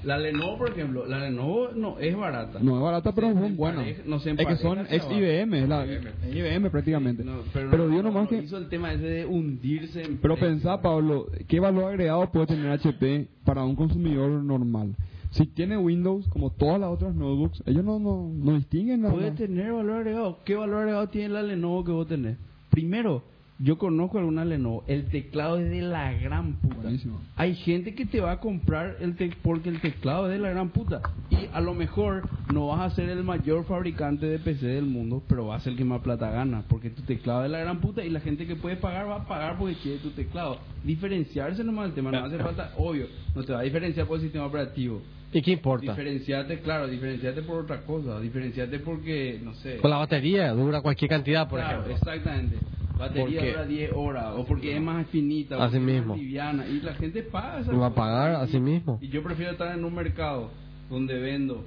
La Lenovo, por ejemplo, la Lenovo no es barata. No es barata, pero buenas. empareja- no se es que son ex. IBM, es la es IBM prácticamente. No, pero no- digo no- nomás no que... hizo el tema ese de hundirse en Pero pensá, Pablo, ¿qué valor agregado puede tener HP para un consumidor normal? Si tiene Windows, como todas las otras notebooks, ellos no, no, no distinguen nada. Puede tener valor agregado. ¿Qué valor agregado tiene la Lenovo que vos tenés? Primero, yo conozco alguna Lenovo. El teclado es de la gran puta. Buenísimo. Hay gente que te va a comprar el te porque el teclado es de la gran puta. Y a lo mejor no vas a ser el mayor fabricante de PC del mundo, pero vas a ser el que más plata gana. Porque tu teclado es de la gran puta y la gente que puede pagar va a pagar porque quiere tu teclado. Diferenciarse nomás del tema. No hace falta, obvio, no te va a diferenciar por el sistema operativo. ¿Y qué importa? Diferenciarte, claro, diferenciarte por otra cosa, diferenciarte porque, no sé. Con la batería dura cualquier cantidad, por Claro, ejemplo. exactamente. Batería dura 10 horas, o porque es más finita, Así es mismo. más liviana, y la gente paga va a pagar así mismo. Y yo prefiero estar en un mercado donde vendo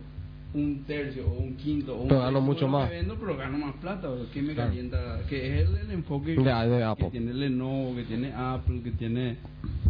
un tercio o un quinto o un Pero gano mucho que más. vendo, pero gano más plata, que me Claro. calienta, que es el, el enfoque Ya, de que tiene Lenovo, que tiene Apple, que tiene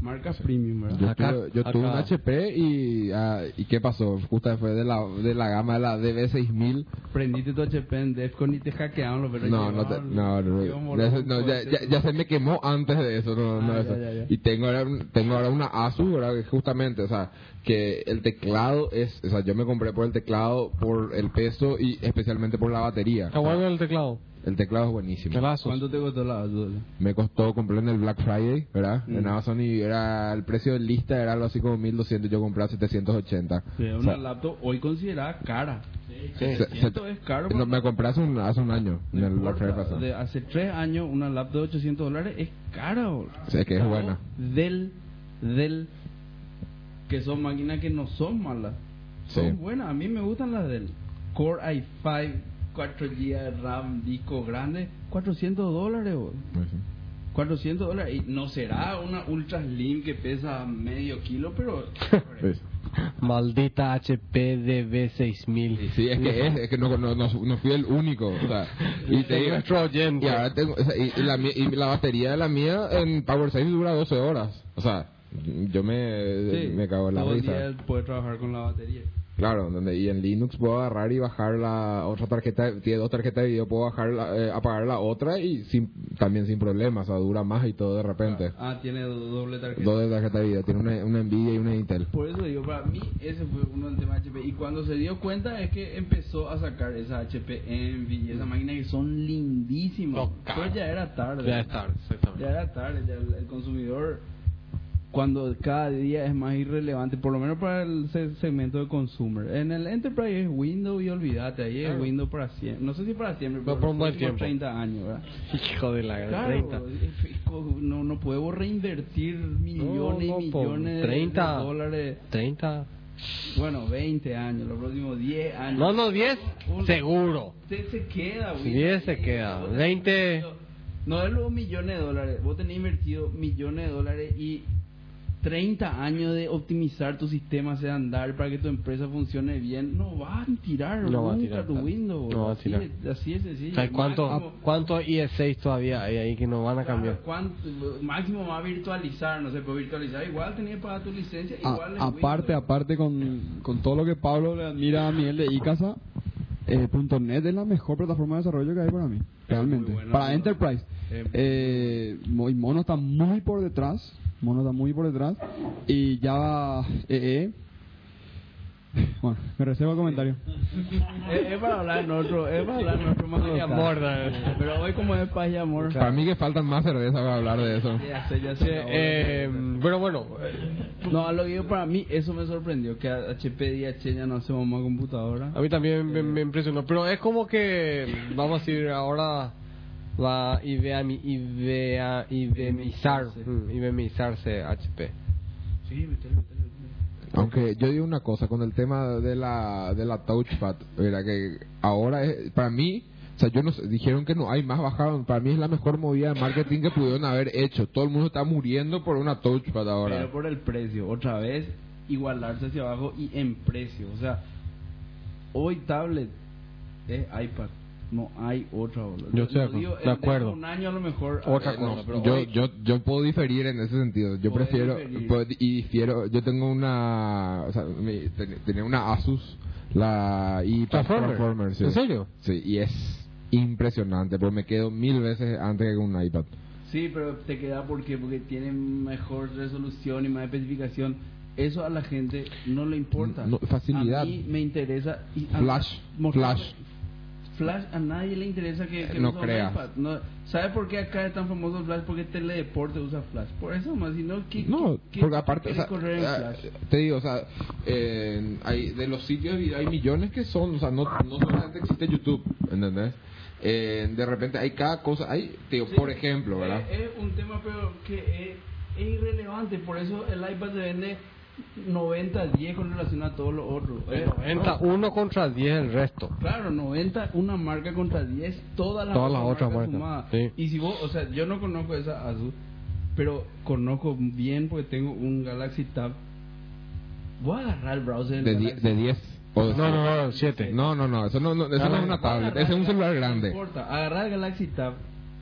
marcas premium, ¿verdad? Yo, Acá- tuve, yo tuve un. HP y, ah, y ¿qué pasó? Justo fue de la, de la gama de la DB6000. Prendiste tu HP en Defcon y te hackearon los verdes. No, no, te- no, no, ya, no, ya, ya- ya se me quemó antes de eso, no, no Ah, eso. ya, ya, ya. Y tengo ahora, un- tengo ahora una Asus, ¿verdad? Que justamente, o sea, que el teclado es, o sea, yo me compré por el teclado, por el peso y especialmente por la batería. Está bueno el teclado. El teclado es buenísimo. Telazos. ¿Cuánto te costó la? Me costó, compré en el Black Friday, ¿verdad? Mm. En Amazon y era, el precio de lista era algo así como 1200, yo compré a 780. Sí, es O una sea, laptop hoy considerada cara. se- se- 700 es caro. no, me compré hace un, hace un año, en el Black Friday importa, pasado. de hace tres años una laptop de 800 dólares es cara. bro. Sí, que es buena. Del, del, que son máquinas que no son malas. Son Sí. buenas. A mí me gustan las del Core i5, 4 GB de RAM, disco grande, 400 dólares. Pues sí. 400 dólares. Y no será una Ultra Slim que pesa medio kilo, pero... Pues, Maldita HP DB6000. Sí, es que es, es que no, no, no, no fui el único. O sea, y te digo, Nuestro oyente. y ahora tengo, o sea, y, y la, y la batería de la mía en Power 6 dura 12 horas. O sea, yo me, Sí, me cago en la todo el risa. día puede trabajar con la batería. Claro, donde, y en Linux puedo agarrar y bajar la otra tarjeta, tiene dos tarjetas de video, puedo bajar la, eh, apagar la otra y sin, también sin problemas, o sea, dura más y todo de repente. Ah, tiene do- doble tarjeta. Dos de tarjeta de video, tiene una, una Nvidia y una Intel. Por eso digo, para mí ese fue uno del tema HP. Y cuando se dio cuenta es que empezó a sacar esa HP Envy y esas máquinas que son lindísimas. Pero ya era tarde. Ya es tarde, exactamente. Ya era tarde. Ya el, el consumidor, cuando cada día es más irrelevante, por lo menos para el se- segmento de consumer. En el Enterprise es Windows y olvídate, ahí es. Windows para siempre. No sé si para siempre, pero por un buen los próximos tiempo. 30 años, ¿verdad? Hijo de la Claro, 30. es- es co- no, no podemos reinvertir millones no, y por millones de- 30. de dólares. 30. Bueno, 20 años, los próximos 10 años. No, no, 10 Un- seguro. Se, se queda, güey. 10 se queda. Vos tenés 20. invertido- No es los millones de dólares. Vos tenés invertido millones de dólares y 30 años de optimizar tu sistema, hacia andar para que tu empresa funcione bien. No vas a tirar No va a nunca tirar tu. Windows. No va a así, tirar. es- así es sencillo. O sea, ¿cuánto, Máximo- ¿Cuántos IE6 todavía hay ahí que no van a cambiar? ¿Cuánto, máximo va a virtualizar, no se puede virtualizar. Igual tenés que pagar tu licencia. Igual aparte, Windows. aparte con, con todo lo que Pablo le admira a Miguel de Icasa, eh, .NET es la mejor plataforma de desarrollo que hay para mí, realmente. buena, para ¿no? Enterprise. Eh, Mo- y Mono está muy por detrás, Mono está muy por detrás, y ya EE... Bueno, me reservo el comentario. Es, es para hablar en otro, es para hablar en otro más local. amor, Pero hoy como es paz y amor. Para mí que faltan más cervezas para hablar de eso. Ya sé, ya sé. Eh, bueno, bueno. eh, no, a lo que yo para mí eso me sorprendió que HP y H ya no hacemos más computadora. A mí también me, me impresionó. Pero es como que, vamos a decir, ahora va a IBMizar, mm, IBMizarse HP. Sí. Aunque yo digo una cosa con el tema de la de la touchpad, mira que ahora es, para mí O sea, yo no sé, dijeron que no hay más, bajaron. Para mí es la mejor movida de marketing que pudieron haber hecho. Todo el mundo está muriendo por una touchpad ahora. Pero por el precio, otra vez, igualarse hacia abajo y en precio. O sea, hoy tablet es iPad. No hay otra. boludo. Yo estoy de digo, acuerdo, de acuerdo. Un año a lo mejor. Otra eh, cosa, no, pero yo, hoy- yo, yo puedo diferir en ese sentido. Yo prefiero puedo- y difiero. Yo tengo una, o sea, mi- ten- tenía una Asus, la iPad Transformer. Transformer, sí. ¿En serio? Sí, y es impresionante, pero me quedo mil veces antes que con un iPad. Sí, pero te queda ¿por qué? porque tiene mejor resolución y más especificación. Eso a la gente no le importa. No, facilidad. A mí me interesa. Y Flash, flash. Flash a nadie le interesa que, que No use un creas. iPad. No, ¿Sabe por qué acá es tan famoso Flash? Porque Teledeporte usa Flash. Por eso más, si no, ¿qué, No, qué- porque aparte, o sea, correr en eh, Flash? te digo, o sea, eh, hay, de los sitios hay millones que son, o sea, no, no solamente existe YouTube, ¿entendés? Eh, de repente hay cada cosa, hay, te digo, Sí, por ejemplo, ¿verdad? Es, es un tema pero que es, es irrelevante, por eso el iPad se vende 90-10 con relación a todos los otros. Eh, 90, uno contra 10 el resto. Claro, 90 una marca contra 10, todas las Todas las otras marcas, sumadas. sí. Y si vos, o sea, yo no conozco esa Asus, pero conozco bien porque tengo un Galaxy Tab. Voy a agarrar el browser De, die- Galaxy de 10 o de No, no, siete. no, 7. No, no, no, eso no, no, eso no es una tablet, ese es un el celular grande. No importa, agarrar el Galaxy Tab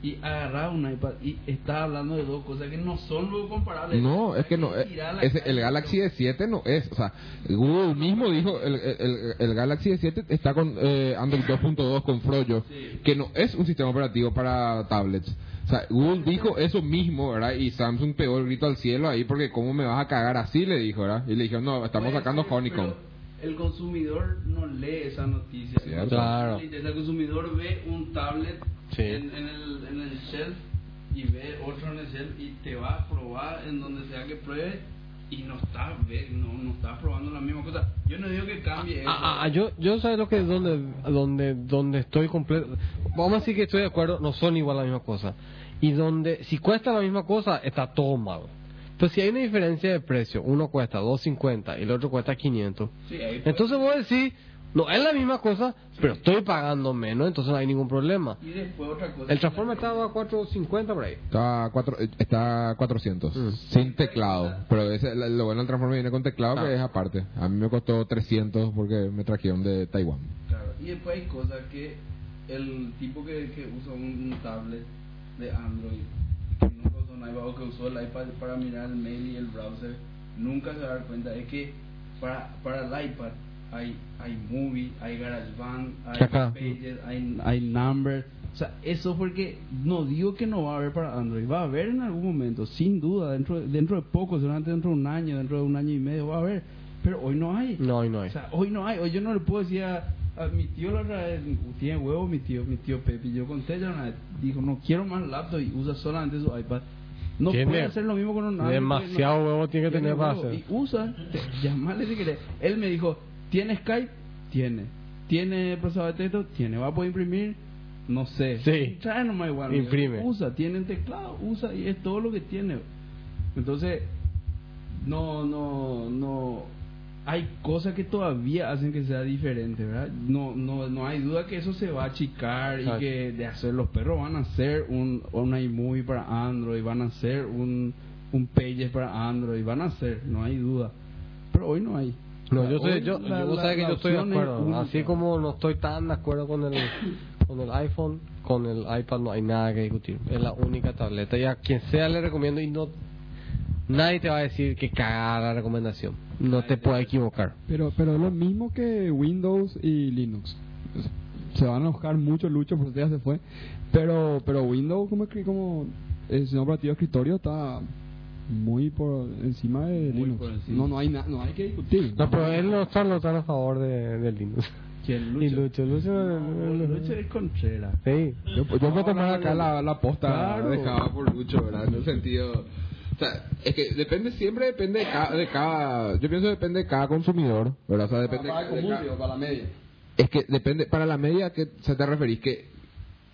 y agarrar un iPad y está hablando de dos cosas que no son luego comparables. No, es que no, ese- calle, el Galaxy S7 no es, o sea, Google mismo dijo, el, el, el Galaxy S7 está con eh, Android 2.2 con Froyo, que no es un sistema operativo para tablets. O sea, Google dijo eso mismo, ¿verdad? Y Samsung pegó el grito al cielo ahí porque cómo me vas a cagar así, le dijo, ¿verdad? Y le dijeron, no, estamos sacando Honeycomb. El consumidor no lee esa noticia. Claro. El consumidor ve un tablet Sí. en, en el, en el shelf y ve otro en el shelf y te va a probar en donde sea que pruebe y no está, ve- no, no está probando la misma cosa. Yo no digo que cambie eso. Ah, ah, yo, yo sé lo que donde, donde, donde estoy completo. Vamos a decir que estoy de acuerdo, no son igual la misma cosa. Y donde, si cuesta la misma cosa, está todo mal. Entonces, si hay una diferencia de precio, uno cuesta 250 y el otro cuesta 500. Sí, Entonces voy a decir, no es la misma cosa, pero estoy pagando menos, entonces no hay ningún problema. y después otra cosa. El Transformer estaba a 450 por ahí. Está, a cuatro, eh, está a 400, Mm. sin teclado. Pero ese, lo bueno del Transformer viene con teclado, Ah. que es aparte. A mí me costó 300 porque me trajeron de Taiwán. Claro, y después hay cosas que el tipo que, que usa un, un tablet de Android, que nunca usó un iPad o que usó el iPad para mirar el mail y el browser, nunca se va a dar cuenta de que para, para el iPad hay, hay Movie, hay GarageBand, hay. Pages, hay, hay Number. O sea, eso porque no digo que no va a haber para Android, va a haber en algún momento, sin duda, dentro, dentro de poco, seguramente dentro de un año, dentro de un año y medio va a haber, pero hoy no hay. No, y no hay. O sea, hoy no hay, hoy yo no le puedo decir a, a mi tío la otra vez, tiene huevo mi tío, mi tío Pepe, yo conté ya una vez, dijo, no quiero más laptop y usa solamente su iPad. No Tiene puede hacer lo mismo con un Android, demasiado no- huevo tiene que tener para hacer. Y usa, te- llamale si querés. Él me dijo, ¿tiene Skype? Tiene. ¿Tiene procesador de texto? Tiene. ¿Va a poder imprimir? No sé. Sí. Trae nomás igual. Imprime. Usa, tiene teclado, usa y es todo lo que tiene. Entonces, no, no, no. Hay cosas que todavía hacen que sea diferente, ¿verdad? No, no, no hay duda que eso se va a achicar y que de hacer los perros van a hacer un, un iMovie para Android, van a hacer un, un Pages para Android, van a hacer, no hay duda. Pero hoy no hay. No, yo, hoy yo, la- yo- la- que yo estoy de es acuerdo. Así como no estoy tan de acuerdo con el, con el iPhone, con el iPad no hay nada que discutir. Es la única tableta. Y a quien sea le recomiendo y no... Nadie te va a decir que caga la recomendación. No te puedes equivocar. Pero, pero es lo mismo que Windows y Linux. Se van a enojar mucho Lucho, porque ya se fue. Pero, pero Windows como como el sistema operativo de escritorio está muy por encima de Muy Linux. encima. No, no hay na- no hay que discutir. No, pero él no está, no está a favor de, de Linux. ¿Quién Y Lucho, Lucho... No, Lucho es Contreras. Sí. Yo, yo puedo tomar acá la, la posta Claro. dejada por Lucho, ¿verdad? En el sentido... O sea, es que depende, siempre depende de cada, de cada... Yo pienso depende de cada consumidor, ¿verdad? O sea, depende para, el de cada- para la media. Es que depende, para la media que se te referís que...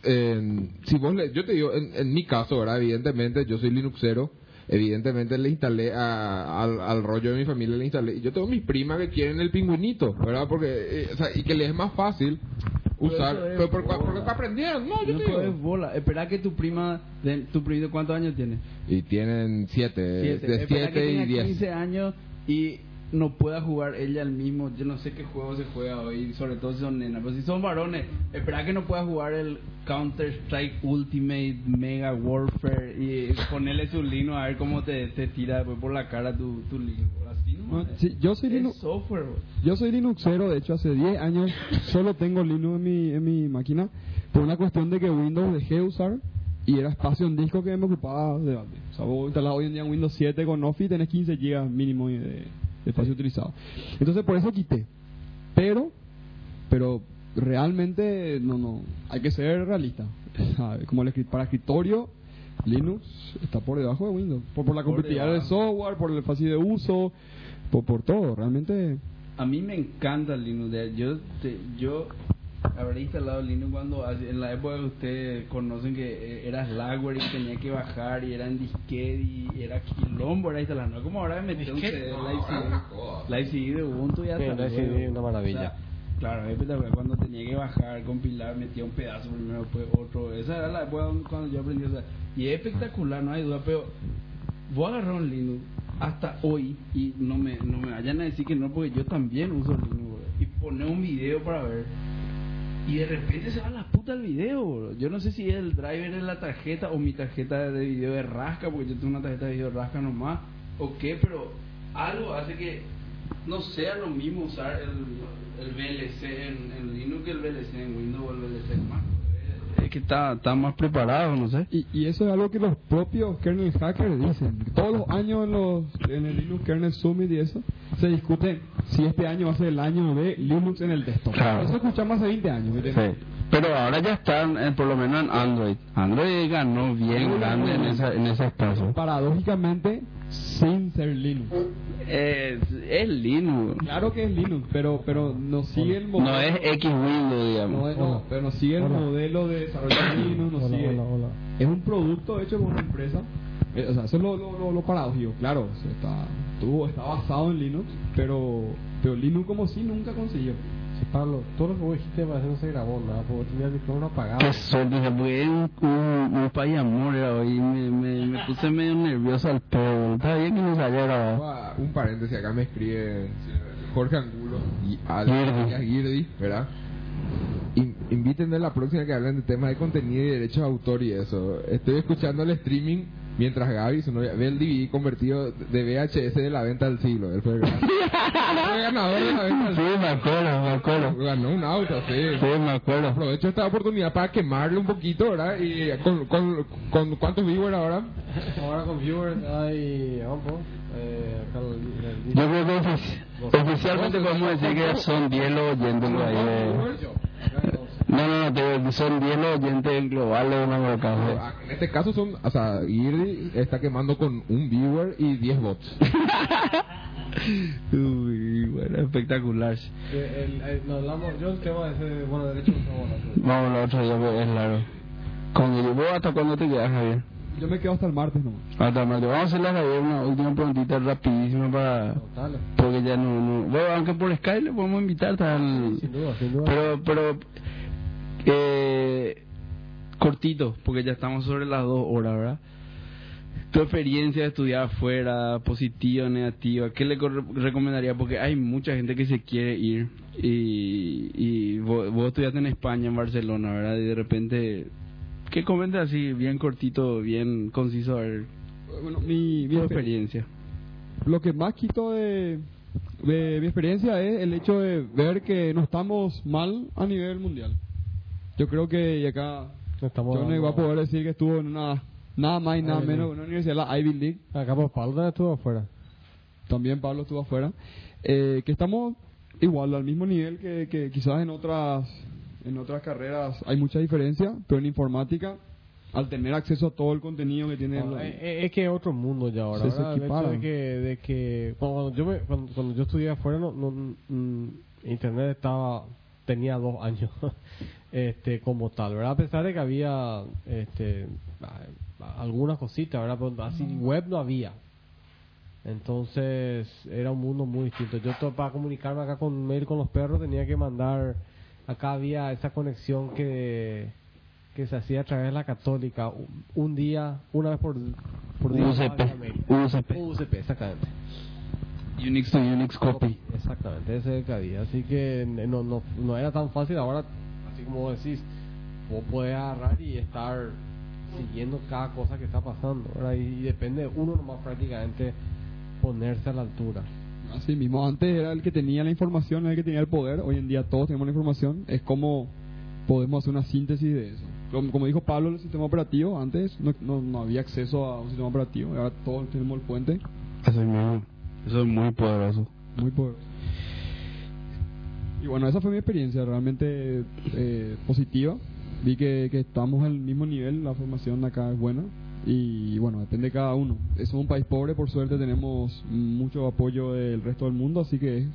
eh, si vos le, yo te digo, en, en mi caso, ¿verdad? Evidentemente, yo soy Linuxero. Evidentemente le instalé a- al, al rollo de mi familia, le instalé. Y yo tengo mis primas que quieren el pingüinito, ¿verdad? Porque, eh, o sea, y que les es más fácil usar. es Pero por, porque aprendieron, no, yo No te digo. puedes bola. Espera que tu prima, de, tu primito, ¿cuántos años tiene? Y tienen siete, Siete. de Espera que 7 y tenga 10. 15 años y no pueda jugar ella el mismo. Yo no sé qué juego se juega hoy, sobre todo si son nenas. Pero si son varones, espera que no pueda jugar el Counter Strike Ultimate Mega Warfare y ponerle su lino a ver cómo te, te tira después por la cara tu, tu lino. Así no No, sí, yo soy Linux, software. bro. yo soy Linuxero, de hecho hace 10 años solo tengo Linux en mi, en mi máquina por una cuestión de que Windows dejé de usar y era espacio en disco que me ocupaba de. O sea, vos instalás hoy en día un Windows 7 con Office tenés 15 GB mínimo de espacio utilizado. Entonces por eso quité. Pero, pero realmente no, no, hay que ser realista. Como el para escritorio, Linux está por debajo de Windows. Por, por la complejidad del software, por el fácil de uso, por, por todo. Realmente A mí me encanta el Linux. Yo, te- yo habré instalado Linux cuando hace- en la época que ustedes conocen que eh, era Slackware y tenía que bajar y era en disquete y era quilombo era instalar. No como ahora me metí un CD, Live CD, Live CD de Ubuntu y hasta Sí, Live. CD, una maravilla. O sea, claro, es espectacular. Cuando tenía que bajar, compilar, metía un pedazo primero, después otro. Esa era la época cuando yo aprendí. O sea, y es espectacular, no hay duda, pero voy a agarrar un Linux hasta hoy y no me, no me vayan a decir que no, porque yo también uso Linux, y poner un video para ver. Y de repente se va la puta el video, bro. Yo no sé si es el driver de la tarjeta o mi tarjeta de video de rasca, porque yo tengo una tarjeta de video rasca nomás, o qué, pero algo hace que no sea lo mismo usar el, el VLC en, en Linux que el VLC en Windows o el VLC en Mac. Es que está, está más preparado, no sé. Y, y eso es algo que los propios kernel hackers dicen. Todos los años en, los, en el Linux Kernel Summit y eso, se discute si este año va a ser el año de Linux en el desktop. Claro. Eso escuchamos hace 20 años. ¿me entiendes? Pero ahora ya están, eh, por lo menos en Android. Android ganó bien grande en, esa, en ese espacio. Paradójicamente, sin ser Linux. Es, es Linux. Claro que es Linux, pero pero no sigue el modelo. No es X Windows, digamos. no es- no, pero no sigue el Hola. modelo de desarrollo de Linux, no Hola, sigue. hola, hola. Es un producto hecho por una empresa. Eh, o sea, eso es lo, lo, lo, lo paradójico. Claro, o sea, está, tuvo, está basado en Linux, pero, pero Linux como si nunca consiguió. Sí, Pablo, todo lo que vos dijiste parece no se grabó nada, porque tenía el micrófono apagado. Qué suerte, fue un, un, pay amor era hoy. Me, me, me puse medio nervioso al pedo. Está bien que no grabado. Ah, Un paréntesis, acá me escribe Jorge Angulo y Girdi. Al Girdi, ¿verdad? In- invítenme la próxima que hablen de temas de contenido y derechos de autor y eso. Estoy escuchando el streaming mientras Gaby, su novia, ve el DVD convertido de VHS de la venta del siglo. Él fue ganador de la venta del Sí, me acuerdo, me acuerdo. Ganó un auto, sí. Sí, me acuerdo. Aprovecho esta oportunidad para quemarle un poquito, ¿verdad? Y con, con, con ¿cuántos viewers ahora? Ahora con viewers hay. Vamos, eh, acá el- el- Yo creo que ofici- oficialmente podemos decir que son 10 los oyentes No, no, no, te- son 10 los oyentes globales de Mango Café. Ah, En este caso son, o sea, Girdi está quemando con un viewer y 10 bots. Uy, bueno, espectacular. que el- el- no, hablamos, yo el tema de ese, bueno, derechos no vamos a la otra ya es largo. Con el ¿Vos hasta cuándo te quedas, Javier? Yo me quedo hasta el martes nomás. Hasta martes. Vamos a hacerle a Javier una última preguntita rapidísima para... Dale. Porque ya no, no... Bueno, aunque por Skype le podemos invitar tal... Sin duda, sin duda. Pero, pero... Eh, cortito, porque ya estamos sobre las dos horas, ¿verdad? Tu experiencia de estudiar afuera, positiva, negativa, ¿qué le recomendaría? Porque hay mucha gente que se quiere ir y, y vos, vos estudiaste en España, en Barcelona, ¿verdad? Y de repente, ¿qué comentas así, bien cortito, bien conciso, a ver, Bueno, mi, mi experiencia? lo que más quito de, de mi experiencia es el hecho de ver que no estamos mal a nivel mundial. Yo creo que y acá Estamos yo no iba a poder decir que estuvo en una nada más y nada Ivy menos que una universidad, la Ivy League. Acá por Pablo estuvo afuera. También Pablo estuvo afuera. Eh, que estamos igual al mismo nivel que, que quizás en otras en otras carreras hay mucha diferencia, pero en informática al tener acceso a todo el contenido que tiene eh, eh, es que es otro mundo ya ahora. Se-. El hecho de que, de que cuando, yo me, cuando, cuando yo estudié afuera, no, no, mm, internet estaba tenía dos años este como tal, ¿verdad? A pesar de que había este algunas cositas, ¿verdad? Pero así web no había. Entonces era un mundo muy distinto. Yo to- para comunicarme acá con mail con los perros tenía que mandar acá había esa conexión que, que se hacía a través de la católica, un, un día, una vez por, por día. UCP. UCP. UCP, exactamente. Unix to Unix copy. Exactamente, ese es el que había. Así que n- no, no, no era tan fácil. Ahora, así como decís, vos podés agarrar y estar siguiendo cada cosa que está pasando. ¿verdad? Y, depende de uno nomás prácticamente ponerse a la altura. Así mismo, antes era el que tenía la información, era el que tenía el poder. Hoy en día todos tenemos la información. Es como podemos hacer una síntesis de eso. Como, como dijo Pablo, el sistema operativo, antes no, no, no había acceso a un sistema operativo. Ahora todos tenemos el puente. Eso es muy, eso es muy poderoso. Muy poderoso. Y bueno, esa fue mi experiencia realmente eh, positiva. Vi que, que estamos al mismo nivel, la formación acá es buena. Y bueno, depende de cada uno. Es un país pobre, por suerte tenemos mucho apoyo del resto del mundo, así que es,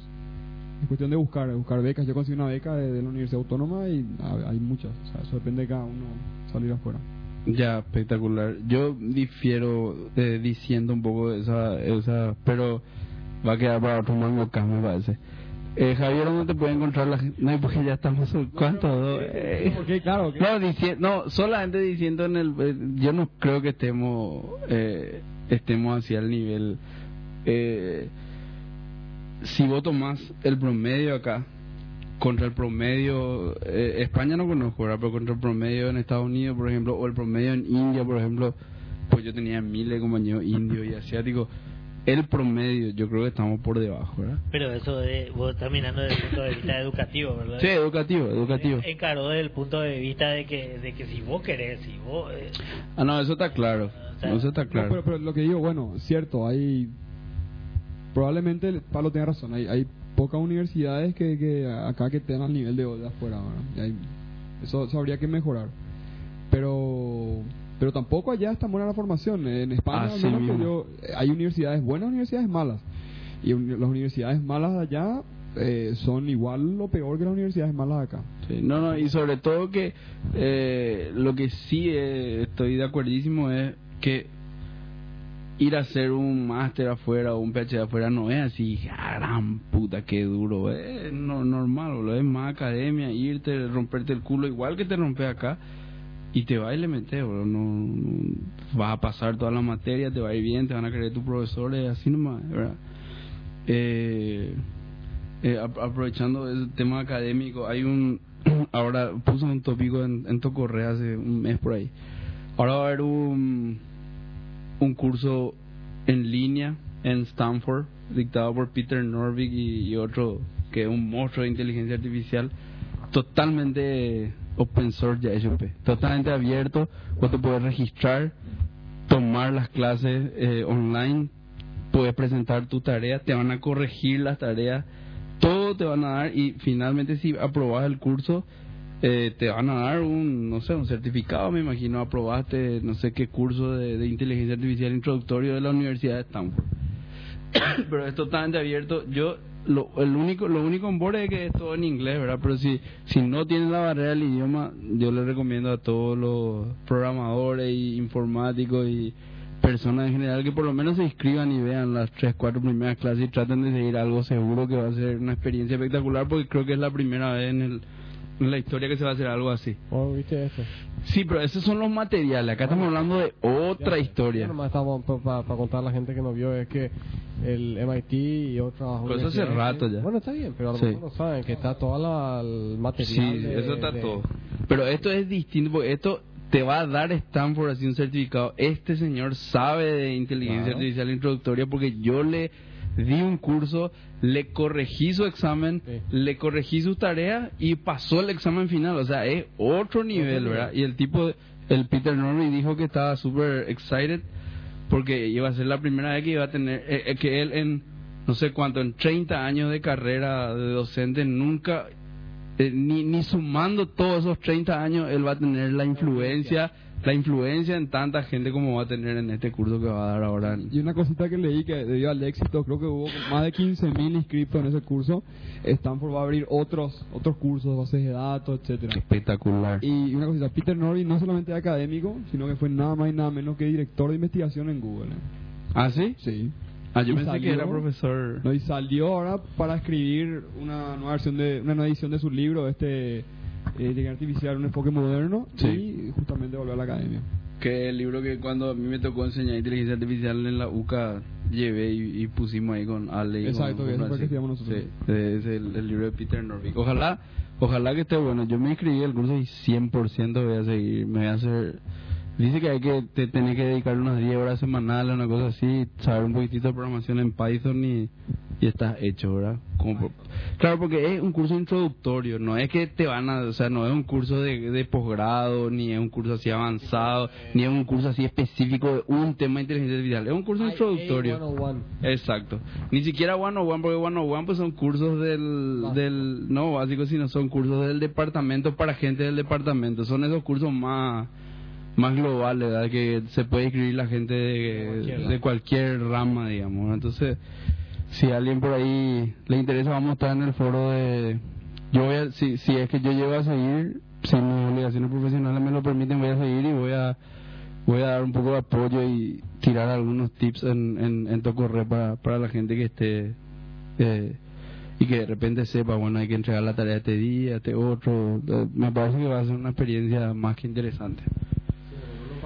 es cuestión de buscar, buscar becas. Yo conseguí una beca de, la Universidad Autónoma y ha- hay muchas. O sea, eso depende de cada uno salir afuera. Ya, espectacular. Yo difiero eh, diciendo un poco de esa, esa, pero va a quedar para otro mango me parece. Eh, Javier, ¿dónde te puede encontrar la gente? No, porque ya estamos... ¿Cuánto? Dos, eh, claro, que- No, dici- no, solamente diciendo en el... eh, yo no creo que estemos eh, estemos hacia el nivel... Eh, si vos tomás el promedio acá, contra el promedio... eh, España no conozco, ¿verdad? Pero contra el promedio en Estados Unidos, por ejemplo, o el promedio en India, por ejemplo, pues yo tenía miles de compañeros indios y asiáticos. El promedio, yo creo que estamos por debajo, ¿verdad? Pero eso de, vos estás mirando desde el punto de vista educativo, ¿verdad? Sí, educativo, educativo. Encaró desde el punto de vista de que, de que si vos querés, si vos... eh, Ah, no, eso está claro. O sea, Eso está No, claro. pero, pero lo que digo, bueno, cierto, hay. Probablemente el- Pablo tiene razón, hay, hay pocas universidades que, que acá que estén al nivel de, de afuera, ¿verdad? Y hay- eso, eso habría que mejorar. Pero pero tampoco allá está buena la formación. En España, al Así menos que mismo. yo, eh, hay universidades buenas, universidades malas. Y las universidades malas allá eh, son igual o peor que las universidades malas acá. Sí, no, no, y sobre todo que eh, lo que sí eh, estoy de acuerdísimo es que ir a hacer un máster afuera o un PhD afuera no es así, "Ah, gran puta, qué duro, es no, normal, boludo, es más academia, irte, romperte el culo igual que te rompe acá y te va y le metes, boludo, no, vas a pasar toda la materia, te va a ir bien, te van a querer tus profesores, así nomás, ¿verdad? Eh, eh, ap- aprovechando el tema académico, hay un. Ahora puse un tópico en, en hace un mes por ahí. Ahora va a haber un, un curso en línea en Stanford, dictado por Peter Norvig y otro que es un monstruo de inteligencia artificial, totalmente open source HOP, totalmente abierto. Vos te puedes registrar, tomar las clases eh, online, puedes presentar tu tarea, te van a corregir las tareas, todo te van a dar y finalmente si aprobas el curso eh, te van a dar un, no sé, un certificado, me imagino, aprobaste no sé qué curso de, de inteligencia artificial introductorio de la Universidad de Stanford. Pero es totalmente abierto. Yo lo, el único lo único en es que es todo en inglés, ¿verdad? Pero si si no tienen la barrera del idioma, yo les recomiendo a todos los programadores y informáticos y personas en general que por lo menos se inscriban y vean las tres, cuatro primeras clases y traten de seguir algo seguro que va a ser una experiencia espectacular porque creo que es la primera vez en, el, la historia que se va a hacer algo así. Oh, ¿Viste eso? Sí, pero esos son los materiales. Acá estamos hablando de otra Ya, historia. nomás estamos para contar a la gente que no vio es que el MIT y otras Pero eso hace rato ya. Bueno, está bien, pero a lo Sí. mejor no saben que está todo la, el material. Sí, de- eso está de- todo. Pero esto es distinto porque esto te va a dar Stanford así un certificado. Este señor sabe de inteligencia Claro. artificial introductoria porque yo le di un curso, le corregí su examen, Sí. le corregí su tarea y pasó el examen final. O sea, es otro nivel. ¿verdad? Y el tipo, el Peter Norby dijo que estaba súper excited porque iba a ser la primera vez que iba a tener, eh, eh, que él en no sé cuánto, en 30 años de carrera de docente nunca eh, ni, ni sumando todos esos 30 años, él va a tener la influencia, la influencia en tanta gente como va a tener en este curso que va a dar ahora. en- Y una cosita que leí que debido al éxito, creo que hubo más de 15.000 inscritos en ese curso. Stanford va a abrir otros otros cursos, bases de datos, etcétera. Espectacular. Y una cosita, Peter Norby no solamente es académico, sino que fue nada más y nada menos que director de investigación en Google. ¿eh? ¿Ah, sí? Sí. Ah, yo Y pensé que era profesor. No, y salió ahora para escribir una nueva versión de una nueva edición de su libro, este eh, Inteligencia Artificial, un enfoque moderno, Sí. y justamente volvió a la academia. Que el libro que cuando a mí me tocó enseñar inteligencia artificial en la UCA llevé y, y pusimos ahí con Ale. y con- Exacto, con el que nosotros. Sí, es el, el libro de Peter Norvig. Ojalá, ojalá que esté bueno. Yo me inscribí al curso y 100% voy a seguir. Me voy a hacer. Dice que hay que te, tener que dedicar unas 10 horas semanales, una cosa así, saber un poquitito de programación en Python y, y estás hecho, ¿verdad? Como por- claro, porque es un curso introductorio, no es que te van a, o sea, no es un curso de, de posgrado, ni es un curso así avanzado, ni es un curso así específico de un tema de inteligencia artificial, es un curso introductorio. IA101. Exacto. Ni siquiera one on one, porque one on one pues son cursos del, Básico. del, no básico, sino son cursos del departamento para gente del departamento. Son esos cursos más, más globales, ¿verdad? Que se puede inscribir la gente de, cualquier de cualquier rama, digamos. Entonces, si a alguien por ahí le interesa, vamos a estar en el foro de, yo voy a, si, si es que yo llego a seguir, si mis obligaciones profesionales me lo permiten, voy a seguir y voy a voy a dar un poco de apoyo y tirar algunos tips en, en, en Tocorre para, para la gente que esté eh, y que de repente sepa, bueno, hay que entregar la tarea este día, este otro. Eh, Me parece que va a ser una experiencia más que interesante.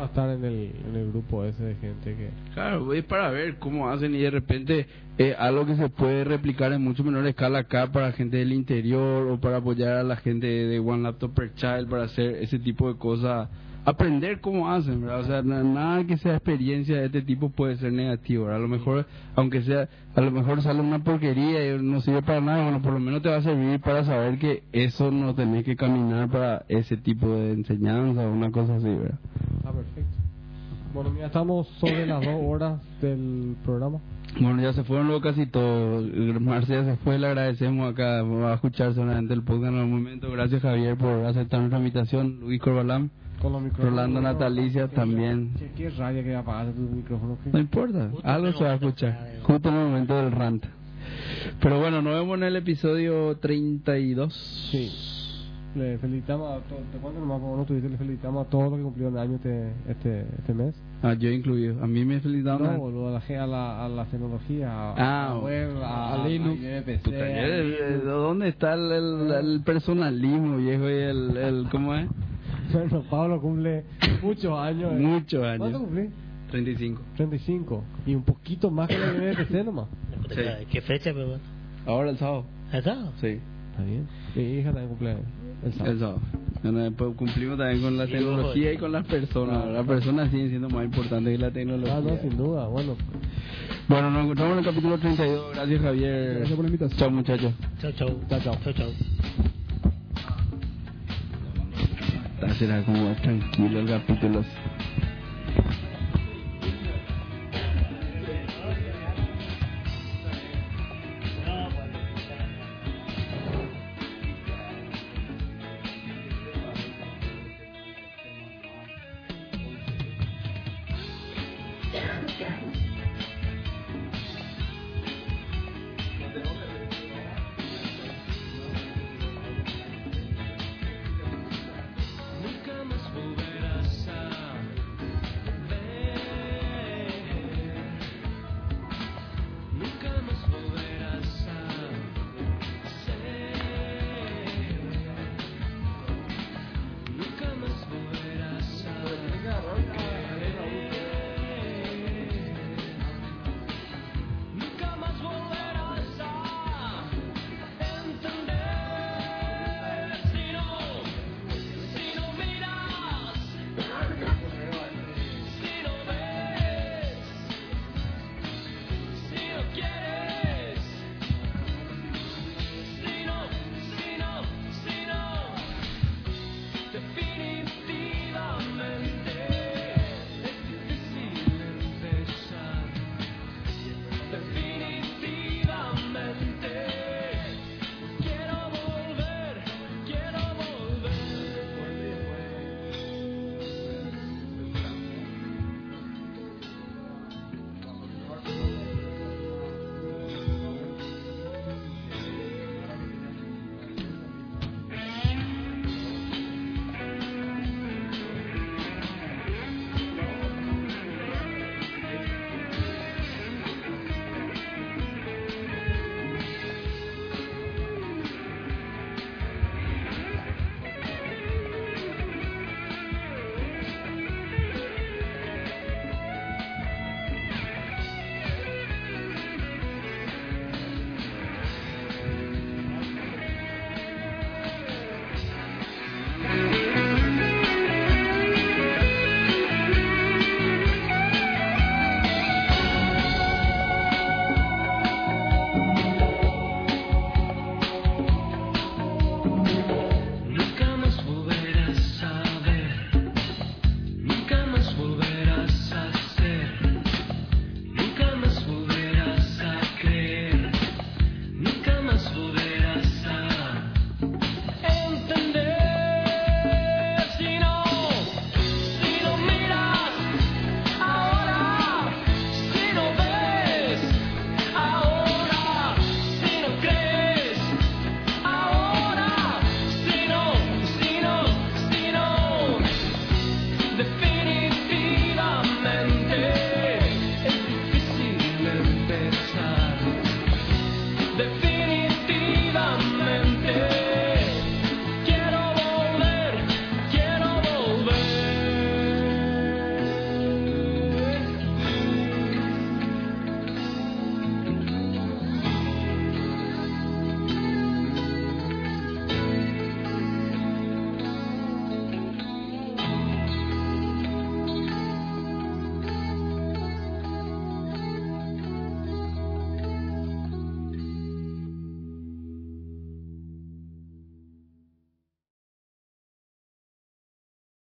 Estar en el, en el grupo ese de gente que... Claro, es para ver cómo hacen y de repente eh, algo que se puede replicar en mucho menor escala acá para gente del interior o para apoyar a la gente de One Laptop Per Child para hacer ese tipo de cosas. Aprender cómo hacen, ¿verdad? O sea, na- nada que sea experiencia de este tipo puede ser negativo, ¿verdad? A lo mejor, aunque sea, a lo mejor sale una porquería y no sirve para nada, bueno, por lo menos te va a servir para saber que eso no tenés que caminar para ese tipo de enseñanza o una cosa así, ¿verdad? Ah, perfecto. Bueno, mira, estamos sobre las dos horas del programa. Bueno, ya se fueron luego casi todos. Marcia se fue, le agradecemos acá. Va a escuchar solamente el podcast en algún momento. Gracias, Javier, por aceptar nuestra invitación. Luis Corbalam. Con los micrófonos. Rolando Natalicia también. Che, qué rabia que apagaste tu micrófono. ¿qué? No importa, Justo algo se va a escuchar. Justo en el momento del rant. Pero bueno, nos vemos en el episodio 32. Sí. Le felicitamos a todos. ¿Te cuento nomás como no tuviste? Le felicitamos a todos los que cumplieron año este, este, este mes. Ah, yo incluido. A mí me felicitaron. No, boludo, a la, ge- a la, a la tecnología, a, Ah, a la web, a, a Linux. a IBPC, Puta, a eh, eh, Linux. ¿Dónde está el, el, el personalismo, viejo? Y el, el ¿Cómo es? Bueno, Pablo cumple muchos años. eh. Muchos ¿Cuánto años. cumplí? 35. 35. Y un poquito más que la IBPC nomás. Sí. ¿Qué fecha, pero? Ahora el sábado. ¿Está? Sí. Está bien. Mi hija también cumple el sábado. El sábado. Bueno, después cumplimos también con la Sí, tecnología ojo. y con las personas. Las personas siguen siendo más importantes que la tecnología. Ah, no, sin duda. Bueno, Bueno, nos encontramos en el capítulo 32. Gracias, Javier. Gracias por la invitación. Chao, muchachos. Chao, chao. Chao, chao. Chao, chao. Será como tranquilo el capítulo.